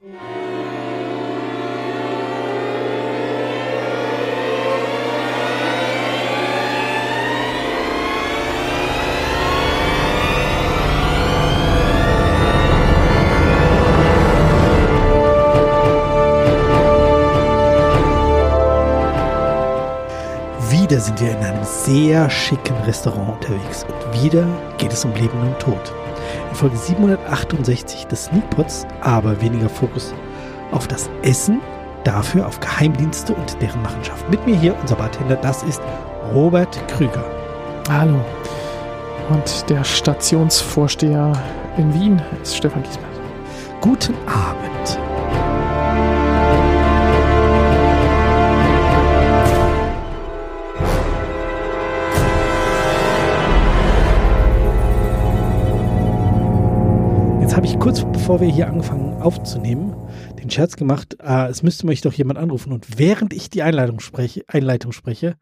Wieder sind wir in einem sehr schicken Restaurant unterwegs und wieder geht es um Leben und Tod. In Folge 768 des Sneakpots aber weniger Fokus auf das Essen, dafür auf Geheimdienste und deren Machenschaft. Mit mir hier unser Bartender, das ist Robert Krüger. Hallo. Und der Stationsvorsteher in Wien ist Stefan Giesbert. Guten Abend. Bevor wir hier angefangen aufzunehmen, den Scherz gemacht, äh, es müsste mich doch jemand anrufen. Und während ich die Einleitung spreche, Einleitung spreche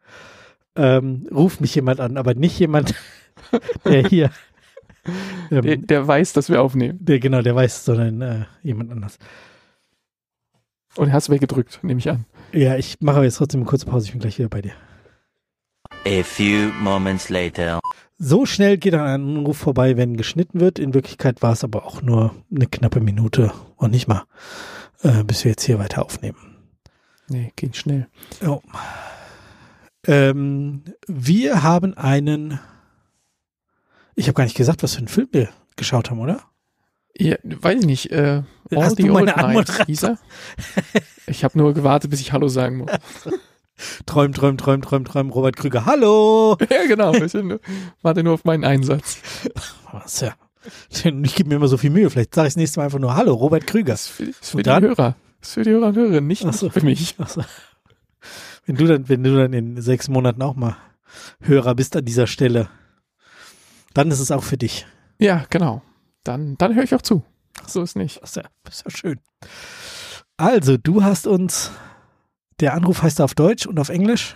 ähm, ruft mich jemand an, aber nicht jemand, der hier. Ähm, der, der, weiß, dass wir aufnehmen. Der, genau, der weiß, sondern äh, jemand anders. Und hast weggedrückt, nehme ich an. Ja, ich mache aber jetzt trotzdem eine kurze Pause, ich bin gleich wieder bei dir. A few moments later. So schnell geht ein Anruf vorbei, wenn geschnitten wird. In Wirklichkeit war es aber auch nur eine knappe Minute und nicht mal, äh, bis wir jetzt hier weiter aufnehmen. Nee, ging schnell. Oh. Ähm, wir haben einen. Ich habe gar nicht gesagt, was für einen Film wir geschaut haben, oder? Ja, weiß ich nicht. Äh, All Hast the du meine Old hieß er? Ich habe nur gewartet, bis ich Hallo sagen muss. träum, träum, träum, träum, träum, Robert Krüger. Hallo! Ja, genau. Ich warte nur auf meinen Einsatz. Was ja. Ich gebe mir immer so viel Mühe. Vielleicht sage ich das nächste Mal einfach nur Hallo, Robert Krüger. Das ist für, ist für die Hörer. Das ist für die Hörer und Hörerinnen, nicht, so. für mich. Ach so. Wenn du dann, wenn du dann in sechs Monaten auch mal Hörer bist an dieser Stelle, dann ist es auch für dich. Ja, genau. Dann, dann höre ich auch zu. So ist nicht. Das ist, ja, das ist ja schön. Also, du hast uns, der Anruf heißt auf Deutsch und auf Englisch?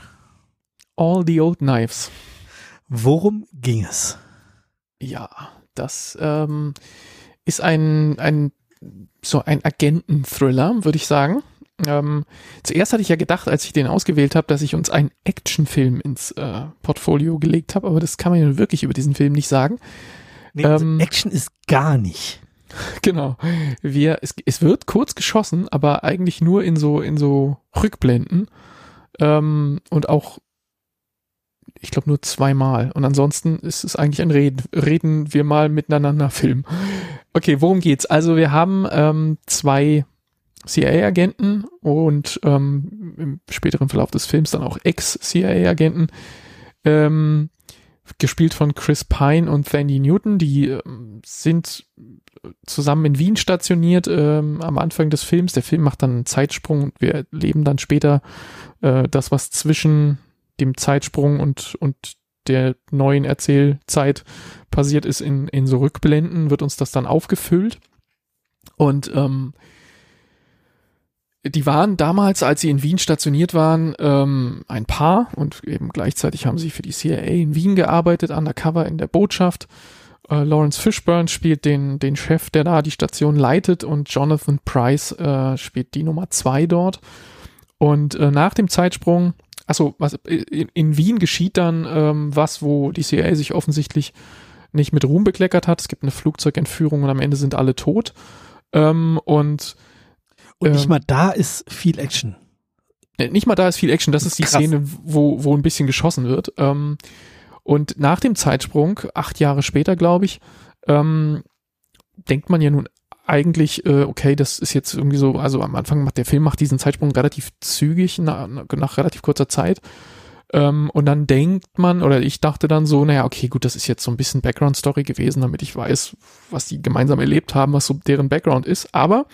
All the Old Knives. Worum ging es? Ja, das ähm, ist ein, ein so ein Agenten-Thriller, würde ich sagen. Ähm, zuerst hatte ich ja gedacht, als ich den ausgewählt habe, dass ich uns einen Actionfilm ins äh, Portfolio gelegt habe, aber das kann man ja wirklich über diesen Film nicht sagen. Nee, also ähm, Action ist gar nicht. Genau. Wir, es, es wird kurz geschossen, aber eigentlich nur in so, in so Rückblenden. Ähm, und auch, ich glaube, nur zweimal. Und ansonsten ist es eigentlich ein Reden, Reden wir mal miteinander Film. Okay, worum geht's? Also wir haben ähm, zwei CIA-Agenten und ähm, im späteren Verlauf des Films dann auch Ex-CIA-Agenten, ähm, gespielt von Chris Pine und Thandy Newton. Die ähm, sind zusammen in Wien stationiert ähm, am Anfang des Films. Der Film macht dann einen Zeitsprung und wir erleben dann später äh, das, was zwischen dem Zeitsprung und, und der neuen Erzählzeit passiert ist in, in so Rückblenden, wird uns das dann aufgefüllt. Und ähm, die waren damals, als sie in Wien stationiert waren, ähm, ein Paar und eben gleichzeitig haben sie für die CIA in Wien gearbeitet, undercover in der Botschaft. Äh, Lawrence Fishburne spielt den, den Chef, der da die Station leitet und Jonathan Price äh, spielt die Nummer zwei dort. Und äh, nach dem Zeitsprung, also was in, in Wien geschieht dann ähm, was, wo die CIA sich offensichtlich nicht mit Ruhm bekleckert hat. Es gibt eine Flugzeugentführung und am Ende sind alle tot. Ähm, und und nicht ähm, mal da ist viel Action. Nicht mal da ist viel Action, das, das ist die krass. Szene, wo, wo ein bisschen geschossen wird. Ähm, und nach dem Zeitsprung, acht Jahre später, glaube ich, ähm, denkt man ja nun eigentlich, äh, okay, das ist jetzt irgendwie so, also am Anfang macht der Film macht diesen Zeitsprung relativ zügig, nach, nach relativ kurzer Zeit. Ähm, und dann denkt man, oder ich dachte dann so, naja, okay, gut, das ist jetzt so ein bisschen Background-Story gewesen, damit ich weiß, was die gemeinsam erlebt haben, was so deren Background ist. Aber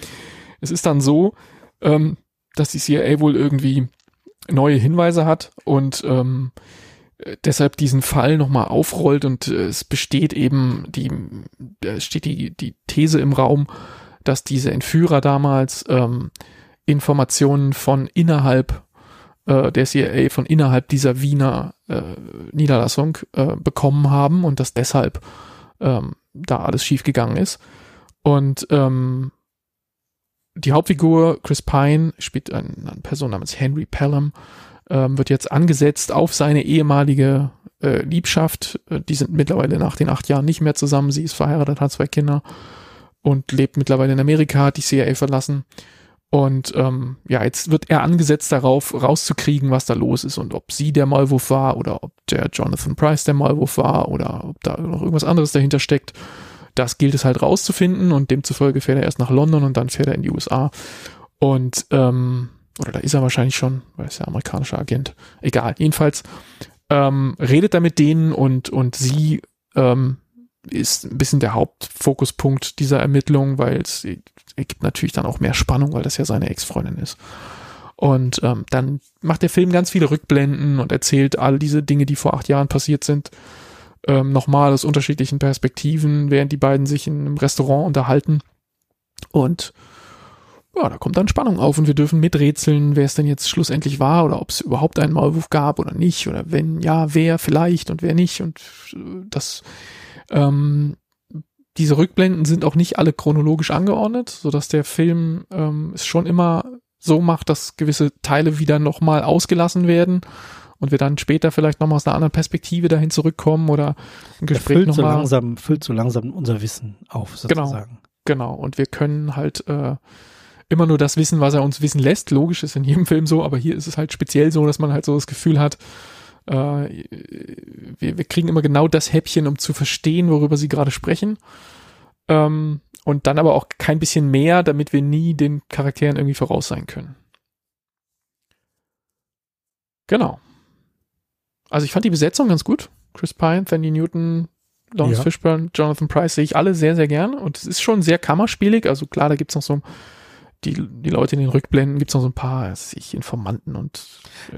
es ist dann so, ähm, dass die CIA wohl irgendwie neue Hinweise hat und ähm, deshalb diesen Fall nochmal aufrollt und äh, es besteht eben die, es steht die, die These im Raum, dass diese Entführer damals ähm, Informationen von innerhalb äh, der CIA, von innerhalb dieser Wiener äh, Niederlassung äh, bekommen haben und dass deshalb ähm, da alles schiefgegangen ist. Und ähm, die Hauptfigur Chris Pine spielt eine, eine Person namens Henry Pelham, ähm, wird jetzt angesetzt auf seine ehemalige äh, Liebschaft. Äh, die sind mittlerweile nach den acht Jahren nicht mehr zusammen. Sie ist verheiratet, hat zwei Kinder und lebt mittlerweile in Amerika, hat die CIA verlassen. Und ähm, ja, jetzt wird er angesetzt darauf, rauszukriegen, was da los ist und ob sie der Maulwurf war oder ob der Jonathan Price der Maulwurf war oder ob da noch irgendwas anderes dahinter steckt. Das gilt es halt rauszufinden und demzufolge fährt er erst nach London und dann fährt er in die USA. Und ähm, oder da ist er wahrscheinlich schon, weil er ist ja amerikanischer Agent. Egal, jedenfalls ähm, redet er mit denen und und sie ähm, ist ein bisschen der Hauptfokuspunkt dieser Ermittlung, weil es ergibt natürlich dann auch mehr Spannung, weil das ja seine Ex-Freundin ist. Und ähm, dann macht der Film ganz viele Rückblenden und erzählt all diese Dinge, die vor acht Jahren passiert sind, ähm, nochmal aus unterschiedlichen Perspektiven, während die beiden sich in einem Restaurant unterhalten. Und ja, da kommt dann Spannung auf und wir dürfen miträtseln, wer es denn jetzt schlussendlich war oder ob es überhaupt einen Maulwurf gab oder nicht oder wenn ja, wer vielleicht und wer nicht und äh, das ähm, diese Rückblenden sind auch nicht alle chronologisch angeordnet, so dass der Film ähm, es schon immer so macht, dass gewisse Teile wieder nochmal ausgelassen werden und wir dann später vielleicht nochmal aus einer anderen Perspektive dahin zurückkommen oder ein Gespräch nochmal. So langsam, füllt so langsam unser Wissen auf, sozusagen. Genau, genau. Und wir können halt äh, immer nur das wissen, was er uns wissen lässt. Logisch ist in jedem Film so, aber hier ist es halt speziell so, dass man halt so das Gefühl hat, äh, wir, wir kriegen immer genau das Häppchen, um zu verstehen, worüber sie gerade sprechen. Ähm, und dann aber auch kein bisschen mehr, damit wir nie den Charakteren irgendwie voraus sein können. Genau. Also ich fand die Besetzung ganz gut. Chris Pine, Fanny Newton, Lawrence ja. Fishburne, Jonathan Price sehe ich alle sehr, sehr gern. Und es ist schon sehr kammerspielig. Also klar, da gibt es noch so die, die Leute in den Rückblenden, gibt es noch so ein paar, ich, Informanten und.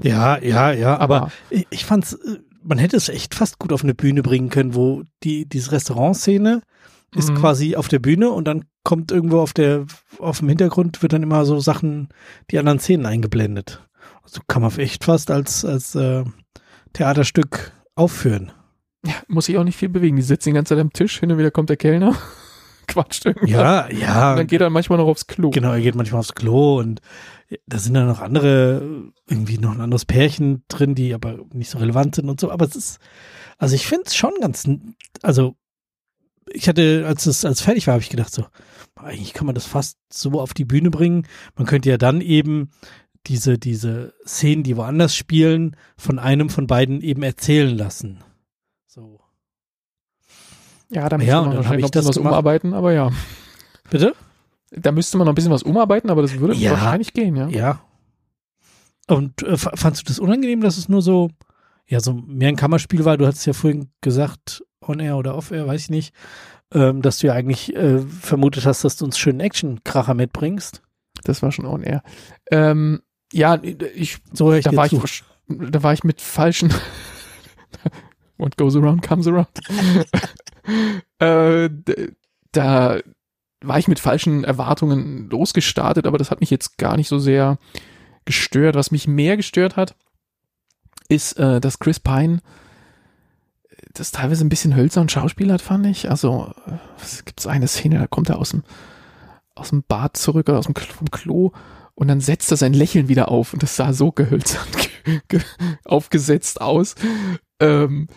Ja, ja, ja, aber, aber ich, ich fand's, äh, man hätte es echt fast gut auf eine Bühne bringen können, wo die, diese Restaurantszene ist mhm. quasi auf der Bühne und dann kommt irgendwo auf der, auf dem Hintergrund wird dann immer so Sachen, die anderen Szenen eingeblendet. Also kann man echt fast als, als äh, Theaterstück aufführen. Ja, muss ich auch nicht viel bewegen. Die sitzen die ganze Zeit am Tisch, hin und wieder kommt der Kellner, quatscht irgendwas. Ja, ja. Und dann geht er manchmal noch aufs Klo. Genau, er geht manchmal aufs Klo und da sind dann noch andere, irgendwie noch ein anderes Pärchen drin, die aber nicht so relevant sind und so. Aber es ist, also ich finde es schon ganz, also ich hatte, als es als fertig war, habe ich gedacht so, eigentlich kann man das fast so auf die Bühne bringen. Man könnte ja dann eben diese, diese Szenen, die woanders spielen, von einem von beiden eben erzählen lassen. So. Ja, da müsste ja, man wahrscheinlich noch ein bisschen was gemacht. umarbeiten, aber ja. Bitte? Da müsste man noch ein bisschen was umarbeiten, aber das würde ja, wahrscheinlich gehen, ja. Ja. Und äh, fandst du das unangenehm, dass es nur so, ja, so mehr ein Kammerspiel war? Du hattest ja vorhin gesagt, on-air oder off-air, weiß ich nicht, ähm, dass du ja eigentlich äh, vermutet hast, dass du uns schönen Action-Kracher mitbringst. Das war schon on-air. Ähm, ja, ich, so ich da, war ich, da war ich mit falschen What goes around comes around. äh, da war ich mit falschen Erwartungen losgestartet, aber das hat mich jetzt gar nicht so sehr gestört. Was mich mehr gestört hat, ist, äh, dass Chris Pine das teilweise ein bisschen hölzern Schauspiel hat, fand ich. Also, es gibt eine Szene, da kommt er aus dem, aus dem Bad zurück oder aus dem vom Klo und dann setzt er sein Lächeln wieder auf und das sah so gehölzert aufgesetzt aus. Ähm,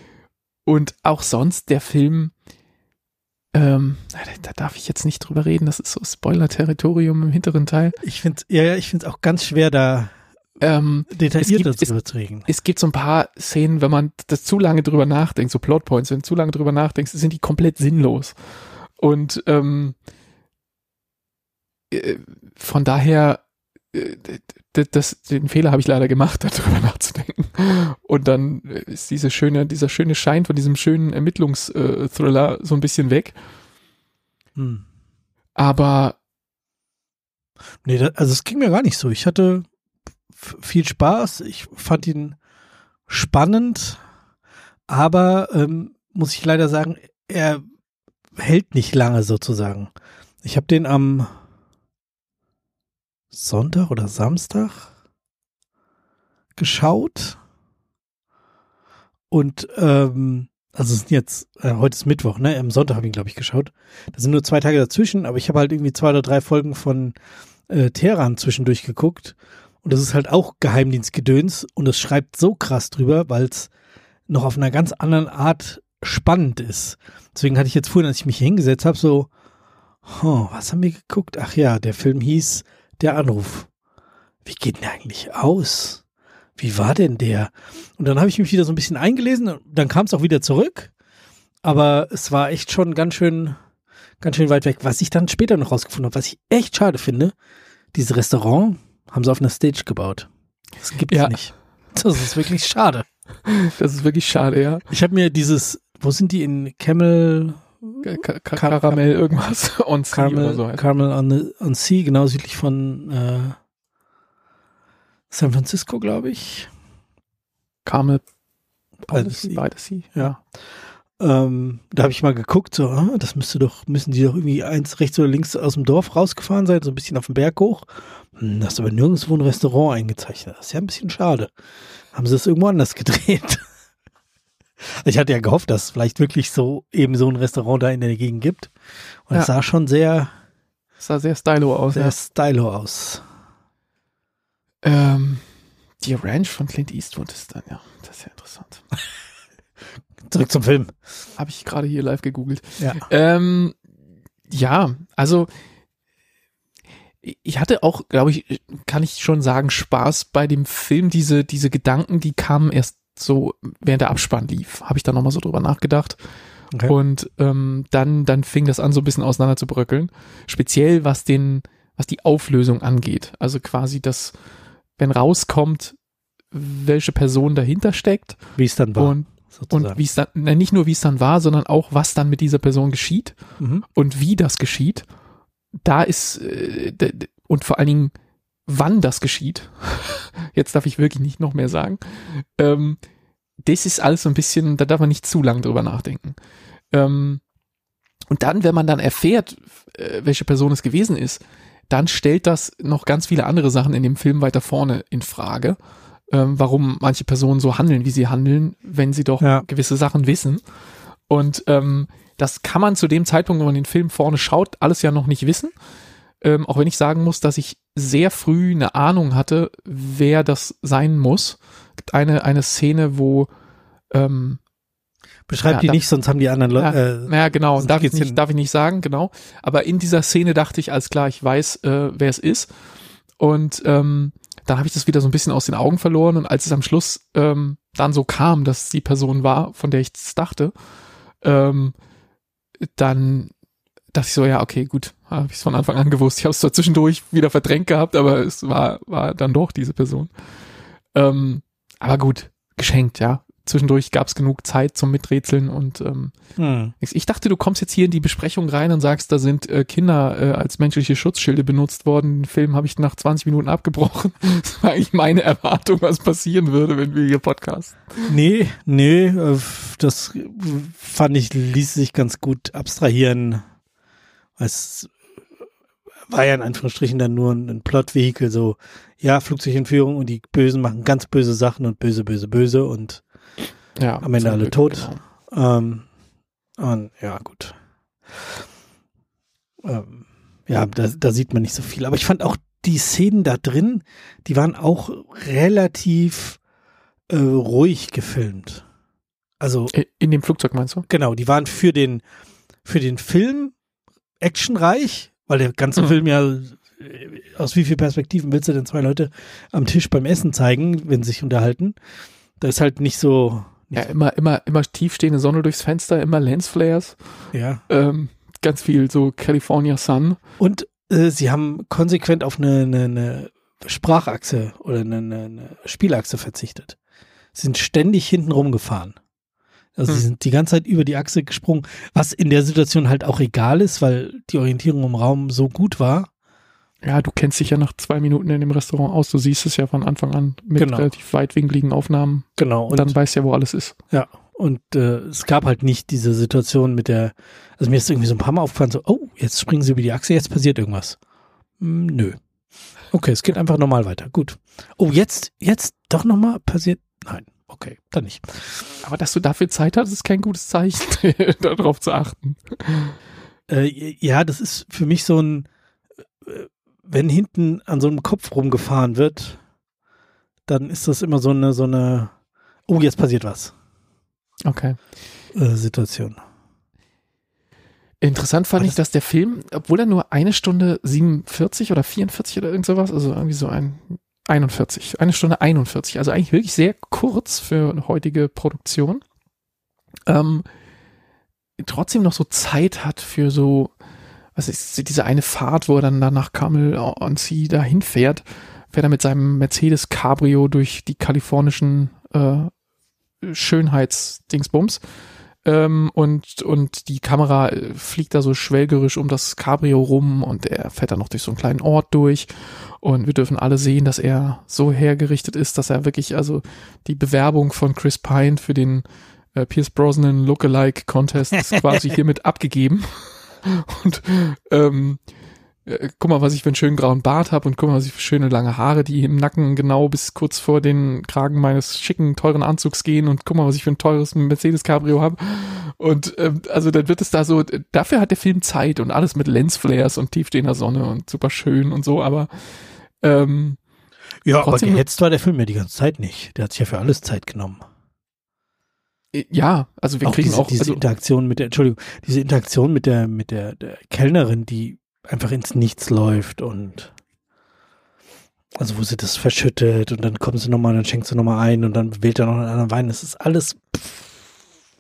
und auch sonst der Film, ähm, da darf ich jetzt nicht drüber reden, das ist so Spoiler-Territorium im hinteren Teil. Ich finde ja, ja, ich finde es auch ganz schwer, da ähm, detailliert gibt, zu reden. Es, gibt so ein paar Szenen, wenn man das zu lange drüber nachdenkt, so Plotpoints, wenn du zu lange drüber nachdenkst, sind die komplett sinnlos. Und ähm, äh, von daher, das, den Fehler habe ich leider gemacht, darüber nachzudenken. Und dann ist diese schöne, dieser schöne Schein von diesem schönen Ermittlungsthriller so ein bisschen weg. Hm. Aber Nee, das, also es ging mir gar nicht so. Ich hatte viel Spaß. Ich fand ihn spannend, aber ähm, muss ich leider sagen, er hält nicht lange sozusagen. Ich habe den am Sonntag oder Samstag geschaut und ähm, also es sind jetzt, äh, heute ist Mittwoch, ne? Am Sonntag habe ich ihn, glaube ich, geschaut. Da sind nur zwei Tage dazwischen, aber ich habe halt irgendwie zwei oder drei Folgen von äh, Teheran zwischendurch geguckt. Und das ist halt auch Geheimdienstgedöns und es schreibt so krass drüber, weil es noch auf einer ganz anderen Art spannend ist. Deswegen hatte ich jetzt vorhin, als ich mich hingesetzt habe, so, oh, was haben wir geguckt? Ach ja, der Film hieß Der Anruf. Wie geht denn der eigentlich aus? Wie war denn der? Und dann habe ich mich wieder so ein bisschen eingelesen und dann kam es auch wieder zurück. Aber es war echt schon ganz schön, ganz schön weit weg. Was ich dann später noch rausgefunden habe, was ich echt schade finde, dieses Restaurant haben sie auf einer Stage gebaut. Das gibt's Ja. nicht. Das ist wirklich schade. Das ist wirklich schade, ja. Ich habe mir dieses, wo sind die in Camel, Ka Ka Kar- Karamell irgendwas on sea oder Carmel, so heißt. Carmel on, the, on Sea, genau südlich von äh, San Francisco, glaube ich. Carmel By the beides, sea. beides sea. Ja. Ähm, da habe ich mal geguckt, so, ah, das müsste doch, müssen die doch irgendwie eins rechts oder links aus dem Dorf rausgefahren sein, so ein bisschen auf den Berg hoch. Hm, da ist aber nirgendwo ein Restaurant eingezeichnet. Das ist ja ein bisschen schade. Haben sie das irgendwo anders gedreht? Ich hatte ja gehofft, dass es vielleicht wirklich so eben so ein Restaurant da in der Gegend gibt. Und es Ja. sah schon sehr, Das sah sehr stylo aus. sehr Ja. stylo aus. Ähm, die Ranch von Clint Eastwood ist dann, ja, das ist ja interessant. Zurück zum Film. Habe ich gerade hier live gegoogelt. Ja. Ähm, ja, also ich hatte auch, glaube ich, kann ich schon sagen, Spaß bei dem Film. Diese, diese Gedanken, die kamen erst so, während der Abspann lief, habe ich da nochmal so drüber nachgedacht. Okay. Und ähm, dann, dann fing das an, so ein bisschen auseinander zu bröckeln. Speziell was den, was die Auflösung angeht. Also quasi das, wenn rauskommt, welche Person dahinter steckt Wie es dann war. und, sozusagen. und wie es dann, nein, nicht nur wie es dann war, sondern auch, was dann mit dieser Person geschieht mhm. und wie das geschieht, da ist äh, und vor allen Dingen, wann das geschieht. Jetzt darf ich wirklich nicht noch mehr sagen. Ähm, das ist alles so ein bisschen, da darf man nicht zu lang drüber nachdenken. Ähm, und dann, wenn man dann erfährt, äh, welche Person es gewesen ist, dann stellt das noch ganz viele andere Sachen in dem Film weiter vorne in Frage, ähm, warum manche Personen so handeln, wie sie handeln, wenn sie doch Ja. gewisse Sachen wissen. Und ähm, das kann man zu dem Zeitpunkt, wenn man den Film vorne schaut, alles ja noch nicht wissen. Ähm, auch wenn ich sagen muss, dass ich sehr früh eine Ahnung hatte, wer das sein muss. Es gibt eine, eine Szene, wo ähm, Beschreib Ja, die da- nicht, sonst haben die anderen ja, Leute. Äh, naja, genau, darf ich, nicht, darf ich nicht sagen, genau. Aber in dieser Szene dachte ich, alles klar, ich weiß, äh, wer es ist. Und ähm, dann habe ich das wieder so ein bisschen aus den Augen verloren. Und als es am Schluss ähm, dann so kam, dass es die Person war, von der ich es dachte, ähm, dann dachte ich so, ja, okay, gut, habe ich es von Anfang an gewusst. Ich habe es zwar zwischendurch wieder verdrängt gehabt, aber es war, war dann doch diese Person. Ähm, aber gut, geschenkt, ja. Zwischendurch gab es genug Zeit zum Miträtseln und ähm, hm. ich dachte, du kommst jetzt hier in die Besprechung rein und sagst, da sind äh, Kinder äh, als menschliche Schutzschilde benutzt worden. Den Film habe ich nach 20 Minuten abgebrochen. Das war eigentlich meine Erwartung, was passieren würde, wenn wir hier podcasten. Nee, nee, äh, das fand ich, ließ sich ganz gut abstrahieren. Es war ja in Anführungsstrichen dann nur ein, ein Plot-Vehikel, so, ja, Flugzeugentführung und die Bösen machen ganz böse Sachen und böse, böse, böse und, Ja, Am Ende alle Glück, tot. genau. ähm, und ja, gut. Ähm, ja, da, da sieht man nicht so viel. Aber ich fand auch die Szenen da drin, die waren auch relativ äh, ruhig gefilmt. Also In dem Flugzeug meinst du? Genau, die waren für den, für den Film actionreich, weil der ganze Mhm. Film ja, äh, aus wie vielen Perspektiven willst du denn zwei Leute am Tisch beim Essen zeigen, wenn sie sich unterhalten? Da ist halt nicht so, Ja, nicht immer, immer, immer tiefstehende Sonne durchs Fenster, immer Lensflares, so ja. ähm, ganz viel so California Sun. Und äh, sie haben konsequent auf eine, eine, eine Sprachachse oder eine, eine, Spielachse verzichtet. Sind ständig hinten rumgefahren. Also sie Hm. sind die ganze Zeit über die Achse gesprungen, was in der Situation halt auch egal ist, weil die Orientierung im Raum so gut war. Ja, du kennst dich ja nach zwei Minuten in dem Restaurant aus. Du siehst es ja von Anfang an mit Genau. relativ weitwinkligen Aufnahmen. Genau. Und dann weißt du ja, wo alles ist. Ja, und äh, es gab halt nicht diese Situation mit der, also mir ist irgendwie so ein paar Mal aufgefallen, so, oh, jetzt springen sie über die Achse, jetzt passiert irgendwas. Hm, nö. Okay, es geht einfach normal weiter. Gut. Oh, jetzt, jetzt doch nochmal passiert? Nein. Okay, dann nicht. Aber dass du dafür Zeit hast, ist kein gutes Zeichen, darauf zu achten. Äh, ja, das ist für mich so ein, äh, wenn hinten an so einem Kopf rumgefahren wird, dann ist das immer so eine, so eine, oh, jetzt passiert was. Okay. Äh, Situation. Interessant fand ich, dass der Film, obwohl er nur eine Stunde 47 oder 44 oder irgend sowas, also irgendwie so ein 41, eine Stunde 41, also eigentlich wirklich sehr kurz für eine heutige Produktion, ähm, trotzdem noch so Zeit hat für so, was ist diese eine Fahrt, wo er dann nach Camel on Sea dahin fährt, fährt er mit seinem Mercedes Cabrio durch die kalifornischen äh, Schönheitsdingsbums ähm, und, und die Kamera äh, fliegt da so schwelgerisch um das Cabrio rum und er fährt dann noch durch so einen kleinen Ort durch. Und wir dürfen alle sehen, dass er so hergerichtet ist, dass er wirklich also die Bewerbung von Chris Pine für den äh, Pierce Brosnan Lookalike Contest quasi hiermit abgegeben. Und ähm, äh, guck mal, was ich für einen schönen grauen Bart habe und guck mal, was ich für schöne lange Haare, die im Nacken genau bis kurz vor den Kragen meines schicken, teuren Anzugs gehen und guck mal, was ich für ein teures Mercedes Cabrio habe. Und ähm, also dann wird es da so, dafür hat der Film Zeit und alles mit Lensflares und tiefstehender Sonne und super schön und so, aber ähm, ja, aber gehetzt war der Film ja die ganze Zeit nicht. Der hat sich ja für alles Zeit genommen. Äh, ja, also wir auch kriegen diese, auch diese also, Interaktion mit der, Entschuldigung, diese Interaktion mit der, mit der, der Kellnerin, die einfach ins Nichts läuft und also wo sie das verschüttet und dann kommt sie nochmal, dann schenkt sie nochmal ein und dann wählt er noch einen anderen Wein. Das ist alles pff,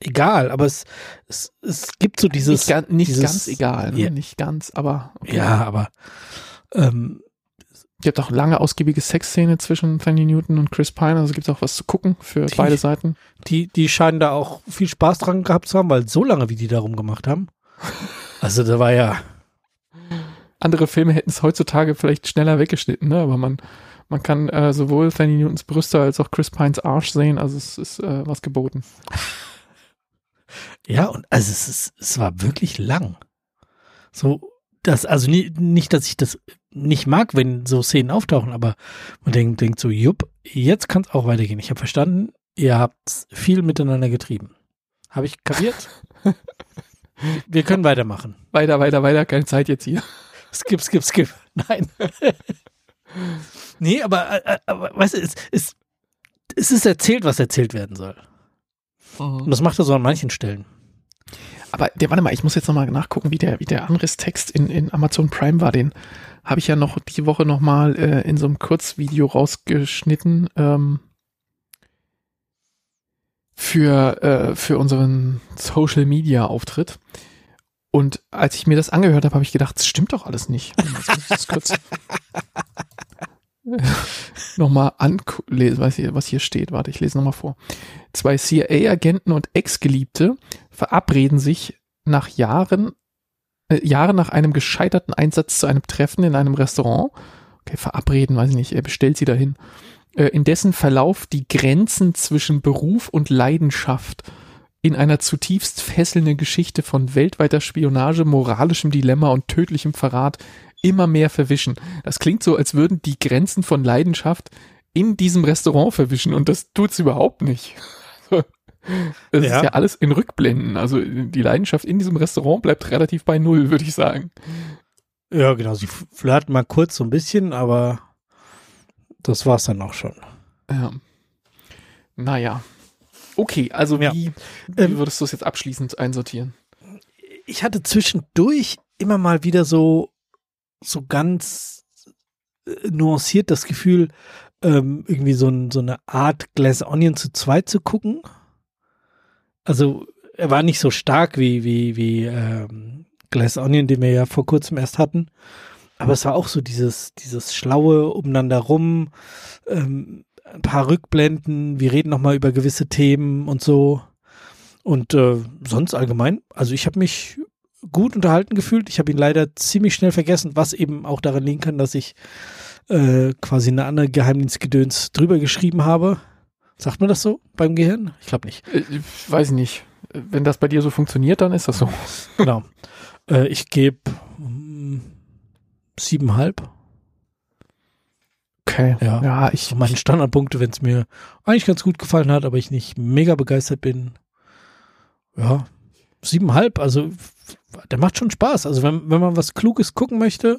egal, aber es, es, es gibt so dieses. Nicht, ga, nicht dieses, ganz egal, ne? ja. nicht ganz, aber. Okay. Ja, aber ähm, gibt auch lange ausgiebige Sexszene zwischen Fanny Newton und Chris Pine, also gibt es auch was zu gucken für die, beide Seiten. Die, die scheinen da auch viel Spaß dran gehabt zu haben, weil so lange, wie die darum gemacht haben. Also da war ja andere Filme hätten es heutzutage vielleicht schneller weggeschnitten, ne? aber man, man kann äh, sowohl Fanny Newtons Brüste als auch Chris Pines Arsch sehen, also es ist äh, was geboten. Ja, und also es, ist, es war wirklich lang. So, das, also nie, nicht, dass ich das nicht mag, wenn so Szenen auftauchen, aber man denkt, denkt so, jupp, jetzt kann es auch weitergehen. Ich habe verstanden, ihr habt viel miteinander getrieben. Habe ich kapiert? Wir können weitermachen. Weiter, weiter, weiter, keine Zeit jetzt hier. Skip, skip, skip. Nein. nee, aber, äh, aber weißt du, es, es, es ist erzählt, was erzählt werden soll. Und das macht er so an manchen Stellen. Aber der, warte mal, ich muss jetzt nochmal nachgucken, wie der, wie der Anrisstext in, in Amazon Prime war. Den habe ich ja noch die Woche nochmal äh, in so einem Kurzvideo rausgeschnitten ähm, für, äh, für unseren Social Media Auftritt. Und als ich mir das angehört habe, habe ich gedacht, das stimmt doch alles nicht. Das kurz nochmal anlesen, weiß ich, was hier steht. Warte, ich lese nochmal vor. Zwei CIA-Agenten und Ex-Geliebte verabreden sich nach Jahren, äh, Jahre nach einem gescheiterten Einsatz zu einem Treffen in einem Restaurant. Okay, verabreden, weiß ich nicht, er bestellt sie dahin. Äh, in dessen Verlauf die Grenzen zwischen Beruf und Leidenschaft in einer zutiefst fesselnden Geschichte von weltweiter Spionage, moralischem Dilemma und tödlichem Verrat immer mehr verwischen. Das klingt so, als würden die Grenzen von Leidenschaft in diesem Restaurant verwischen und das tut's überhaupt nicht. Das ja. ist ja alles in Rückblenden. Also die Leidenschaft in diesem Restaurant bleibt relativ bei Null, würde ich sagen. Ja, genau. Sie flirten mal kurz so ein bisschen, aber das war's dann auch schon. Ja. Naja. Okay, also Ja. wie, wie Ähm, würdest du es jetzt abschließend einsortieren? ich hatte zwischendurch immer mal wieder so, so ganz äh, nuanciert das Gefühl, ähm, irgendwie so, ein, so eine Art Glass Onion zu zweit zu gucken. Also er war nicht so stark wie, wie, wie ähm, Glass Onion, den wir ja vor kurzem erst hatten. Aber es war auch so dieses, dieses schlaue umeinander rum, ähm, ein paar Rückblenden, wir reden nochmal über gewisse Themen und so. Und äh, sonst allgemein, also ich habe mich gut unterhalten gefühlt. Ich habe ihn leider ziemlich schnell vergessen, was eben auch daran liegen kann, dass ich äh, quasi eine andere Geheimdienstgedöns drüber geschrieben habe. Sagt man das so beim Gehirn? Ich glaube nicht. Äh, Ich weiß nicht. Wenn das bei dir so funktioniert, dann ist das so. Genau. äh, ich gebe mm, siebenhalb. Okay. Ja. Ja, ich, So meine Standardpunkte, wenn es mir eigentlich ganz gut gefallen hat, aber ich nicht mega begeistert bin. Ja, siebenhalb. Also der macht schon Spaß. Also wenn, wenn man was Kluges gucken möchte,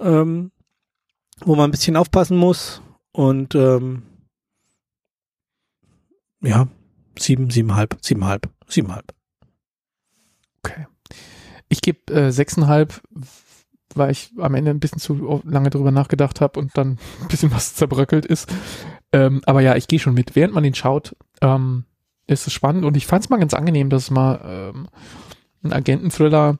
ähm, wo man ein bisschen aufpassen muss. Und ähm, ja, sieben, siebenhalb, siebenhalb, siebenhalb. Okay. Ich gebe äh, sechseinhalb, weil ich am Ende ein bisschen zu lange drüber nachgedacht habe und dann ein bisschen was zerbröckelt ist. Ähm, aber ja, ich gehe schon mit. Während man ihn schaut, ähm, ist es spannend und ich fand es mal ganz angenehm, dass mal ähm, ein Agenten-Thriller,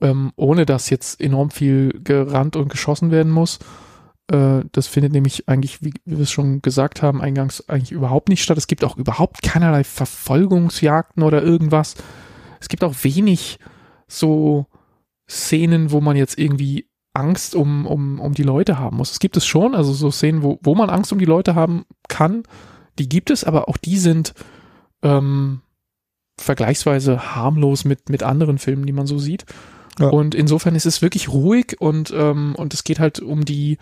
ähm, ohne dass jetzt enorm viel gerannt und geschossen werden muss, äh, das findet nämlich eigentlich, wie wir es schon gesagt haben, eingangs eigentlich überhaupt nicht statt. Es gibt auch überhaupt keinerlei Verfolgungsjagden oder irgendwas. Es gibt auch wenig so Szenen, wo man jetzt irgendwie Angst um, um, um die Leute haben muss. Es gibt es schon, also so Szenen, wo, wo man Angst um die Leute haben kann, die gibt es, aber auch die sind ähm, vergleichsweise harmlos mit, mit anderen Filmen, die man so sieht. Ja. Und insofern ist es wirklich ruhig und, ähm, und es geht halt um die,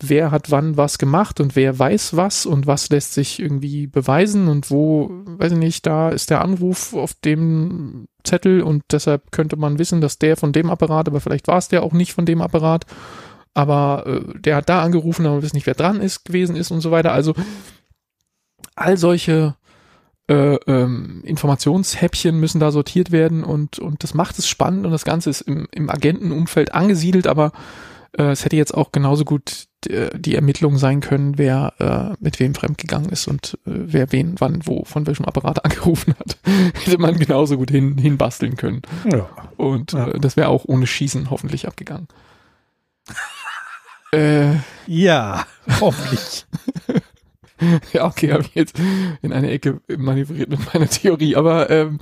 wer hat wann was gemacht und wer weiß was und was lässt sich irgendwie beweisen und wo, weiß ich nicht, da ist der Anruf auf dem Zettel und deshalb könnte man wissen, dass der von dem Apparat, aber vielleicht war es der auch nicht von dem Apparat, aber äh, der hat da angerufen, aber wir wissen nicht, wer dran ist, gewesen ist und so weiter. Also all solche äh, ähm, Informationshäppchen müssen da sortiert werden und, und das macht es spannend und das Ganze ist im, im Agentenumfeld angesiedelt, aber äh, es hätte jetzt auch genauso gut die Ermittlung sein können, wer äh, mit wem fremdgegangen ist und äh, wer wen, wann, wo, von welchem Apparat angerufen hat. hätte man genauso gut hin, hinbasteln können. Ja. Und ja. Äh, das wäre auch ohne Schießen hoffentlich abgegangen. äh, ja, hoffentlich. ja, okay, habe ich jetzt in eine Ecke manövriert mit meiner Theorie, aber ähm,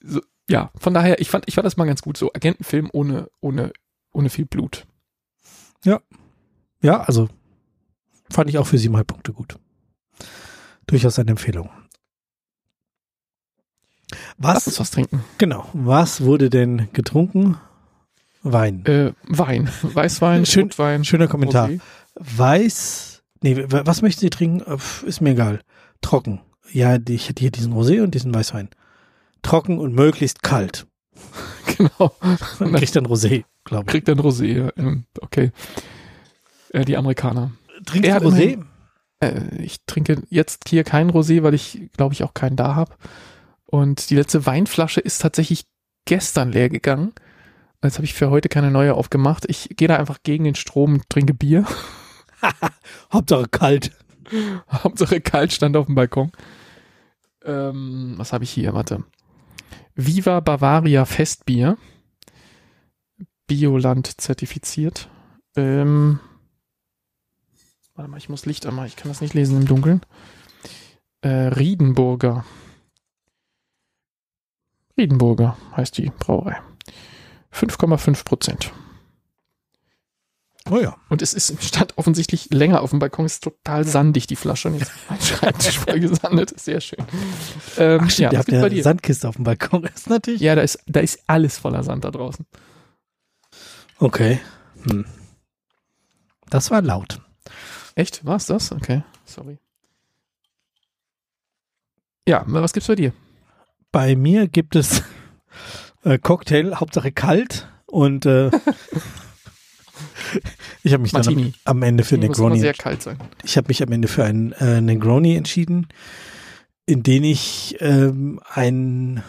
so, ja, von daher, ich fand, ich fand das mal ganz gut, so Agentenfilm ohne, ohne, ohne viel Blut. Ja. Ja, also fand ich auch für siebeneinhalb Punkte gut. Durchaus eine Empfehlung. Was, Lass uns was trinken. Genau. Was wurde denn getrunken? Wein. Äh, Wein. Weißwein, Schön, Rotwein. Schöner Kommentar. Rosé. Weiß. Nee, was möchten Sie trinken? Ist mir egal. Trocken. Ja, ich hätte hier diesen Rosé und diesen Weißwein. Trocken und möglichst kalt. genau. Und kriegt dann Rosé, glaube ich. Kriegt dann Rosé, ja. Okay. Äh, die Amerikaner. Trinkst du Rosé? Äh, ich trinke jetzt hier keinen Rosé, weil ich, glaube ich, auch keinen da habe. Und die letzte Weinflasche ist tatsächlich gestern leer gegangen. Jetzt habe ich für heute keine neue aufgemacht. Ich gehe da einfach gegen den Strom und trinke Bier. Hauptsache kalt. Hauptsache kalt stand auf dem Balkon. Ähm, was habe ich hier? Warte. Viva Bavaria Festbier. Bioland zertifiziert. Ähm, warte mal, ich muss Licht anmachen. Ich kann das nicht lesen im Dunkeln. Äh, Riedenburger. Riedenburger heißt die Brauerei. 5,5 Prozent. Oh ja. Und es ist, stand offensichtlich länger auf dem Balkon, ist total sandig, die Flasche. Und jetzt mein Schreibtisch voll gesandet, ist sehr schön. Ähm, Ach, stimmt, ja, ihr habt eine Sandkiste auf dem Balkon, ist natürlich. Ja, da ist, da ist alles voller Sand da draußen. Okay. Hm. Das war laut. Echt? War es das? Okay, sorry. Ja, was gibt's bei dir? Bei mir gibt es äh, Cocktail, Hauptsache kalt und äh, ich habe mich Martini. dann am, Ende für Martini Negroni. Muss sehr kalt sein. Ich habe mich am Ende für einen äh, Negroni entschieden, in den ich ähm, ein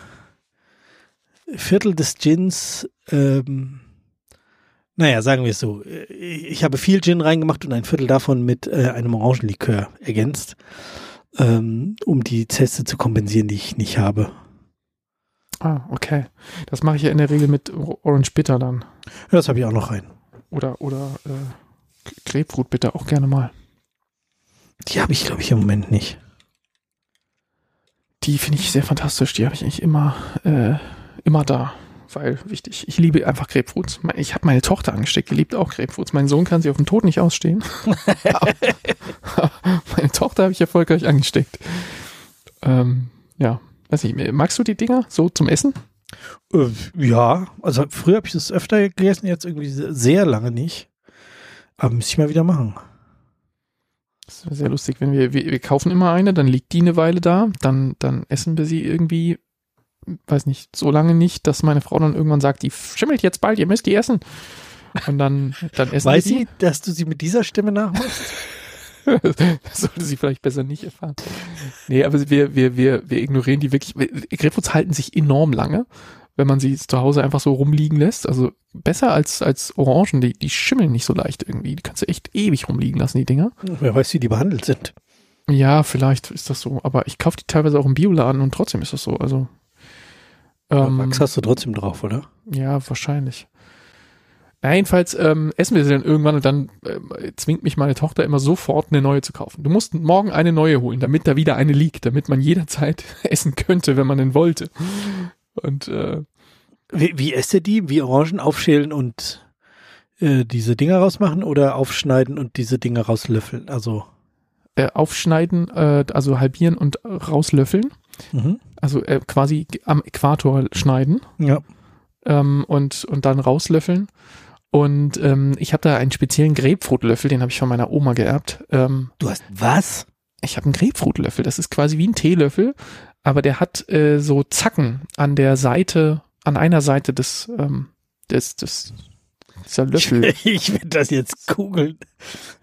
Viertel des Gins, ähm, naja, sagen wir es so, ich habe viel Gin reingemacht und ein Viertel davon mit äh, einem Orangenlikör ergänzt, ähm, um die Zeste zu kompensieren, die ich nicht habe. Ah, okay. Das mache ich ja in der Regel mit Orange Bitter dann. Ja, das habe ich auch noch rein. Oder, oder äh, Grapefruit bitte auch gerne mal. Die habe ich, glaube ich, im Moment nicht. Die finde ich sehr fantastisch. Die habe ich eigentlich immer, äh, immer da. Weil wichtig. Ich liebe einfach Grapefruits. Ich habe meine Tochter angesteckt, die liebt auch Grapefruits. Mein Sohn kann sie auf dem Tod nicht ausstehen. meine Tochter habe ich erfolgreich angesteckt. Ähm, ja, weiß nicht, magst du die Dinger so zum Essen? Äh, ja, also früher habe ich das öfter gegessen, jetzt irgendwie sehr lange nicht. Aber müsste ich mal wieder machen. Das ist sehr lustig, wenn wir, wir, wir kaufen immer eine, dann liegt die eine Weile da, dann, dann essen wir sie irgendwie, weiß nicht, so lange nicht, dass meine Frau dann irgendwann sagt, die schimmelt jetzt bald, ihr müsst die essen. Und dann, dann essen Weiß sie, dass du sie mit dieser Stimme nachmachst? das sollte sie vielleicht besser nicht erfahren. Nee, aber wir, wir, wir, wir ignorieren die wirklich. Grapefruits halten sich enorm lange, wenn man sie zu Hause einfach so rumliegen lässt. Also besser als, als Orangen, die, die schimmeln nicht so leicht irgendwie. Die kannst du echt ewig rumliegen lassen, die Dinger. Wer weiß, wie die behandelt sind. Ja, vielleicht ist das so. Aber ich kaufe die teilweise auch im Bioladen und trotzdem ist das so. Also. Ähm, Wachs hast du trotzdem drauf, oder? Ja, wahrscheinlich. Na, jedenfalls ähm, essen wir sie dann irgendwann und dann äh, zwingt mich meine Tochter immer sofort eine neue zu kaufen. Du musst morgen eine neue holen, damit da wieder eine liegt, damit man jederzeit essen könnte, wenn man denn wollte. Und äh, Wie, wie esst ihr die? Wie Orangen aufschälen und äh, diese Dinger rausmachen oder aufschneiden und diese Dinger rauslöffeln? Also, äh, aufschneiden, äh, also halbieren und rauslöffeln. Mhm. Also äh, quasi am Äquator schneiden ja. ähm, und, und dann rauslöffeln. Und ähm, ich habe da einen speziellen Grapefruitlöffel, den habe ich von meiner Oma geerbt. Ähm, Du hast was? ich habe einen Grapefruitlöffel. Das ist quasi wie ein Teelöffel, aber der hat äh, so Zacken an der Seite, an einer Seite des, ähm, des, des dieser Löffel. Ich werde das jetzt googeln.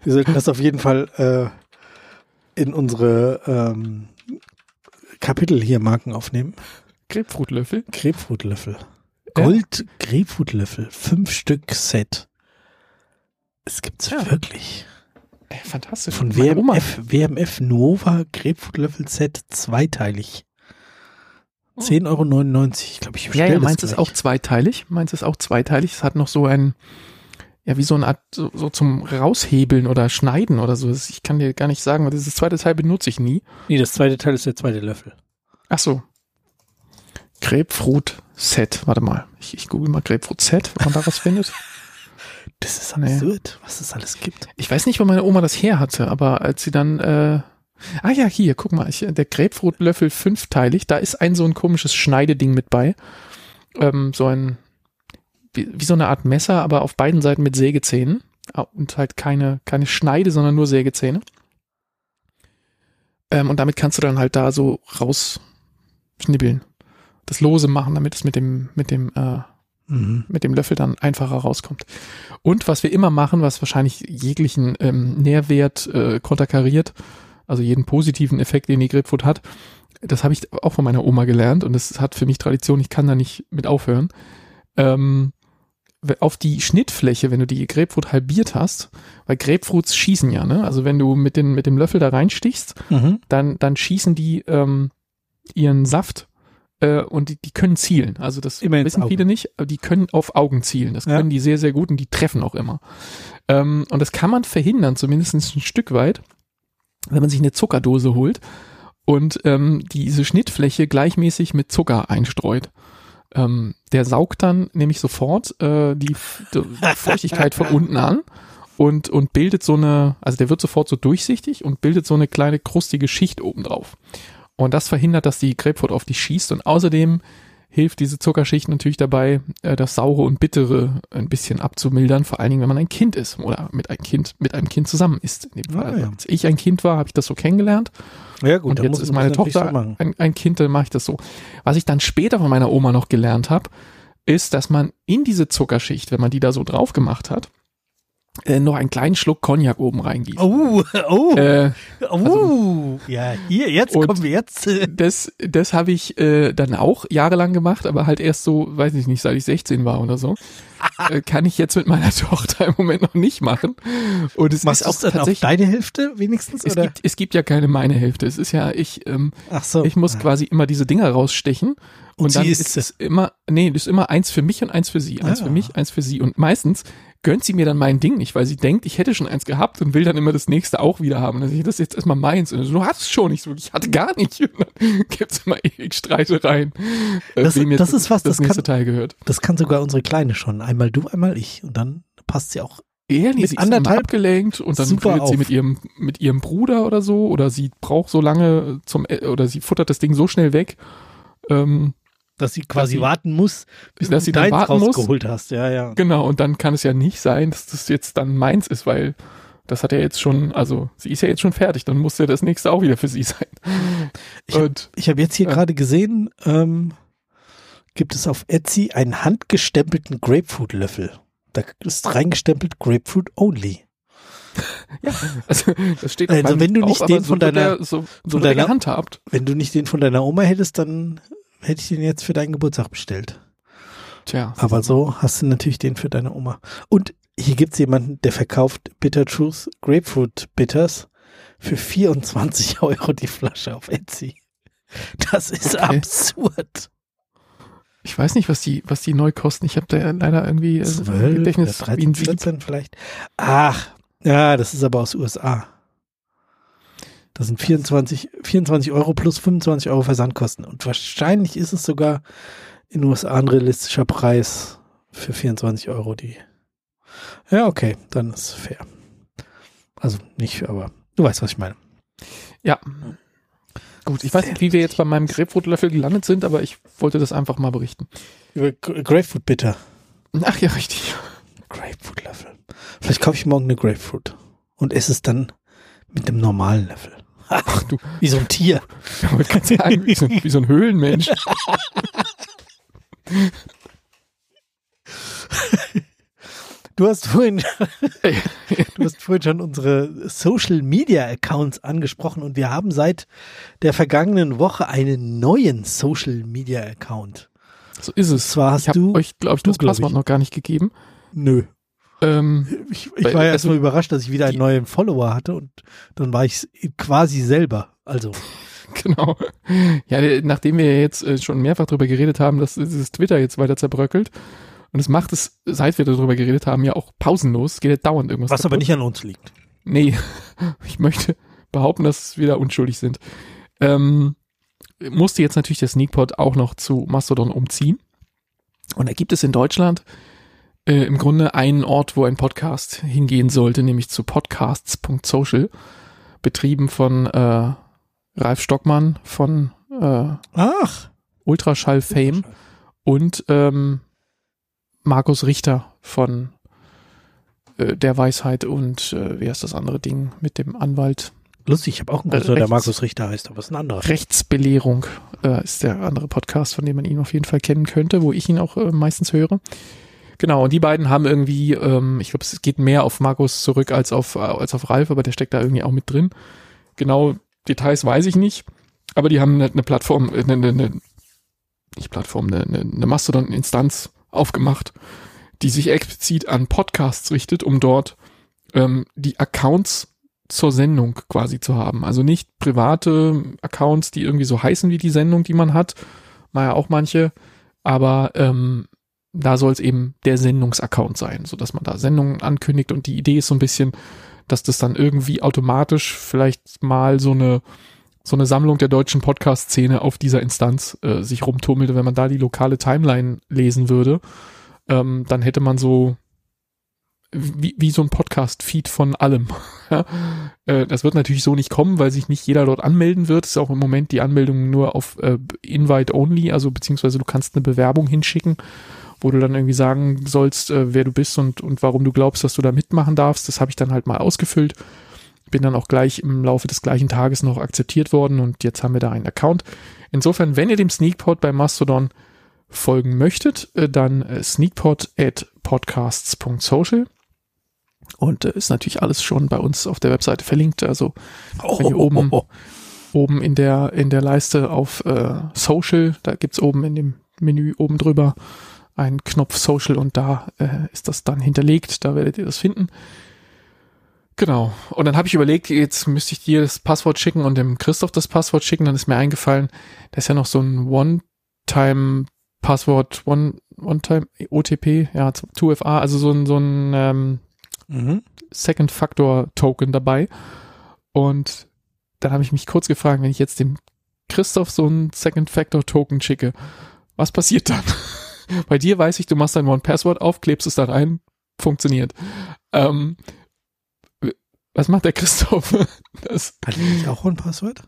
Wir sollten das auf jeden Fall äh, in unsere ähm, Kapitel hier Marken aufnehmen. Grapefruitlöffel. Grapefruitlöffel. Gold Grapefruitlöffel. Fünf Stück Set. Es gibt's Ja. wirklich. Ey, fantastisch. Von WMF, WMF Nova Grapefruitlöffel Set zweiteilig. 10,99 Euro. Ich glaube, ich Ja, bestelle ja, das meins ist auch zweiteilig. Meins ist auch zweiteilig. Es hat noch so ein, ja, wie so eine Art, so, so zum Raushebeln oder Schneiden oder so. Ich kann dir gar nicht sagen, weil dieses zweite Teil benutze ich nie. Nee, das zweite Teil ist der zweite Löffel. Ach so. Grapefruit Set. Warte mal. Ich, ich google mal Grapefruit Set, ob man da was findet. Das ist Nee. absurd, was es alles gibt. Ich weiß nicht, wo meine Oma das her hatte, aber als sie dann, äh, ah ja, hier, guck mal, ich, der Grapefruitlöffel fünfteilig, da ist ein so ein komisches Schneideding mit bei. Ähm, so ein, wie, wie so eine Art Messer, aber auf beiden Seiten mit Sägezähnen. Und halt keine, keine Schneide, sondern nur Sägezähne. Ähm, und damit kannst du dann halt da so rausschnibbeln. Das lose machen, damit es mit dem, mit dem, äh, Mhm. mit dem Löffel dann einfacher rauskommt. Und was wir immer machen, was wahrscheinlich jeglichen ähm, Nährwert äh, konterkariert, also jeden positiven Effekt, den die Grapefruit hat, das habe ich auch von meiner Oma gelernt und das hat für mich Tradition, ich kann da nicht mit aufhören. Ähm, auf die Schnittfläche, wenn du die Grapefruit halbiert hast, weil Grapefruits schießen ja, ne? Also wenn du mit, den, mit dem Löffel da reinstichst, Mhm. dann, dann schießen die ähm, ihren Saft äh, und die, die können zielen. Also das Immer wissen viele nicht, aber die können auf Augen zielen. Das Ja. können die sehr, sehr gut und die treffen auch immer. Ähm, und das kann man verhindern, zumindest ein Stück weit, wenn man sich eine Zuckerdose holt und ähm, diese Schnittfläche gleichmäßig mit Zucker einstreut. Ähm, der saugt dann nämlich sofort äh, die, die Feuchtigkeit von unten an und, und bildet so eine, also der wird sofort so durchsichtig und bildet so eine kleine krustige Schicht oben drauf. Und das verhindert, dass die Grapefruit auf dich schießt und außerdem hilft diese Zuckerschicht natürlich dabei, äh, das Saure und Bittere ein bisschen abzumildern, vor allen Dingen, wenn man ein Kind ist oder mit einem Kind, mit einem Kind zusammen ist. In dem Fall. Ah, ja. Als ich ein Kind war, habe ich das so kennengelernt Ja, gut, und jetzt ist meine Tochter so ein, ein Kind, dann mache ich das so. Was ich dann später von meiner Oma noch gelernt habe, ist, dass man in diese Zuckerschicht, wenn man die da so drauf gemacht hat, äh, noch einen kleinen Schluck Cognac oben reingießt. Oh, oh, Äh, oh. ja, hier, jetzt kommen wir jetzt. das das habe ich äh, dann auch jahrelang gemacht, aber halt erst so, weiß ich nicht, seit ich 16 war oder so. äh, kann ich jetzt mit meiner Tochter im Moment noch nicht machen. Und es Machst ist auch dann auf tatsächlich. deine Hälfte wenigstens? Es oder? gibt, es gibt ja keine meine Hälfte. Es ist ja, ich, ähm, Ach so. ich muss Ah. quasi immer diese Dinger rausstechen. Und, Und dann ist es immer, nee, das ist immer eins für mich und eins für sie. Eins Ah. für mich, eins für sie. Und meistens gönnt sie mir dann mein Ding nicht, weil sie denkt, ich hätte schon eins gehabt und will dann immer das nächste auch wieder haben. Also ich, das ist jetzt erstmal meins. Und so, du hast es schon. Ich so, ich hatte gar nicht. Und dann gibt's immer ewig Streitereien. äh, Das- wem jetzt das ist was, das, das nächste kann- Teil gehört. Das kann sogar unsere Kleine schon. Einmal du, einmal ich. Und dann passt sie auch. Ja, nee, Mit sie anderthalb abgelenkt und dann redet sie mit ihrem, mit ihrem Bruder oder so oder sie braucht so lange zum, E- oder sie futtert das Ding so schnell weg, ähm, Dass sie quasi sie- warten muss, bis dass du sie dann deins warten muss. rausgeholt hast. Ja, ja. Genau, und dann kann es ja nicht sein, dass das jetzt dann meins ist, weil das hat ja jetzt schon, also sie ist ja jetzt schon fertig, dann muss ja das nächste auch wieder für sie sein. Ich hab- habe jetzt hier Ja. gerade gesehen, ähm, gibt es auf Etsy einen handgestempelten Grapefruit-Löffel. Da ist reingestempelt Grapefruit Only. Ja, also das steht Also wenn du nicht aber den so von deiner- der, so, so von deiner- gehandhabt. Wenn du nicht den von deiner Oma hättest, dann hätte ich den jetzt für deinen Geburtstag bestellt. Tja. Aber so hast du natürlich den für deine Oma. Und hier gibt's jemanden, der verkauft Bitter Truth Grapefruit Bitters für 24 Euro die Flasche auf Etsy. Das ist Okay. absurd. Ich weiß nicht, was die, was die neu kosten. Ich habe da leider irgendwie äh, 12, Gedächtnis oder wie ein 13, Sieb. 14 vielleicht. Ach, ja, das ist aber aus USA. Das sind 24, 24 Euro plus 25 Euro Versandkosten. Und wahrscheinlich ist es sogar in den USA ein realistischer Preis für 24 Euro die. Ja, okay, dann ist fair. Also nicht, aber du weißt, was ich meine. Ja. Gut, ich weiß nicht, wie wir jetzt bei meinem Grapefruitlöffel gelandet sind, aber ich wollte das einfach mal berichten. Über Gra- Grapefruit bitter. Ach ja, richtig. Grapefruit Löffel. Vielleicht kaufe ich morgen eine Grapefruit und esse es dann mit dem normalen Löffel. Ach du, Wie so ein Tier. ich wollte gerade sagen, wie so, wie so ein Höhlenmensch. Du hast vorhin, du hast vorhin schon unsere Social Media Accounts angesprochen und wir haben seit der vergangenen Woche einen neuen Social Media Account. So ist es. Zwar hast ich habe du- euch, glaube ich, das glaub Passwort ich. noch gar nicht gegeben. Nö. Ähm, Ich, ich war ja erstmal überrascht, dass ich wieder einen neuen Follower hatte und dann war ich quasi selber. Also, genau. Ja, nachdem wir jetzt äh, schon mehrfach darüber geredet haben, dass dieses Twitter jetzt weiter zerbröckelt. Und es macht es, seit wir darüber geredet haben, ja auch pausenlos. Es geht ja dauernd irgendwas was aber kaputt. nicht an uns liegt. Nee, ich möchte behaupten, dass wir da unschuldig sind. Ähm, musste jetzt natürlich der Sneakpot auch noch zu Mastodon umziehen. Und da gibt es in Deutschland äh, im Grunde einen Ort, wo ein Podcast hingehen sollte, nämlich zu podcasts.social, betrieben von äh, Ralf Stockmann von äh, Ach. Ultraschall Fame und ähm, Markus Richter von äh, der Weisheit und äh, wie heißt das andere Ding mit dem Anwalt? Lustig, ich habe auch einen Äh, Cousin, der rechts. Markus Richter heißt, aber ist ein anderer. Rechtsbelehrung äh, ist der andere Podcast, von dem man ihn auf jeden Fall kennen könnte, wo ich ihn auch äh, meistens höre. Genau, und die beiden haben irgendwie, ähm, ich glaube, es geht mehr auf Markus zurück als auf, äh, als auf Ralf, aber der steckt da irgendwie auch mit drin. Genau, Details weiß ich nicht, aber die haben eine, eine Plattform, äh, eine, eine, eine nicht Plattform, eine, eine, eine Mastodon-Instanz aufgemacht, die sich explizit an Podcasts richtet, um dort ähm, die Accounts zur Sendung quasi zu haben. Also nicht private Accounts, die irgendwie so heißen wie die Sendung, die man hat. Naja, auch manche. Aber ähm, da soll es eben der Sendungsaccount sein, so dass man da Sendungen ankündigt. Und die Idee ist so ein bisschen, dass das dann irgendwie automatisch vielleicht mal so eine so eine Sammlung der deutschen Podcast-Szene auf dieser Instanz äh, sich rumtummelt. Wenn man da die lokale Timeline lesen würde, ähm, dann hätte man so wie, wie so ein Podcast-Feed von allem. Äh, das wird natürlich so nicht kommen, weil sich nicht jeder dort anmelden wird. Es ist auch im Moment die Anmeldung nur auf äh, Invite-Only, also beziehungsweise du kannst eine Bewerbung hinschicken, wo du dann irgendwie sagen sollst, äh, wer du bist und, und warum du glaubst, dass du da mitmachen darfst. Das habe ich dann halt mal ausgefüllt. Bin dann auch gleich im Laufe des gleichen Tages noch akzeptiert worden und jetzt haben wir da einen Account. Insofern, wenn ihr dem Sneakpot bei Mastodon folgen möchtet, äh, dann äh, sneakpot at podcasts.social. Und äh, ist natürlich alles schon bei uns auf der Webseite verlinkt. Also Oh, Wenn ihr oben- oben in der, in der Leiste auf äh, Social, da gibt's oben in dem Menü oben drüber einen Knopf Social und da äh, ist das dann hinterlegt. Da werdet ihr das finden. Genau. Und dann habe ich überlegt, jetzt müsste ich dir das Passwort schicken und dem Christoph das Passwort schicken. Dann ist mir eingefallen, da ist ja noch so ein One-Time-Passwort, One, One-Time OTP, ja, 2FA, also so ein, so ein ähm, Mhm. Second Factor Token dabei. Und dann habe ich mich kurz gefragt, wenn ich jetzt dem Christoph so ein Second Factor Token schicke, was passiert dann? Bei dir weiß ich, du machst dein One Passwort auf, klebst es da rein, funktioniert. Ähm, was macht der Christoph? Das, Hat die nicht auch ein Passwort?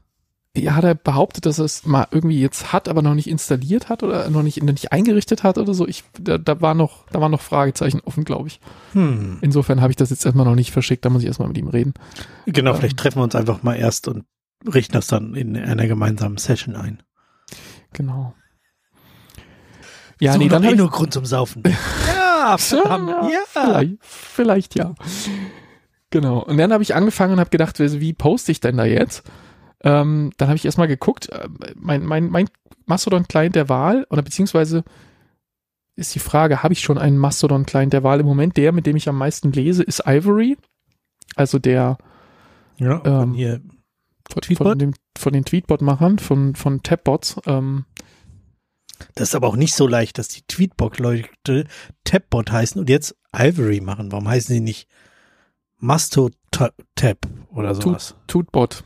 ja, hat er behauptet, dass er es mal irgendwie jetzt hat, aber noch nicht installiert hat oder noch nicht, noch nicht eingerichtet hat oder so. Ich, da, da war noch, da waren noch Fragezeichen offen, glaube ich. Hm. Insofern habe ich das jetzt erstmal noch nicht verschickt, da muss ich erstmal mit ihm reden. Genau, Ähm. vielleicht treffen wir uns einfach mal erst und richten das dann in einer gemeinsamen Session ein. Genau. Ja, Suchen nee, dann doch eh habe ich, nur Grund zum Saufen. ja! Verdammt, Ja, ja. Vielleicht, vielleicht ja. Genau. Und dann habe ich angefangen und habe gedacht, wie poste ich denn da jetzt? Ähm, dann habe ich erstmal geguckt, äh, mein, mein, mein Mastodon-Client der Wahl, oder beziehungsweise ist die Frage, habe ich schon einen Mastodon-Client der Wahl? Im Moment der, mit dem ich am meisten lese, ist Ivory. Also der Ja, Ähm, von, Tweetbot? von, dem, von den Tweetbot-Machern, von, von Tabbots. Ähm, das ist aber auch nicht so leicht, dass die Tweetbot-Leute Tabbot heißen und jetzt Ivory machen. Warum heißen sie nicht Masto-Tab oder sowas? Tootbot.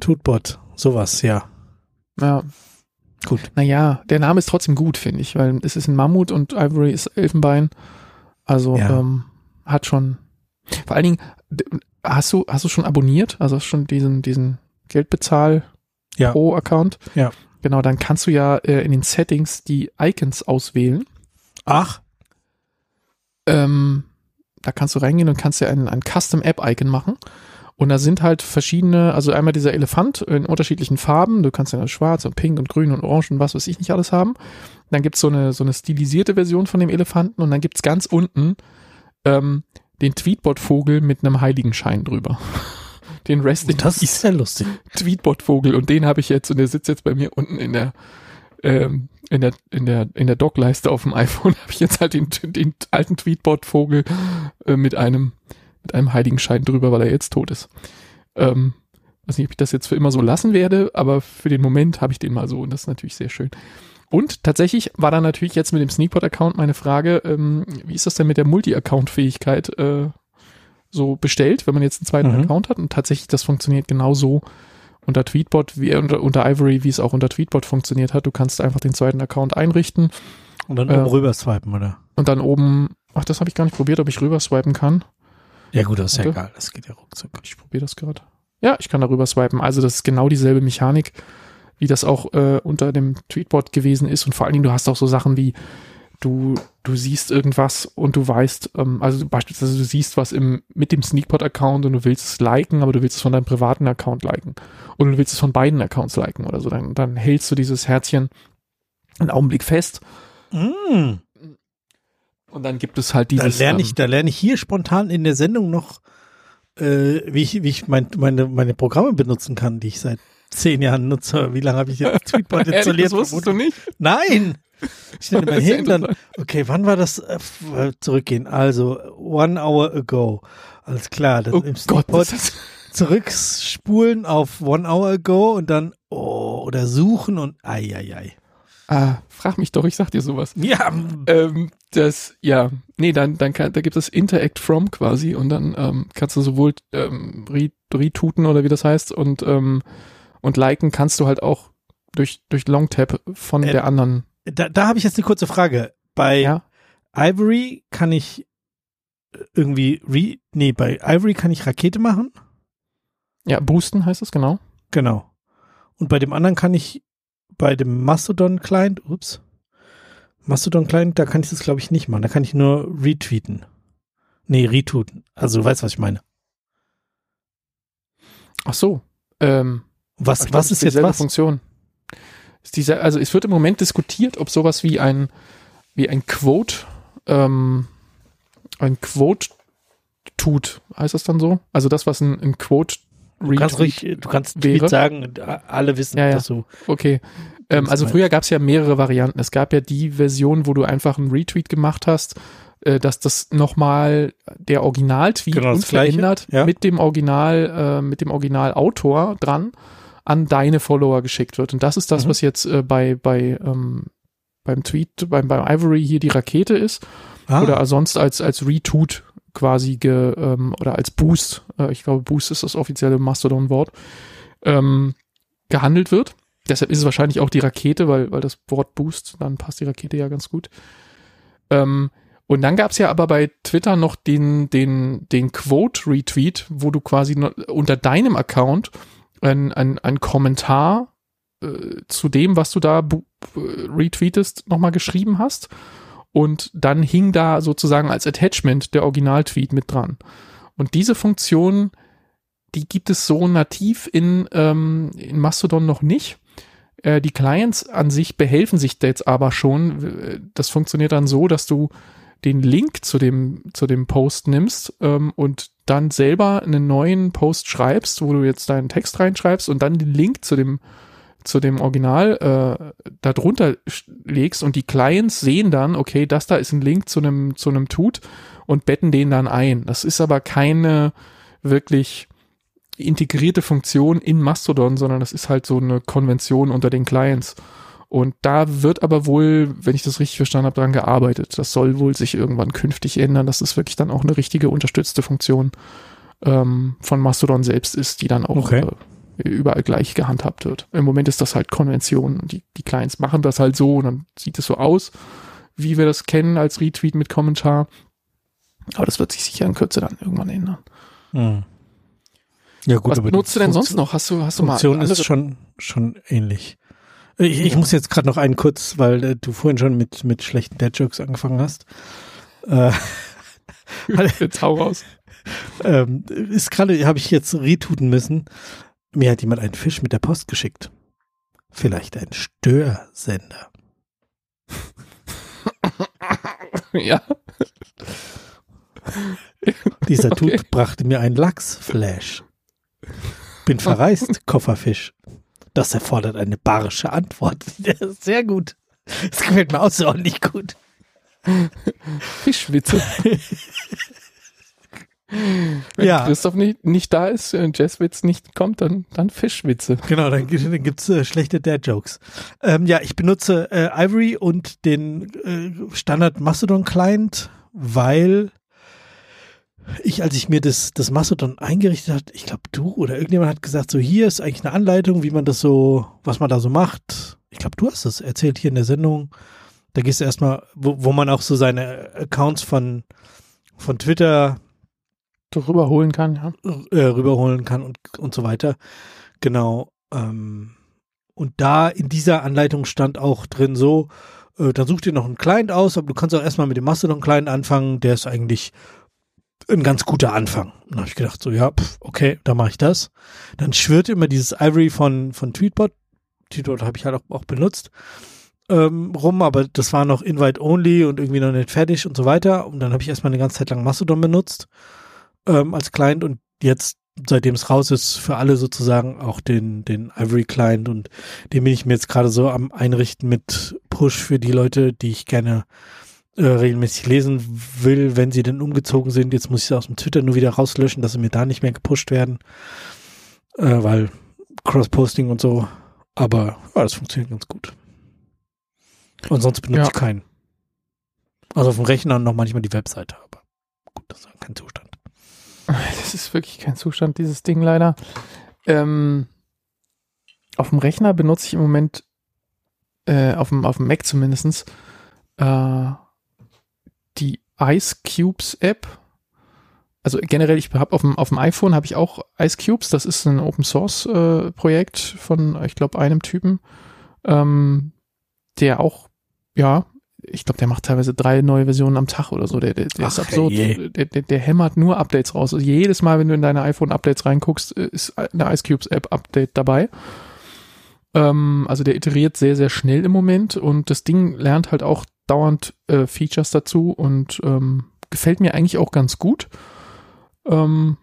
Tutbot, sowas, ja. Ja. Gut. Naja, der Name ist trotzdem gut, finde ich, weil es ist ein Mammut und Ivory ist Elfenbein. Also Ja. ähm, hat schon. Vor allen Dingen, hast du, hast du schon abonniert? Also hast du schon diesen, diesen Geldbezahl Ja. pro Account? Ja. Genau, dann kannst du ja äh, in den Settings die Icons auswählen. Ach, Ähm, da kannst du reingehen und kannst dir ein, ein Custom App Icon machen. Und da sind halt verschiedene, also einmal dieser Elefant in unterschiedlichen Farben. Du kannst ja schwarz und pink und grün und orange und was weiß ich nicht alles haben. Dann gibt's so eine, so eine stilisierte Version von dem Elefanten und dann gibt's ganz unten ähm, den Tweetbot-Vogel mit einem Heiligenschein drüber. Den Resting das ist ja lustig. Tweetbot-Vogel und den habe ich jetzt und der sitzt jetzt bei mir unten in der ähm, in der in der in der Dockleiste auf dem iPhone habe ich jetzt halt den, den alten Tweetbot-Vogel äh, mit einem mit einem Heiligenschein drüber, weil er jetzt tot ist. Ähm, weiß nicht, ob ich das jetzt für immer so lassen werde, aber für den Moment habe ich den mal so und das ist natürlich sehr schön. Und tatsächlich war dann natürlich jetzt mit dem Sneakpot-Account meine Frage, ähm, wie ist das denn mit der Multi-Account-Fähigkeit äh, so bestellt, wenn man jetzt einen zweiten Mhm. Account hat? Und tatsächlich, das funktioniert genauso unter Tweetbot, wie unter, unter Ivory, wie es auch unter Tweetbot funktioniert hat. Du kannst einfach den zweiten Account einrichten Und dann Äh, oben rüber swipen, oder? und dann oben, ach, das habe ich gar nicht probiert, ob ich rüber swipen kann. Ja gut, das ist ja Warte. egal. Das geht ja ruckzuck. Ich probiere das gerade. Ja, ich kann darüber swipen. Also das ist genau dieselbe Mechanik, wie das auch äh, unter dem Tweetbot gewesen ist. Und vor allen Dingen, du hast auch so Sachen wie, du, du siehst irgendwas und du weißt, ähm, also beispielsweise du siehst was im, mit dem Sneakpot-Account und du willst es liken, aber du willst es von deinem privaten Account liken. Oder du willst es von beiden Accounts liken oder so. Dann, dann hältst du dieses Herzchen einen Augenblick fest Mm, und dann gibt es halt da dieses. lerne ich, ähm, da lerne ich hier spontan in der Sendung noch, äh, wie ich, wie ich mein, meine, meine Programme benutzen kann, die ich seit zehn Jahren nutze. Wie lange habe ich jetzt Tweetbot installiert? das wusstest du nicht? Nein! Ich nenne mein interessant. okay, wann war das? Äh, äh, zurückgehen. Also, one hour ago. Alles klar. Dann Oh im Gott, das zurückspulen auf one hour ago und dann, oh, oder suchen und, ai, ai, ai. ah, frag mich doch, ich sag dir sowas. Ja, Ähm, das, ja, nee, dann, dann kann, da gibt es Interact from quasi und dann ähm, kannst du sowohl ähm, re, retweeten oder wie das heißt und ähm, und liken kannst du halt auch durch durch Longtap von Äh, der anderen. Da, da habe ich jetzt eine kurze Frage. Bei Ja, Ivory kann ich irgendwie re, nee, bei Ivory kann ich Rakete machen. ja, boosten heißt es genau. Genau. Und bei dem anderen kann ich, bei dem Mastodon Client, ups, Mastodon Client, da kann ich das glaube ich nicht machen. Da kann ich nur retweeten. Nee, retweeten. Also, du weißt, was ich meine. Ach so. Ähm, Was, glaub, was ist jetzt was? Funktion? Ist diese, also es wird im Moment diskutiert, ob sowas wie ein wie ein Quote ähm, ein Quote tut, heißt das dann so? Also das, was ein, ein Quote Du kannst, ruhig, du kannst wäre. Sagen, alle wissen, Ja, ja. dass du. Okay. Ähm, Das also mein- früher gab es ja mehrere Varianten. Es gab ja die Version, wo du einfach einen Retweet gemacht hast, äh, dass das nochmal der Original-Tweet Genau das unverändert ja. mit dem Original, äh, mit dem Originalautor dran an deine Follower geschickt wird. Und das ist das, Mhm. was jetzt äh, bei, bei ähm, beim Tweet, beim, beim Ivory hier die Rakete ist Ah, oder sonst als, als Retweet quasi ge, ähm, oder als Boost, äh, ich glaube Boost ist das offizielle Mastodon-Wort, ähm, gehandelt wird. Deshalb ist es wahrscheinlich auch die Rakete, weil, weil das Wort Boost, dann passt die Rakete ja ganz gut. Ähm, und dann gab's ja aber bei Twitter noch den, den, den Quote-Retweet, wo du quasi unter deinem Account ein, ein, ein Kommentar äh, zu dem, was du da äh, retweetest, nochmal geschrieben hast. Und dann hing da sozusagen als Attachment der Original-Tweet mit dran. Und diese Funktion, die gibt es so nativ in, ähm, in Mastodon noch nicht. Äh, die Clients an sich behelfen sich jetzt aber schon. Äh, Das funktioniert dann so, dass du den Link zu dem, zu dem Post nimmst ähm, und dann selber einen neuen Post schreibst, wo du jetzt deinen Text reinschreibst und dann den Link zu dem zu dem Original äh, darunter legst und die Clients sehen dann, okay, das da ist ein Link zu einem zu einem Tut und betten den dann ein. Das ist aber keine wirklich integrierte Funktion in Mastodon, sondern das ist halt so eine Konvention unter den Clients. Und da wird aber wohl, wenn ich das richtig verstanden habe, dran gearbeitet. Das soll wohl sich irgendwann künftig ändern, dass es wirklich dann auch eine richtige unterstützte Funktion ähm, von Mastodon selbst ist, die dann auch okay. äh, überall gleich gehandhabt wird. Im Moment ist das halt Konvention. Die, die Clients machen das halt so und dann sieht es so aus, wie wir das kennen als Retweet mit Kommentar. Aber das wird sich sicher in Kürze dann irgendwann ändern. Hm. Ja gut, Was aber benutzt du denn sonst noch? Hast du, hast du mal Funktion ist schon, schon ähnlich. Ich, ich muss jetzt gerade noch einen kurz, weil äh, du vorhin schon mit, mit schlechten Dead-Jokes angefangen hast. Äh, jetzt hau raus. Ähm, ist gerade, habe ich jetzt retuten müssen. Mir hat jemand einen Fisch mit der Post geschickt. Vielleicht ein Störsender. ja. Dieser okay. Tut brachte mir einen Lachsflash. Bin verreist, Kofferfisch. Das erfordert eine barische Antwort. Sehr gut. Das gefällt mir außerordentlich gut. Fischwitze. Wenn ja. Christoph nicht, nicht da ist, und Jazzwitz nicht kommt, dann, dann Fischwitze. Genau, dann, dann gibt's äh, schlechte Dad-Jokes. Ähm, ja, ich benutze äh, Ivory und den äh, Standard Mastodon Client, weil ich, als ich mir das, das Mastodon eingerichtet hat, ich glaube du oder irgendjemand hat gesagt, so hier ist eigentlich eine Anleitung, wie man das so, was man da so macht. Ich glaube, du hast es erzählt hier in der Sendung. Da gehst du erstmal, wo, wo man auch so seine Accounts von, von Twitter rüberholen kann, ja. Äh, rüberholen kann und, und so weiter. Genau. Ähm, und da in dieser Anleitung stand auch drin so, äh, dann such dir noch einen Client aus, aber du kannst auch erstmal mit dem Mastodon-Client anfangen, der ist eigentlich ein ganz guter Anfang. Dann habe ich gedacht, so ja, pff, okay, da mache ich das. Dann schwirrt immer dieses Ivory von, von Tweetbot. Tweetbot habe ich halt auch, auch benutzt ähm, rum, aber das war noch Invite Only und irgendwie noch nicht fertig und so weiter. Und dann habe ich erstmal eine ganze Zeit lang Mastodon benutzt ähm, als Client und jetzt, seitdem es raus ist, für alle sozusagen auch den, den Ivory Client und den bin ich mir jetzt gerade so am Einrichten mit Push für die Leute, die ich gerne äh, regelmäßig lesen will, wenn sie denn umgezogen sind. Jetzt muss ich sie aus dem Twitter nur wieder rauslöschen, dass sie mir da nicht mehr gepusht werden, äh, weil Cross-Posting und so. Aber ja, das funktioniert ganz gut. Und sonst benutze ja. ich keinen. Also auf dem Rechner noch manchmal die Webseite, aber gut, das ist kein Zustand. Das ist wirklich kein Zustand, dieses Ding leider. Ähm, auf dem Rechner benutze ich im Moment, äh, auf, dem, auf dem Mac zumindestens äh, die Ice Cubes App. Also generell, ich habe auf dem, auf dem iPhone habe ich auch Ice Cubes. Das ist ein Open Source äh, Projekt von, ich glaube, einem Typen, ähm, der auch, ja, ich glaube, der macht teilweise drei neue Versionen am Tag oder so. Der, der, der Ach, ist absurd. Der, der, der hämmert nur Updates raus. Also jedes Mal, wenn du in deine iPhone-Updates reinguckst, äh, ist eine Ice Cubes App-Update dabei. Ähm, also der iteriert sehr, sehr schnell im Moment und das Ding lernt halt auch dauernd äh, Features dazu und ähm, gefällt mir eigentlich auch ganz gut. Ähm,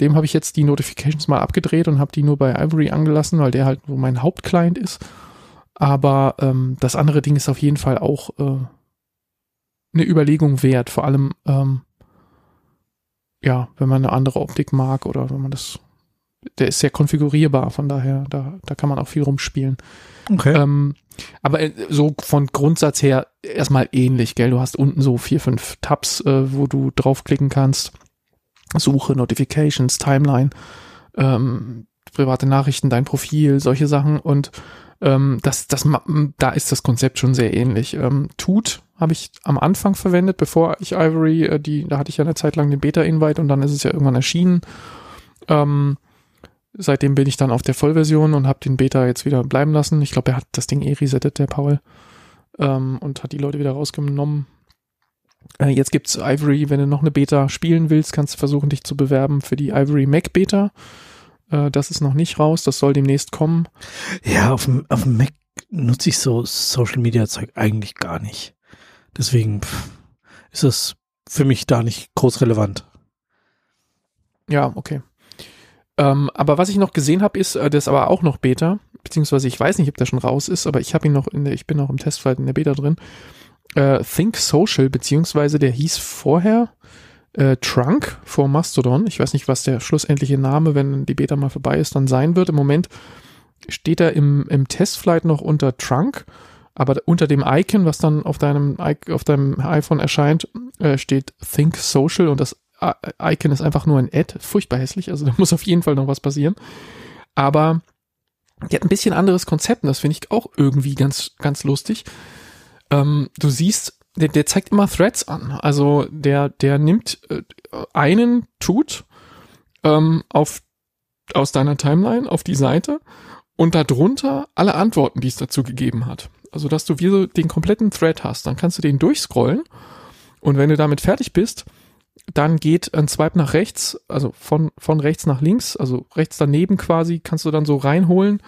dem habe ich jetzt die Notifications mal abgedreht und habe die nur bei Ivory angelassen, weil der halt so mein Hauptclient ist. Aber ähm, das andere Ding ist auf jeden Fall auch äh, eine Überlegung wert. Vor allem, ähm, ja, wenn man eine andere Optik mag oder wenn man das, der ist sehr konfigurierbar, von daher, da, da kann man auch viel rumspielen. Okay. Ähm, aber äh, so von Grundsatz her erstmal ähnlich, gell? Du hast unten so vier, fünf Tabs, äh, wo du draufklicken kannst. Suche, Notifications, Timeline, ähm, private Nachrichten, dein Profil, solche Sachen und ähm, das, das, da ist das Konzept schon sehr ähnlich. Ähm, Tut habe ich am Anfang verwendet, bevor ich Ivory, äh, die, da hatte ich ja eine Zeit lang den Beta-Invite und dann ist es ja irgendwann erschienen. Ähm, seitdem bin ich dann auf der Vollversion und habe den Beta jetzt wieder bleiben lassen. Ich glaube, er hat das Ding eh resettet, der Paul, ähm, und hat die Leute wieder rausgenommen. Äh, jetzt gibt's Ivory, wenn du noch eine Beta spielen willst, kannst du versuchen, dich zu bewerben für die Ivory Mac Beta. Äh, das ist noch nicht raus, das soll demnächst kommen. Ja, auf dem, auf dem Mac nutze ich so Social Media Zeug eigentlich gar nicht. Deswegen, ist es für mich da nicht groß relevant. Ja, okay. Ähm, aber was ich noch gesehen habe, ist, äh, das aber auch noch Beta, beziehungsweise ich weiß nicht, ob der schon raus ist, aber ich habe ihn noch in der, ich bin noch im Testflight in der Beta drin. Äh, Think Social, beziehungsweise der hieß vorher äh, Trunk vor Mastodon. Ich weiß nicht, was der schlussendliche Name, wenn die Beta mal vorbei ist, dann sein wird. Im Moment steht er im, im Testflight noch unter Trunk, aber unter dem Icon, was dann auf deinem, auf deinem iPhone erscheint, äh, steht Think Social und das Icon ist einfach nur ein Ad, furchtbar hässlich, also da muss auf jeden Fall noch was passieren. Aber die hat ein bisschen anderes Konzept und das finde ich auch irgendwie ganz, ganz lustig. Ähm, du siehst, der, der zeigt immer Threads an. Also der, der nimmt äh, einen Tut ähm, auf, aus deiner Timeline auf die Seite und darunter alle Antworten, die es dazu gegeben hat. Also dass du wie so den kompletten Thread hast. Dann kannst du den durchscrollen und wenn du damit fertig bist, dann geht ein Swipe nach rechts, also von, von rechts nach links, also rechts daneben quasi, kannst du dann so reinholen,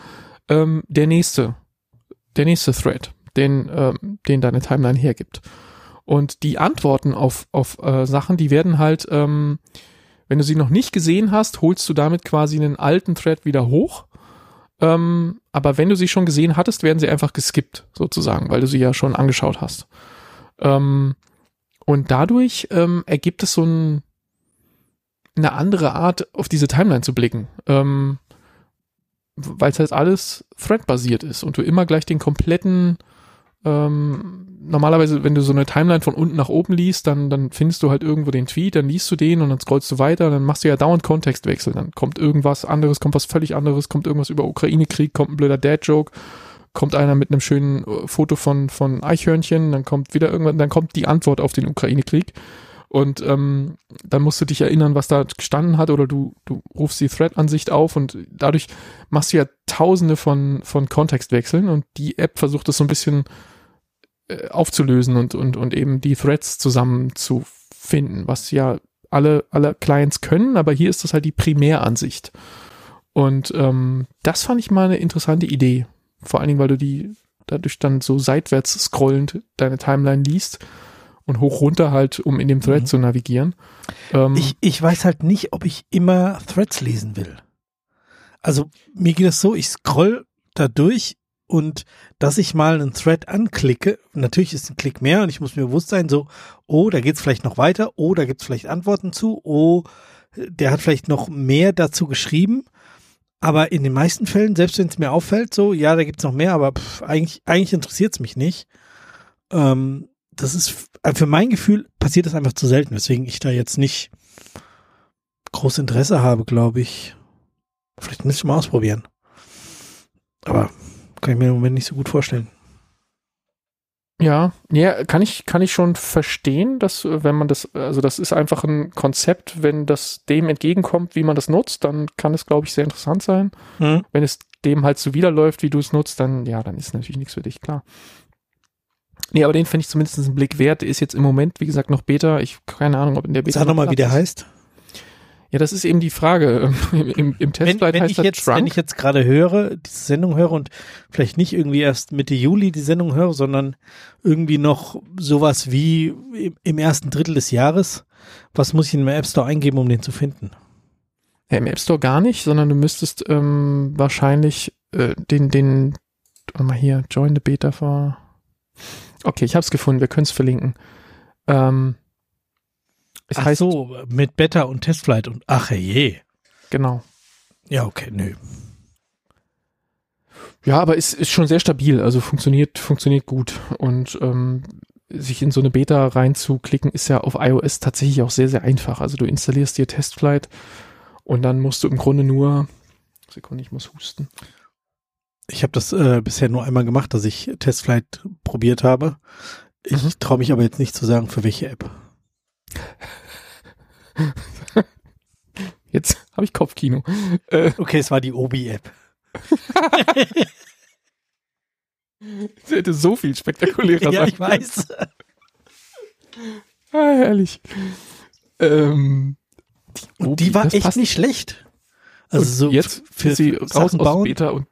ähm, der nächste, der nächste Thread, den, ähm, den deine Timeline hergibt. Und die Antworten auf, auf äh, Sachen, die werden halt, ähm, wenn du sie noch nicht gesehen hast, holst du damit quasi einen alten Thread wieder hoch. Ähm, aber wenn du sie schon gesehen hattest, werden sie einfach geskippt, sozusagen, weil du sie ja schon angeschaut hast. Ähm, und dadurch ähm, ergibt es so ein, eine andere Art, auf diese Timeline zu blicken. Ähm, weil es halt alles thread-basiert ist und du immer gleich den kompletten ähm, normalerweise, wenn du so eine Timeline von unten nach oben liest, dann, dann findest du halt irgendwo den Tweet, dann liest du den und dann scrollst du weiter, dann machst du ja dauernd Kontextwechsel. Dann kommt irgendwas anderes, kommt was völlig anderes, kommt irgendwas über Ukraine-Krieg, kommt ein blöder Dad-Joke, kommt einer mit einem schönen äh, Foto von, von Eichhörnchen, dann kommt wieder irgendwann, dann kommt die Antwort auf den Ukraine-Krieg. Und ähm, dann musst du dich erinnern, was da gestanden hat, oder du, du rufst die Thread-Ansicht auf und dadurch machst du ja tausende von, von Kontextwechseln und die App versucht das so ein bisschen äh, aufzulösen und, und, und eben die Threads zusammenzufinden, was ja alle, alle Clients können, aber hier ist das halt die Primäransicht. Und ähm, das fand ich mal eine interessante Idee. Vor allen Dingen, weil du die dadurch dann so seitwärts scrollend deine Timeline liest und hoch runter halt, um in dem Thread mhm. zu navigieren. Ähm, ich, ich weiß halt nicht, ob ich immer Threads lesen will. Also mir geht es so, ich scroll da durch und dass ich mal einen Thread anklicke, natürlich ist ein Klick mehr und ich muss mir bewusst sein, so, oh, da geht's vielleicht noch weiter, oh, da gibt's vielleicht Antworten zu, oh, der hat vielleicht noch mehr dazu geschrieben. Aber in den meisten Fällen, selbst wenn es mir auffällt, so, ja, da gibt's noch mehr, aber pff, eigentlich, eigentlich interessiert's mich nicht. Ähm, das ist, äh, für mein Gefühl passiert das einfach zu selten, weswegen ich da jetzt nicht groß Interesse habe, glaube ich. Vielleicht müsste ich mal ausprobieren. Aber kann ich mir im Moment nicht so gut vorstellen. Ja, ja, kann ich, kann ich schon verstehen, dass, wenn man das, also das ist einfach ein Konzept, wenn das dem entgegenkommt, wie man das nutzt, dann kann es, glaube ich, sehr interessant sein. Mhm. Wenn es dem halt so widerläuft, wie du es nutzt, dann, ja, dann ist natürlich nichts für dich, klar. Nee, aber den finde ich zumindest einen Blick wert. Ist jetzt im Moment, wie gesagt, noch Beta. Ich keine Ahnung, ob in der Beta. Sag nochmal, wie der heißt. Ja, das ist eben die Frage. Im, im Testflight wenn, wenn heißt ich jetzt, Trunk. Wenn ich jetzt gerade höre, diese Sendung höre und vielleicht nicht irgendwie erst Mitte Juli die Sendung höre, sondern irgendwie noch sowas wie im ersten Drittel des Jahres, was muss ich in meinem App Store eingeben, um den zu finden? Ja, Im App Store gar nicht, sondern du müsstest ähm, wahrscheinlich äh, den, den, mal hier, Join the Beta vor. Okay, ich habe es gefunden, wir können es verlinken. Ähm, es ach heißt, so, mit Beta und Testflight und ach je. Genau. Ja, okay, nö. Ja, aber es ist schon sehr stabil, also funktioniert, funktioniert gut. Und ähm, sich in so eine Beta reinzuklicken, ist ja auf iOS tatsächlich auch sehr, sehr einfach. Also du installierst dir Testflight und dann musst du im Grunde nur, Sekunde, ich muss husten. Ich habe das äh, bisher nur einmal gemacht, dass ich Testflight probiert habe. Ich mhm. traue mich aber jetzt nicht zu sagen, für welche App. Jetzt habe ich Kopfkino. Äh, okay, es war die Obi-App. Sie hätte so viel spektakulärer ja, ich weiß. ah, herrlich. Ähm, die, und die war echt passt. nicht schlecht. Also und so jetzt für, sie raus Sachen bauen. Beta und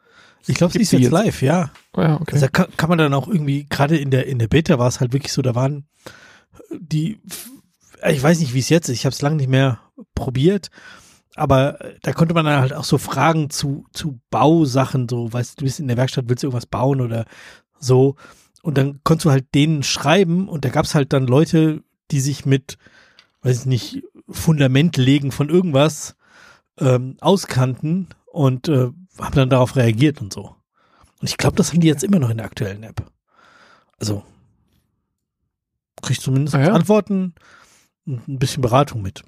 ich glaube, sie ist jetzt, jetzt, live, ja. Oh ja okay. Also kann, kann man dann auch irgendwie, gerade in der, in der Beta war es halt wirklich so, da waren die, ich weiß nicht, wie es jetzt ist, ich habe es lange nicht mehr probiert, aber da konnte man dann halt auch so Fragen zu, zu Bausachen, so, weißt du, du bist in der Werkstatt, willst du irgendwas bauen oder so. Und dann konntest du halt denen schreiben und da gab es halt dann Leute, die sich mit, weiß ich nicht, Fundament legen von irgendwas ähm, auskannten und äh, haben dann darauf reagiert und so. Und ich glaube, das haben die jetzt immer noch in der aktuellen App. Also kriegst zumindest Ah ja. Antworten ein bisschen Beratung mit.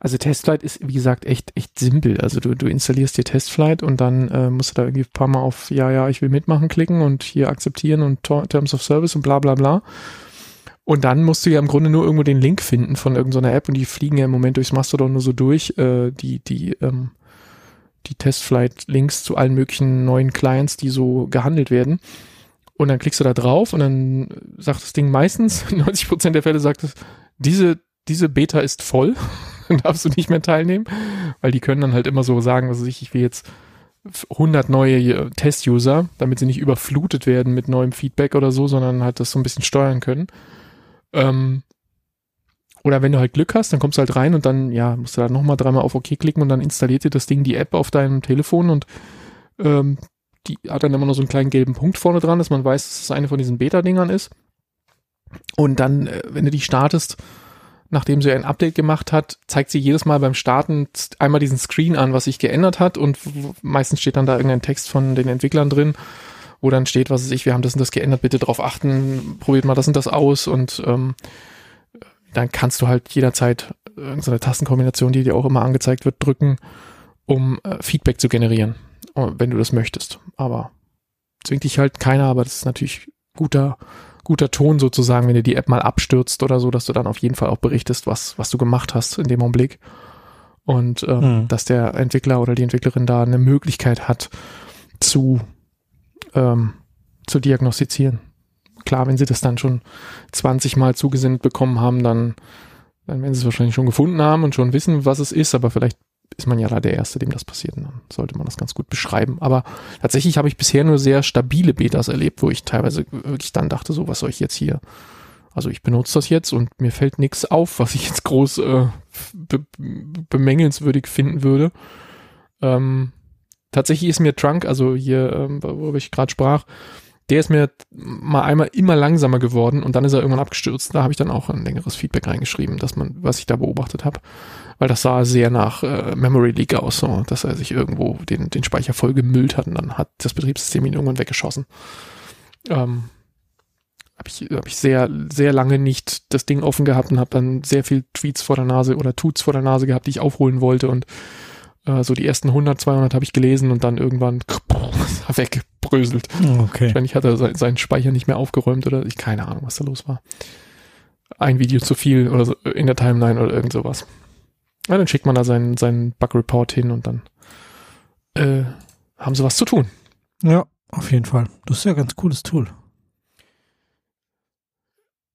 Also Testflight ist, wie gesagt, echt, echt simpel. Also du, du installierst dir Testflight und dann äh, musst du da irgendwie ein paar Mal auf Ja, ja, ich will mitmachen klicken und hier akzeptieren und Terms of Service und bla bla bla. Und dann musst du ja im Grunde nur irgendwo den Link finden von irgendeiner App und die fliegen ja im Moment durchs Mastodon nur so durch, äh, die, die, ähm, die Testflight-Links zu allen möglichen neuen Clients, die so gehandelt werden. Und dann klickst du da drauf und dann sagt das Ding meistens, 90% der Fälle sagt es, diese, diese Beta ist voll, dann darfst du nicht mehr teilnehmen, weil die können dann halt immer so sagen, was weiß ich, ich will jetzt 100 neue äh, Test-User, damit sie nicht überflutet werden mit neuem Feedback oder so, sondern halt das so ein bisschen steuern können. Ähm, oder wenn du halt Glück hast, dann kommst du halt rein und dann, ja, musst du da nochmal dreimal auf OK klicken und dann installiert dir das Ding die App auf deinem Telefon und ähm, die hat dann immer noch so einen kleinen gelben Punkt vorne dran, dass man weiß, dass es eine von diesen Beta-Dingern ist. Und dann, äh, wenn du die startest, nachdem sie ein Update gemacht hat, zeigt sie jedes Mal beim Starten einmal diesen Screen an, was sich geändert hat und meistens steht dann da irgendein Text von den Entwicklern drin, wo dann steht, was weiß ich, wir haben das und das geändert, bitte drauf achten, probiert mal das und das aus und ähm, dann kannst du halt jederzeit irgendeine Tastenkombination, die dir auch immer angezeigt wird, drücken, um äh, Feedback zu generieren, äh, wenn du das möchtest. Aber zwingt dich halt keiner, aber das ist natürlich guter, guter Ton sozusagen, wenn dir die App mal abstürzt oder so, dass du dann auf jeden Fall auch berichtest, was, was du gemacht hast in dem Augenblick. Und ähm, Hm. dass der Entwickler oder die Entwicklerin da eine Möglichkeit hat zu, ähm, zu diagnostizieren. Klar, wenn sie das dann schon 20 Mal zugesendet bekommen haben, dann, dann werden sie es wahrscheinlich schon gefunden haben und schon wissen, was es ist, aber vielleicht ist man ja da der Erste, dem das passiert und dann sollte man das ganz gut beschreiben. Aber tatsächlich habe ich bisher nur sehr stabile Betas erlebt, wo ich teilweise wirklich dann dachte, so, was soll ich jetzt hier? Also ich benutze das jetzt und mir fällt nichts auf, was ich jetzt groß äh, be bemängelnswürdig finden würde. Ähm, tatsächlich ist mir Trunk, also hier, ähm, worüber ich gerade sprach, der ist mir mal einmal immer langsamer geworden und dann ist er irgendwann abgestürzt. Da habe ich dann auch ein längeres Feedback reingeschrieben, dass man, was ich da beobachtet habe, weil das sah sehr nach äh, Memory Leak aus, so, dass er sich irgendwo den, den Speicher voll gemüllt hat und dann hat das Betriebssystem ihn irgendwann weggeschossen. Ähm, habe ich, hab ich sehr, sehr lange nicht das Ding offen gehabt und habe dann sehr viel Tweets vor der Nase oder Tuts vor der Nase gehabt, die ich aufholen wollte und äh, so die ersten 100, 200 habe ich gelesen und dann irgendwann weggebröselt. Okay. Wahrscheinlich hat er se- seinen Speicher nicht mehr aufgeräumt oder ich keine Ahnung, was da los war. Ein Video zu viel oder so in der Timeline oder irgend sowas. Ja, dann schickt man da seinen, seinen Bug-Report hin und dann äh, haben sie was zu tun. Ja, auf jeden Fall. Das ist ja ein ganz cooles Tool.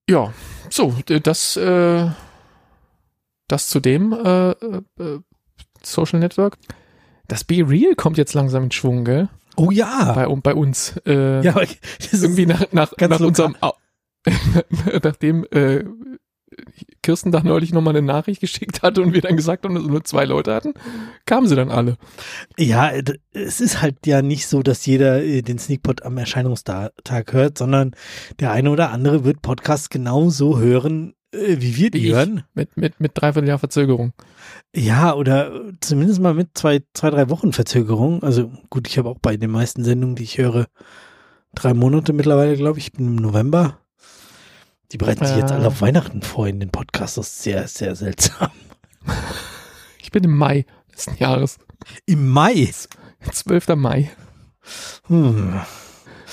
Ja, so, d- das, äh, das zu dem äh, äh, äh, Social Network. Das Be Real kommt jetzt langsam in Schwung, gell? Oh ja. Bei, bei uns. Äh, Ja, irgendwie nach, nach, nach unserem, nachdem äh, Kirsten da neulich nochmal eine Nachricht geschickt hatte und wir dann gesagt haben, dass wir nur zwei Leute hatten, kamen sie dann alle. Ja, es ist halt ja nicht so, dass jeder äh, den Sneakpot am Erscheinungstag hört, sondern der eine oder andere wird Podcasts genauso hören, wie wir die Wie ich. hören. Mit, mit, mit dreiviertel Jahr Verzögerung. Ja, oder äh, zumindest mal mit zwei, zwei, drei Wochen Verzögerung. Also gut, ich habe auch bei den meisten Sendungen, die ich höre, drei Monate mittlerweile, glaube ich. Ich bin im November. Die bereiten sich jetzt alle auf Weihnachten vor in den Podcast. Das ist sehr, sehr seltsam. Ich bin im Mai letzten Jahres. Im Mai. 12. Mai. Hm.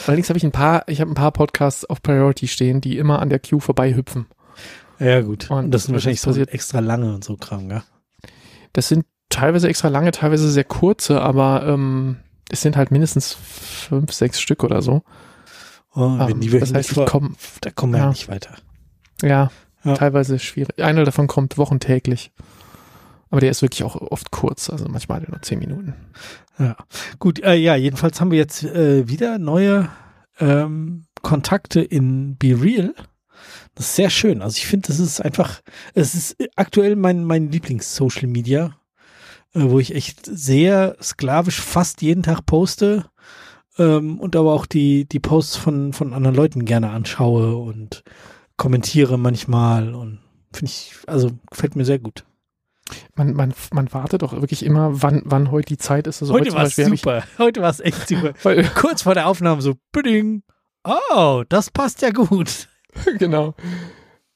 Allerdings habe ich ein paar, ich habe ein paar Podcasts auf Priority stehen, die immer an der Queue vorbei hüpfen. Ja, gut. Und das sind wahrscheinlich so extra lange und so Kram, ja? Das sind teilweise extra lange, teilweise sehr kurze, aber ähm, es sind halt mindestens fünf, sechs Stück oder so. Oh, wenn Ähm, das heißt, ich vor, komme, da kommen wir ja ja. nicht weiter. ja, Ja. teilweise schwierig. Einer davon kommt wochentäglich. Aber der ist wirklich auch oft kurz, also manchmal nur zehn Minuten. Ja. Gut, äh, ja, jedenfalls haben wir jetzt äh, wieder neue ähm, Kontakte in Be Real. Das ist sehr schön. Also ich finde, das ist einfach, es ist aktuell mein, mein Lieblings-Social Media, äh, wo ich echt sehr sklavisch fast jeden Tag poste ähm, und aber auch die, die Posts von, von anderen Leuten gerne anschaue und kommentiere manchmal und finde ich, also gefällt mir sehr gut. Man, man, man wartet doch wirklich immer, wann, wann heute die Zeit ist. Also heute, war es super. heute war es echt super. Kurz vor der Aufnahme so, Pudding. Oh, das passt ja gut. genau.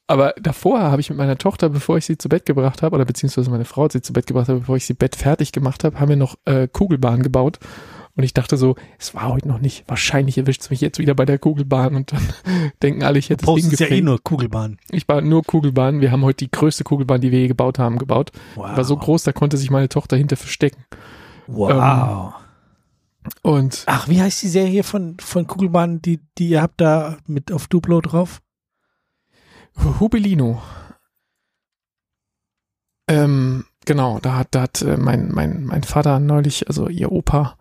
Aber davor habe ich mit meiner Tochter, bevor ich sie zu Bett gebracht habe, oder beziehungsweise meine Frau sie zu Bett gebracht habe, bevor ich sie Bett fertig gemacht habe, haben wir noch äh, Kugelbahn gebaut. Und ich dachte so, es war heute noch nicht. Wahrscheinlich erwischt es mich jetzt wieder bei der Kugelbahn und dann denken alle, ich hätte das Ding ja eh nur Kugelbahn. Ich war nur Kugelbahn. Wir haben heute die größte Kugelbahn, die wir je gebaut haben, gebaut. Wow. War so groß, da konnte sich meine Tochter hinter verstecken. Wow. Ähm, und ach, wie heißt die Serie von von Kugelbahn, die die ihr habt da mit auf Duplo drauf? Hubelino. Ähm, genau, da hat, da hat äh, mein, mein, mein Vater neulich, also ihr Opa,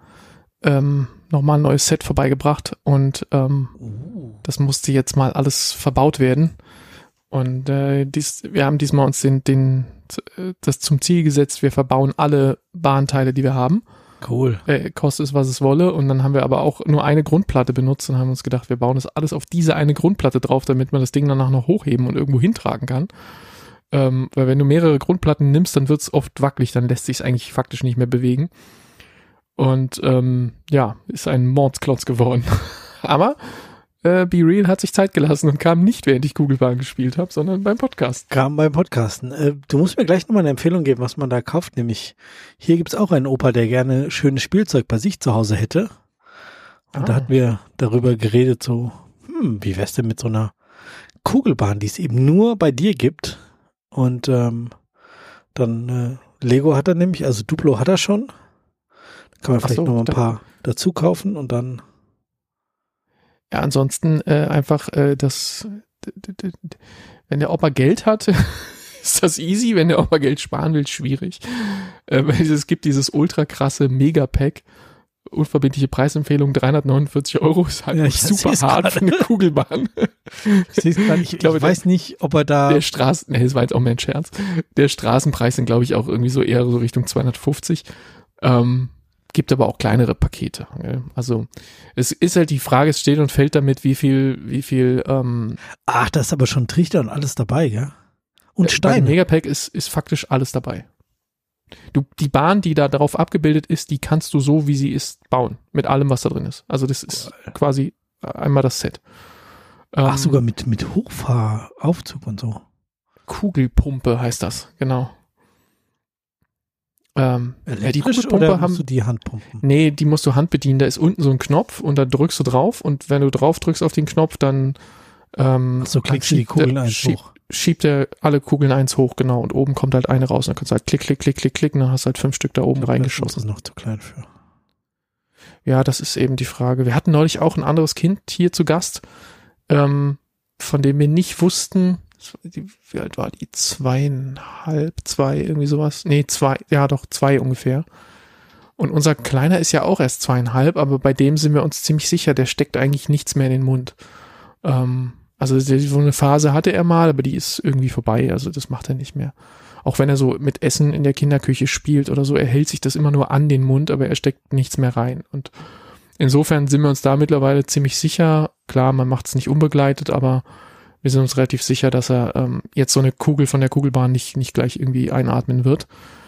ähm, nochmal ein neues Set vorbeigebracht und ähm, uh. das musste jetzt mal alles verbaut werden. Und äh, dies, wir haben diesmal uns den, den, das zum Ziel gesetzt, wir verbauen alle Bahnteile, die wir haben. Cool. Äh, kostet es, was es wolle. Und dann haben wir aber auch nur eine Grundplatte benutzt und haben uns gedacht, wir bauen das alles auf diese eine Grundplatte drauf, damit man das Ding danach noch hochheben und irgendwo hintragen kann. Ähm, weil wenn du mehrere Grundplatten nimmst, dann wird es oft wackelig, dann lässt sich es eigentlich faktisch nicht mehr bewegen. Und ähm, ja, ist ein Mordsklotz geworden. Aber äh, Be Real hat sich Zeit gelassen und kam nicht, während ich Kugelbahn gespielt habe, sondern beim Podcast. Kam beim Podcasten. Äh, du musst mir gleich nochmal eine Empfehlung geben, was man da kauft. Nämlich, hier gibt's auch einen Opa, der gerne schönes Spielzeug bei sich zu Hause hätte. Und ah. da hatten wir darüber geredet, so, hm, wie wär's denn mit so einer Kugelbahn, die es eben nur bei dir gibt. Und ähm, dann äh, Lego hat er nämlich, also Duplo hat er schon. Kann man vielleicht so, noch mal ein paar dazu kaufen und dann. Ja, ansonsten äh, einfach äh, das, wenn der Opa Geld hat, ist das easy. Wenn der Opa Geld sparen will, schwierig. Äh, es gibt dieses ultra krasse Mega-Pack. Unverbindliche Preisempfehlung 349 Euro ist halt ja, super hart für eine Kugelbahn. Ich, ich, ich glaube, weiß der, nicht, ob er da. Der Straßen, nee, das war jetzt auch mehr ein Scherz. Der Straßenpreis sind, glaube ich, auch irgendwie so eher so Richtung 250. Ähm, gibt aber auch kleinere Pakete. Also es ist halt die Frage, es steht und fällt damit, wie viel, wie viel. Ähm, Ach, da ist aber schon Trichter und alles dabei, ja. Und äh, Steine. Megapack ist ist faktisch alles dabei. Du die Bahn, die da darauf abgebildet ist, die kannst du so, wie sie ist, bauen mit allem, was da drin ist. Also das ist quasi einmal das Set. Ach, ähm, sogar mit mit Hochfahraufzug und so. Kugelpumpe heißt das, genau. Ähm, ja, die Kugelpumpe oder haben, du die Handpumpen? Nee, die musst du Hand bedienen. Da ist unten so ein Knopf und da drückst du drauf und wenn du drauf drückst auf den Knopf, dann ähm, Ach so klickst du die Kugeln eins schieb, hoch. Schiebt er alle Kugeln eins hoch, genau. Und oben kommt halt eine raus. Und dann kannst du halt klick, klick, klick, klick, klick, und dann hast du halt fünf Stück da oben ja, reingeschossen. Das ist noch zu klein für. Ja, das ist eben die Frage. Wir hatten neulich auch ein anderes Kind hier zu Gast, ähm, von dem wir nicht wussten, wie alt war die? Zweieinhalb, zwei, irgendwie sowas. Nee, zwei, ja doch, zwei ungefähr. Und unser Kleiner ist ja auch erst zweieinhalb, aber bei dem sind wir uns ziemlich sicher, der steckt eigentlich nichts mehr in den Mund. Ähm, also so eine Phase hatte er mal, aber die ist irgendwie vorbei, also das macht er nicht mehr. Auch wenn er so mit Essen in der Kinderküche spielt oder so, er hält sich das immer nur an den Mund, aber er steckt nichts mehr rein. Und insofern sind wir uns da mittlerweile ziemlich sicher. Klar, man macht es nicht unbegleitet, aber wir sind uns relativ sicher, dass er ähm, jetzt so eine Kugel von der Kugelbahn nicht, nicht gleich irgendwie einatmen wird.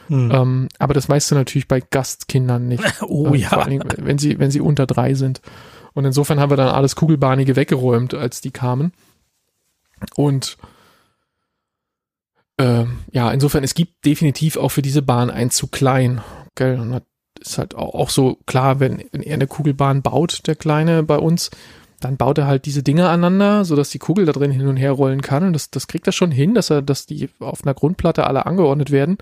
Hm. Ähm, aber das weißt du natürlich bei Gastkindern nicht. oh äh, ja. Vor allem, wenn sie, wenn sie unter drei sind. Und insofern haben wir dann alles Kugelbahnige weggeräumt, als die kamen. Und äh, ja, insofern, es gibt definitiv auch für diese Bahn ein zu klein. Gell? Und das ist halt auch, auch so klar, wenn, wenn er eine Kugelbahn baut, der Kleine bei uns, dann baut er halt diese Dinge aneinander, sodass die Kugel da drin hin und her rollen kann. Und das, das kriegt er schon hin, dass er, dass die auf einer Grundplatte alle angeordnet werden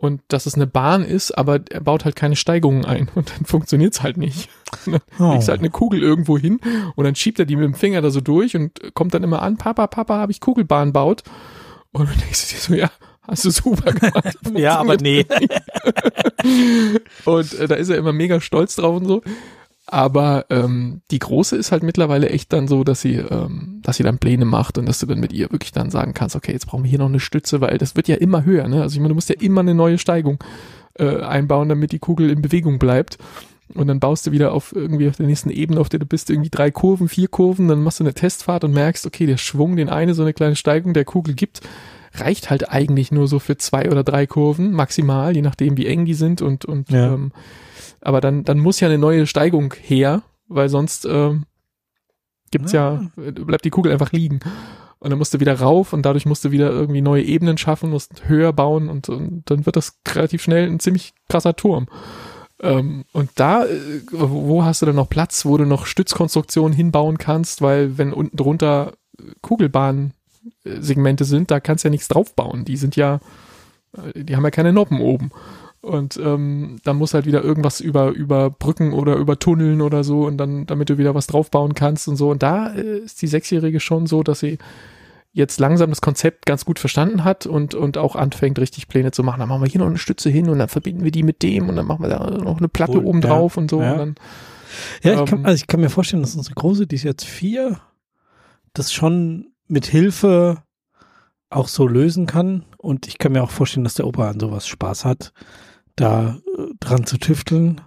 und dass es eine Bahn ist, aber er baut halt keine Steigungen ein und dann funktioniert's halt nicht. Dann oh. legst halt eine Kugel irgendwo hin und dann schiebt er die mit dem Finger da so durch und kommt dann immer an, Papa, Papa, habe ich Kugelbahn baut. Und dann denkst du dir so, ja, hast du super gemacht. ja, aber nee. und äh, da ist er immer mega stolz drauf und so. Aber ähm, die große ist halt mittlerweile echt dann so, dass sie, ähm, dass sie dann Pläne macht und dass du dann mit ihr wirklich dann sagen kannst, okay, jetzt brauchen wir hier noch eine Stütze, weil das wird ja immer höher. Ne? Also ich meine, du musst ja immer eine neue Steigung äh, einbauen, damit die Kugel in Bewegung bleibt. Und dann baust du wieder auf irgendwie auf der nächsten Ebene, auf der du bist, irgendwie drei Kurven, vier Kurven, dann machst du eine Testfahrt und merkst, okay, der Schwung, den eine so eine kleine Steigung der Kugel gibt, reicht halt eigentlich nur so für zwei oder drei Kurven maximal, je nachdem wie eng die sind und und Ja. ähm, aber dann, dann muss ja eine neue Steigung her, weil sonst ähm, gibt's ja, äh, bleibt die Kugel einfach liegen. Und dann musst du wieder rauf und dadurch musst du wieder irgendwie neue Ebenen schaffen, musst höher bauen und, und dann wird das relativ schnell ein ziemlich krasser Turm. Ähm, und da, äh, wo hast du dann noch Platz, wo du noch Stützkonstruktionen hinbauen kannst, weil wenn unten drunter Kugelbahn-Segmente sind, da kannst du ja nichts draufbauen. Die sind ja, äh, die haben ja keine Noppen oben. Und ähm, dann muss halt wieder irgendwas über, über Brücken oder über Tunneln oder so und dann, damit du wieder was draufbauen kannst und so. Und da äh, ist die Sechsjährige schon so, dass sie jetzt langsam das Konzept ganz gut verstanden hat und, und auch anfängt, richtig Pläne zu machen. Dann machen wir hier noch eine Stütze hin und dann verbinden wir die mit dem und dann machen wir da noch eine Platte Cool, oben ja, drauf und so. ja. Und dann, Ja, ich kann, Ähm, also ich kann mir vorstellen, dass unsere Große, die ist jetzt vier, das schon mit Hilfe auch so lösen kann. Und ich kann mir auch vorstellen, dass der Opa an sowas Spaß hat, da äh, dran zu tüfteln.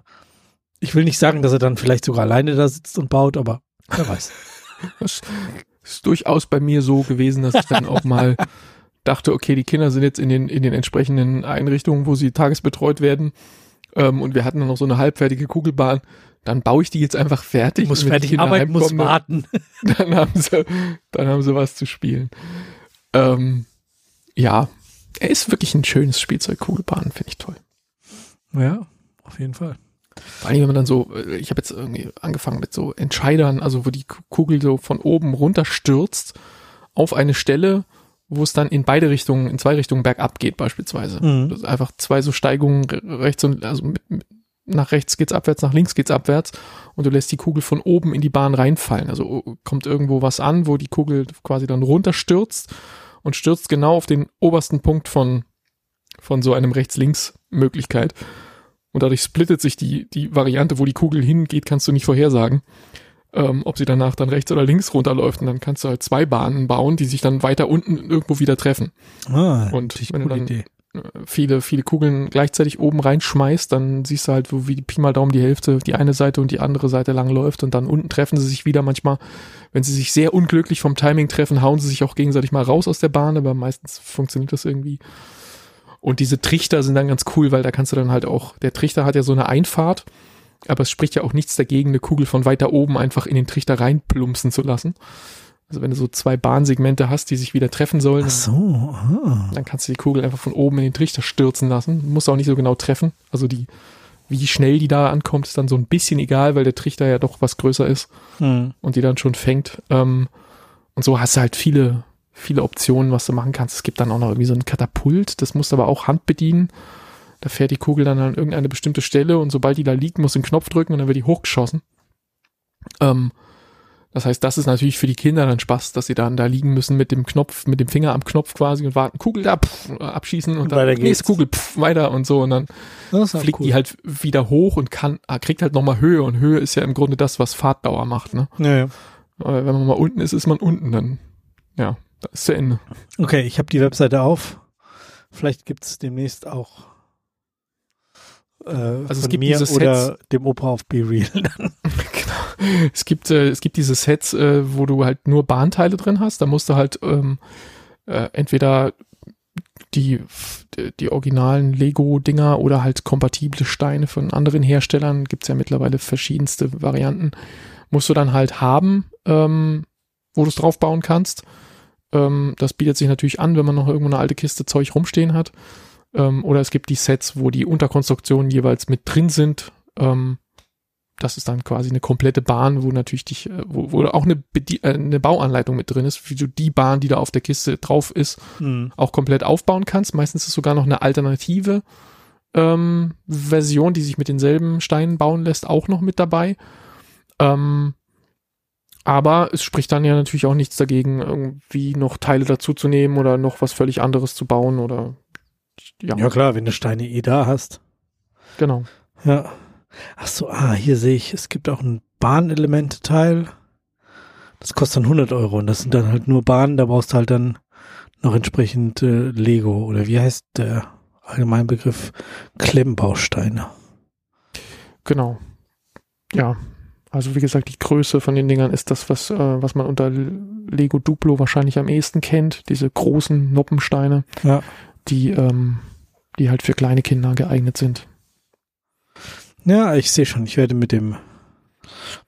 Ich will nicht sagen, dass er dann vielleicht sogar alleine da sitzt und baut, aber wer weiß. Das ist durchaus bei mir so gewesen, dass ich dann auch mal dachte, okay, die Kinder sind jetzt in den, in den entsprechenden Einrichtungen, wo sie tagesbetreut werden. Ähm, und wir hatten dann noch so eine halbfertige Kugelbahn. Dann baue ich die jetzt einfach fertig. muss fertig arbeiten, muss warten. Dann, dann haben sie, dann haben sie was zu spielen. Ähm, ja, er ist wirklich ein schönes Spielzeug, Kugelbahn, finde ich toll. Ja, auf jeden Fall. Vor allem, wenn man dann so, äh, ich habe jetzt irgendwie angefangen mit so Entscheidern, also wo die Kugel so von oben runter stürzt auf eine Stelle, wo es dann in beide Richtungen, in zwei Richtungen bergab geht beispielsweise. Mhm. Das ist einfach zwei so Steigungen re- rechts und also mit, nach rechts geht's abwärts, nach links geht's abwärts und du lässt die Kugel von oben in die Bahn reinfallen. Also oh, kommt irgendwo was an, wo die Kugel quasi dann runterstürzt und stürzt genau auf den obersten Punkt von von so einem Rechts-Links-Möglichkeit. Und dadurch splittet sich die, die Variante, wo die Kugel hingeht, kannst du nicht vorhersagen. Ähm, ob sie danach dann rechts oder links runterläuft. Und dann kannst du halt zwei Bahnen bauen, die sich dann weiter unten irgendwo wieder treffen. Ah, Und wenn du dann- Idee. Äh, Viele, viele Kugeln gleichzeitig oben reinschmeißt, dann siehst du halt, wo wie die Pi mal Daumen die Hälfte, die eine Seite und die andere Seite lang läuft und dann unten treffen sie sich wieder manchmal. Wenn sie sich sehr unglücklich vom Timing treffen, hauen sie sich auch gegenseitig mal raus aus der Bahn, aber meistens funktioniert das irgendwie. Und diese Trichter sind dann ganz cool, weil da kannst du dann halt auch, der Trichter hat ja so eine Einfahrt, aber es spricht ja auch nichts dagegen, eine Kugel von weiter oben einfach in den Trichter reinplumpsen zu lassen. Also wenn du so zwei Bahnsegmente hast, die sich wieder treffen sollen, Ach so, ah. dann kannst du die Kugel einfach von oben in den Trichter stürzen lassen. Musst auch nicht so genau treffen. Also die, wie schnell die da ankommt, ist dann so ein bisschen egal, weil der Trichter ja doch was größer ist Hm. und die dann schon fängt. Ähm, und so hast du halt viele, viele Optionen, was du machen kannst. Es gibt dann auch noch irgendwie so ein Katapult, das musst du aber auch Hand bedienen. Da fährt die Kugel dann an irgendeine bestimmte Stelle und sobald die da liegt, musst du den Knopf drücken und dann wird die hochgeschossen. Ähm, das heißt, das ist natürlich für die Kinder dann Spaß, dass sie dann da liegen müssen mit dem Knopf, mit dem Finger am Knopf quasi und warten, Kugel da, pff, abschießen und dann nächste Kugel, pff, weiter und so und dann fliegt cool. die halt wieder hoch und kann, ah, kriegt halt nochmal Höhe und Höhe ist ja im Grunde das, was Fahrtdauer macht, ne? Ja, ja. Aber wenn man mal unten ist, ist man unten dann. Ja, da ist zu Ende. Okay, ich habe die Webseite auf. Vielleicht gibt's demnächst auch äh, also es von gibt mir oder dem Opa auf Be Real. genau. Es gibt, äh, es gibt diese Sets, äh, wo du halt nur Bahnteile drin hast. Da musst du halt ähm, äh, entweder die, die originalen Lego-Dinger oder halt kompatible Steine von anderen Herstellern, gibt's ja mittlerweile verschiedenste Varianten, musst du dann halt haben, ähm, wo du es drauf bauen kannst. Ähm, das bietet sich natürlich an, wenn man noch irgendwo eine alte Kiste Zeug rumstehen hat. Ähm, oder es gibt die Sets, wo die Unterkonstruktionen jeweils mit drin sind. Ähm, das ist dann quasi eine komplette Bahn, wo natürlich dich, äh, wo, wo auch eine, äh, eine Bauanleitung mit drin ist, wie du die Bahn, die da auf der Kiste drauf ist, Hm. auch komplett aufbauen kannst. Meistens ist sogar noch eine alternative ähm, Version, die sich mit denselben Steinen bauen lässt, auch noch mit dabei. Ähm, aber es spricht dann ja natürlich auch nichts dagegen, irgendwie noch Teile dazu zu nehmen oder noch was völlig anderes zu bauen oder ja, Ja klar, wenn du Steine eh da hast. genau. Ja. Ach so, ah, hier sehe ich, es gibt auch ein Bahnelemente-Teil. Das kostet dann 100 Euro und das sind dann halt nur Bahnen, da brauchst du halt dann noch entsprechend äh, Lego oder wie heißt der Allgemeinbegriff Klemmbausteine. Genau. Ja. Also wie gesagt, die Größe von den Dingern ist das, was, äh, was man unter Lego Duplo wahrscheinlich am ehesten kennt. Diese großen Noppensteine, Ja. die, ähm, die halt für kleine Kinder geeignet sind. Ja, ich sehe schon, ich werde mit dem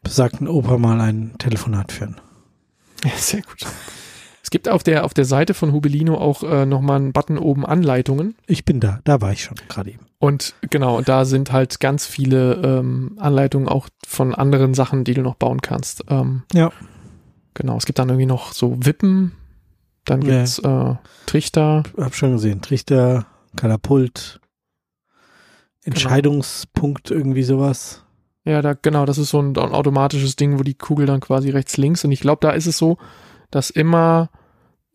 besagten Opa mal ein Telefonat führen. Ja, sehr gut. Es gibt auf der, auf der Seite von Hubelino auch äh, nochmal einen Button oben Anleitungen. Ich bin da, da war ich schon gerade eben. Und genau, und da sind halt ganz viele ähm, Anleitungen auch von anderen Sachen, die du noch bauen kannst. Ähm, Ja. Genau, es gibt dann irgendwie noch so Wippen, dann Ja. gibt's äh, Trichter. Hab schon gesehen, Trichter, Katapult, Entscheidungspunkt, irgendwie sowas. Ja, da genau, das ist so ein, ein automatisches Ding, wo die Kugel dann quasi rechts links und ich glaube, da ist es so, dass immer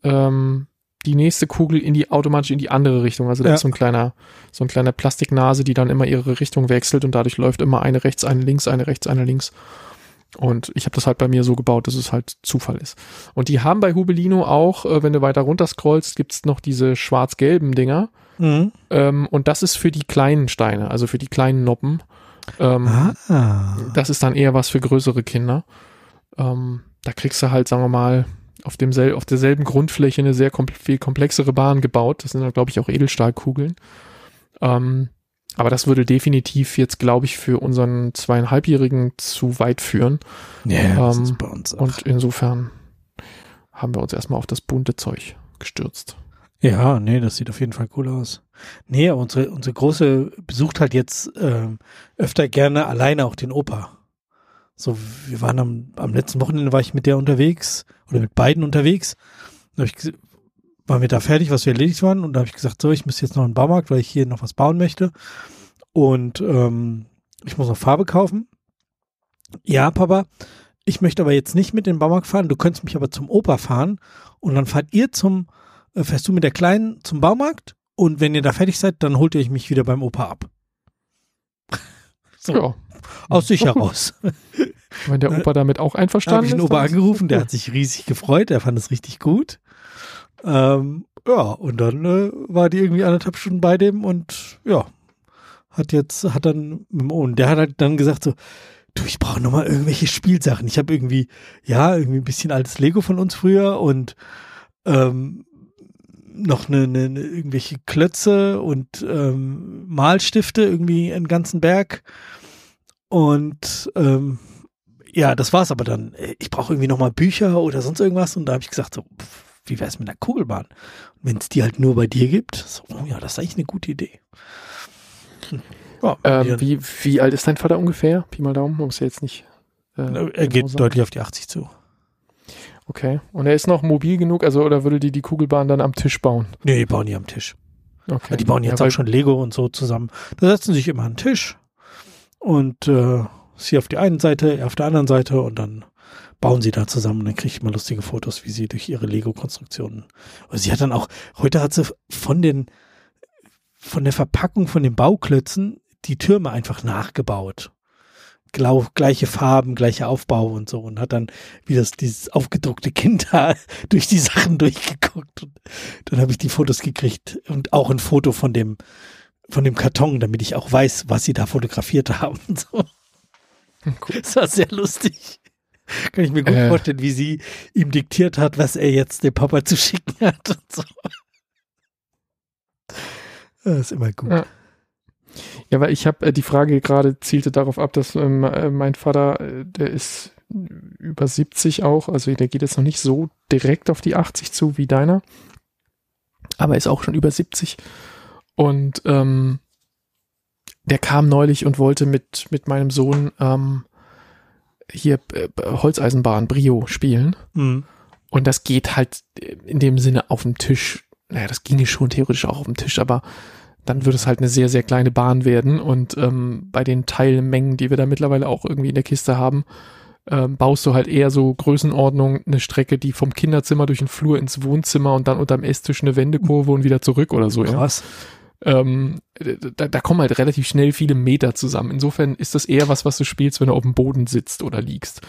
ähm, die nächste Kugel in die automatisch in die andere Richtung, also da Ja. ist so ein kleiner so ein kleiner Plastiknase, die dann immer ihre Richtung wechselt und dadurch läuft immer eine rechts, eine links, eine rechts, eine links. Und ich habe das halt bei mir so gebaut, dass es halt Zufall ist. Und die haben bei Hubelino auch, äh, wenn du weiter runter scrollst, gibt's noch diese schwarz-gelben Dinger. Mhm. Ähm, und das ist für die kleinen Steine, also für die kleinen Noppen. Ähm, Ah. das ist dann eher was für größere Kinder. Ähm, da kriegst du halt, sagen wir mal, auf, demsel auf derselben Grundfläche eine sehr komple viel komplexere Bahn gebaut. Das sind dann, glaube ich, auch Edelstahlkugeln. Ähm, aber das würde definitiv jetzt, glaube ich, für unseren zweieinhalbjährigen zu weit führen. Ja, das Ähm, ist bei uns auch. Und insofern haben wir uns erstmal auf das bunte Zeug gestürzt. Ja, nee, das sieht auf jeden Fall cool aus. Nee, unsere, unsere Große besucht halt jetzt ähm, öfter gerne alleine auch den Opa. So, wir waren am, am letzten Wochenende war ich mit der unterwegs oder mit beiden unterwegs. Da hab ich, waren wir da fertig, was wir erledigt waren und da habe ich gesagt, so, ich muss jetzt noch in den Baumarkt, weil ich hier noch was bauen möchte. Und ähm, ich muss noch Farbe kaufen. Ja, Papa, ich möchte aber jetzt nicht mit den Baumarkt fahren, du könntest mich aber zum Opa fahren und dann fahrt ihr zum äh, fährst du mit der Kleinen zum Baumarkt und wenn ihr da fertig seid, dann holt ihr mich wieder beim Opa ab. So, Ja, aus sich heraus. wenn der Opa damit auch Da habe einverstanden ich den ist. Opa ist angerufen, der hat sich riesig gefreut, der fand es richtig gut. Ähm, ja, und dann äh, war die irgendwie anderthalb Stunden bei dem und ja, hat jetzt, hat dann, und der hat halt dann gesagt so, du, ich brauche nochmal irgendwelche Spielsachen. Ich habe irgendwie, ja, irgendwie ein bisschen altes Lego von uns früher und ähm, noch eine, eine, eine irgendwelche Klötze und ähm, Malstifte, irgendwie einen ganzen Berg. Und ähm, ja, das war's aber dann. Ich brauche irgendwie nochmal Bücher oder sonst irgendwas. Und da habe ich gesagt, so, pff, wie wär's mit einer Kugelbahn? Wenn es die halt nur bei dir gibt, so, oh ja, das ist eigentlich eine gute Idee. Hm. Ja, Ähm, wie, wie alt ist dein Vater ungefähr? Pi mal Daumen, muss ja jetzt nicht. Äh, er genau geht sagen. deutlich auf die 80 zu. Okay. Und er ist noch mobil genug, also oder würde die die Kugelbahn dann am Tisch bauen? Nee, die bauen die am Tisch. Okay. Die bauen jetzt ja, auch schon Lego und so zusammen. Da setzen sich immer an den Tisch und äh, sie auf die einen Seite, er auf der anderen Seite und dann bauen sie da zusammen und dann kriege ich mal lustige Fotos, wie sie durch ihre Lego-Konstruktionen. Und sie hat dann auch, heute hat sie von den, von der Verpackung von den Bauklötzen die Türme einfach nachgebaut. Glau, gleiche Farben, gleicher Aufbau und so und hat dann wie das dieses aufgedruckte Kind da durch die Sachen durchgeguckt und dann habe ich die Fotos gekriegt und auch ein Foto von dem von dem Karton, damit ich auch weiß, was sie da fotografiert haben. So. Cool. Das war sehr lustig. Kann ich mir gut Äh. vorstellen, wie sie ihm diktiert hat, was er jetzt dem Papa zu schicken hat und so. Das ist immer gut. Ja. Ja, weil ich habe äh, die Frage gerade zielte darauf ab, dass ähm, äh, mein Vater, äh, der ist über 70 auch, also der geht jetzt noch nicht so direkt auf die 80 zu wie deiner, aber ist auch schon über 70 und ähm, der kam neulich und wollte mit mit meinem Sohn ähm, hier äh, Holzeisenbahn Brio spielen Mhm. und das geht halt in dem Sinne auf dem Tisch. Naja, das ginge schon theoretisch auch auf dem Tisch, aber dann würde es halt eine sehr, sehr kleine Bahn werden. Und ähm, bei den Teilmengen, die wir da mittlerweile auch irgendwie in der Kiste haben, ähm, baust du halt eher so Größenordnung eine Strecke, die vom Kinderzimmer durch den Flur ins Wohnzimmer und dann unterm Esstisch eine Wendekurve und wieder zurück oder so. Ja? Ähm, da, da kommen halt relativ schnell viele Meter zusammen. Insofern ist das eher was, was du spielst, wenn du auf dem Boden sitzt oder liegst.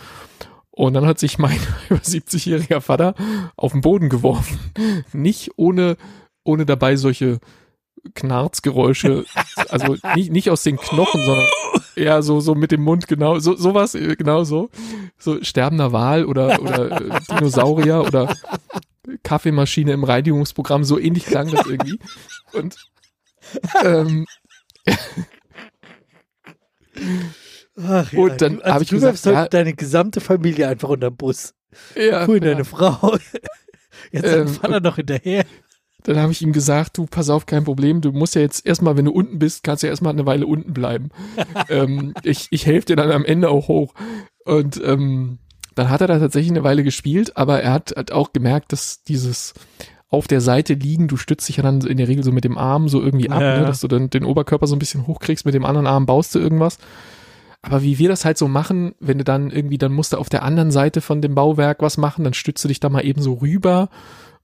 Und dann hat sich mein über 70-jähriger Vater auf den Boden geworfen. Nicht ohne, ohne dabei solche Knarzgeräusche, also nicht, nicht aus den Knochen, sondern eher so, so mit dem Mund, genau, so, sowas, äh, genau so. So sterbender Wal oder, oder äh, Dinosaurier oder Kaffeemaschine im Reinigungsprogramm, so ähnlich klang das irgendwie. Und ähm, Ach, Und dann also hab ich du gesagt, ja- deine gesamte Familie einfach unter den Bus. ja, Cool, ja. deine Frau. Jetzt Ähm, Vater noch hinterher. Dann habe ich ihm gesagt, du pass auf, kein Problem, du musst ja jetzt erstmal, wenn du unten bist, kannst du ja erstmal eine Weile unten bleiben. ähm, ich ich helfe dir dann am Ende auch hoch. Und ähm, dann hat er da tatsächlich eine Weile gespielt, aber er hat, hat auch gemerkt, dass dieses auf der Seite liegen, du stützt dich ja dann in der Regel so mit dem Arm so irgendwie ab, Ja. ne, dass du dann den Oberkörper so ein bisschen hochkriegst, mit dem anderen Arm baust du irgendwas. Aber wie wir das halt so machen, wenn du dann irgendwie, dann musst du auf der anderen Seite von dem Bauwerk was machen, dann stützt du dich da mal eben so rüber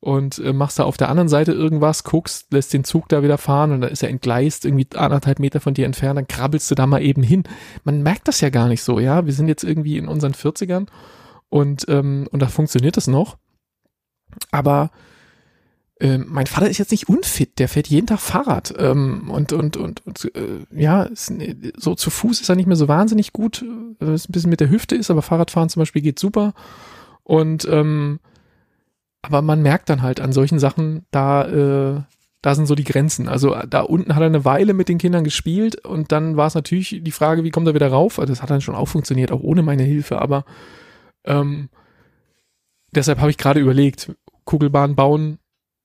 und äh, machst da auf der anderen Seite irgendwas, guckst, lässt den Zug da wieder fahren und dann ist er entgleist, irgendwie anderthalb Meter von dir entfernt, dann krabbelst du da mal eben hin. Man merkt das ja gar nicht so, ja. Wir sind jetzt irgendwie in unseren 40ern und, ähm, und da funktioniert das noch. Aber ähm, mein Vater ist jetzt nicht unfit, der fährt jeden Tag Fahrrad ähm, und und und, und äh, ja, ist, so zu Fuß ist er nicht mehr so wahnsinnig gut, äh, was ein bisschen mit der Hüfte ist, aber Fahrradfahren zum Beispiel geht super und ähm, aber man merkt dann halt an solchen Sachen, da äh, da sind so die Grenzen. Also da unten hat er eine Weile mit den Kindern gespielt und dann war es natürlich die Frage, wie kommt er wieder rauf? Also das hat dann schon auch funktioniert, auch ohne meine Hilfe, aber ähm, deshalb habe ich gerade überlegt, Kugelbahn bauen,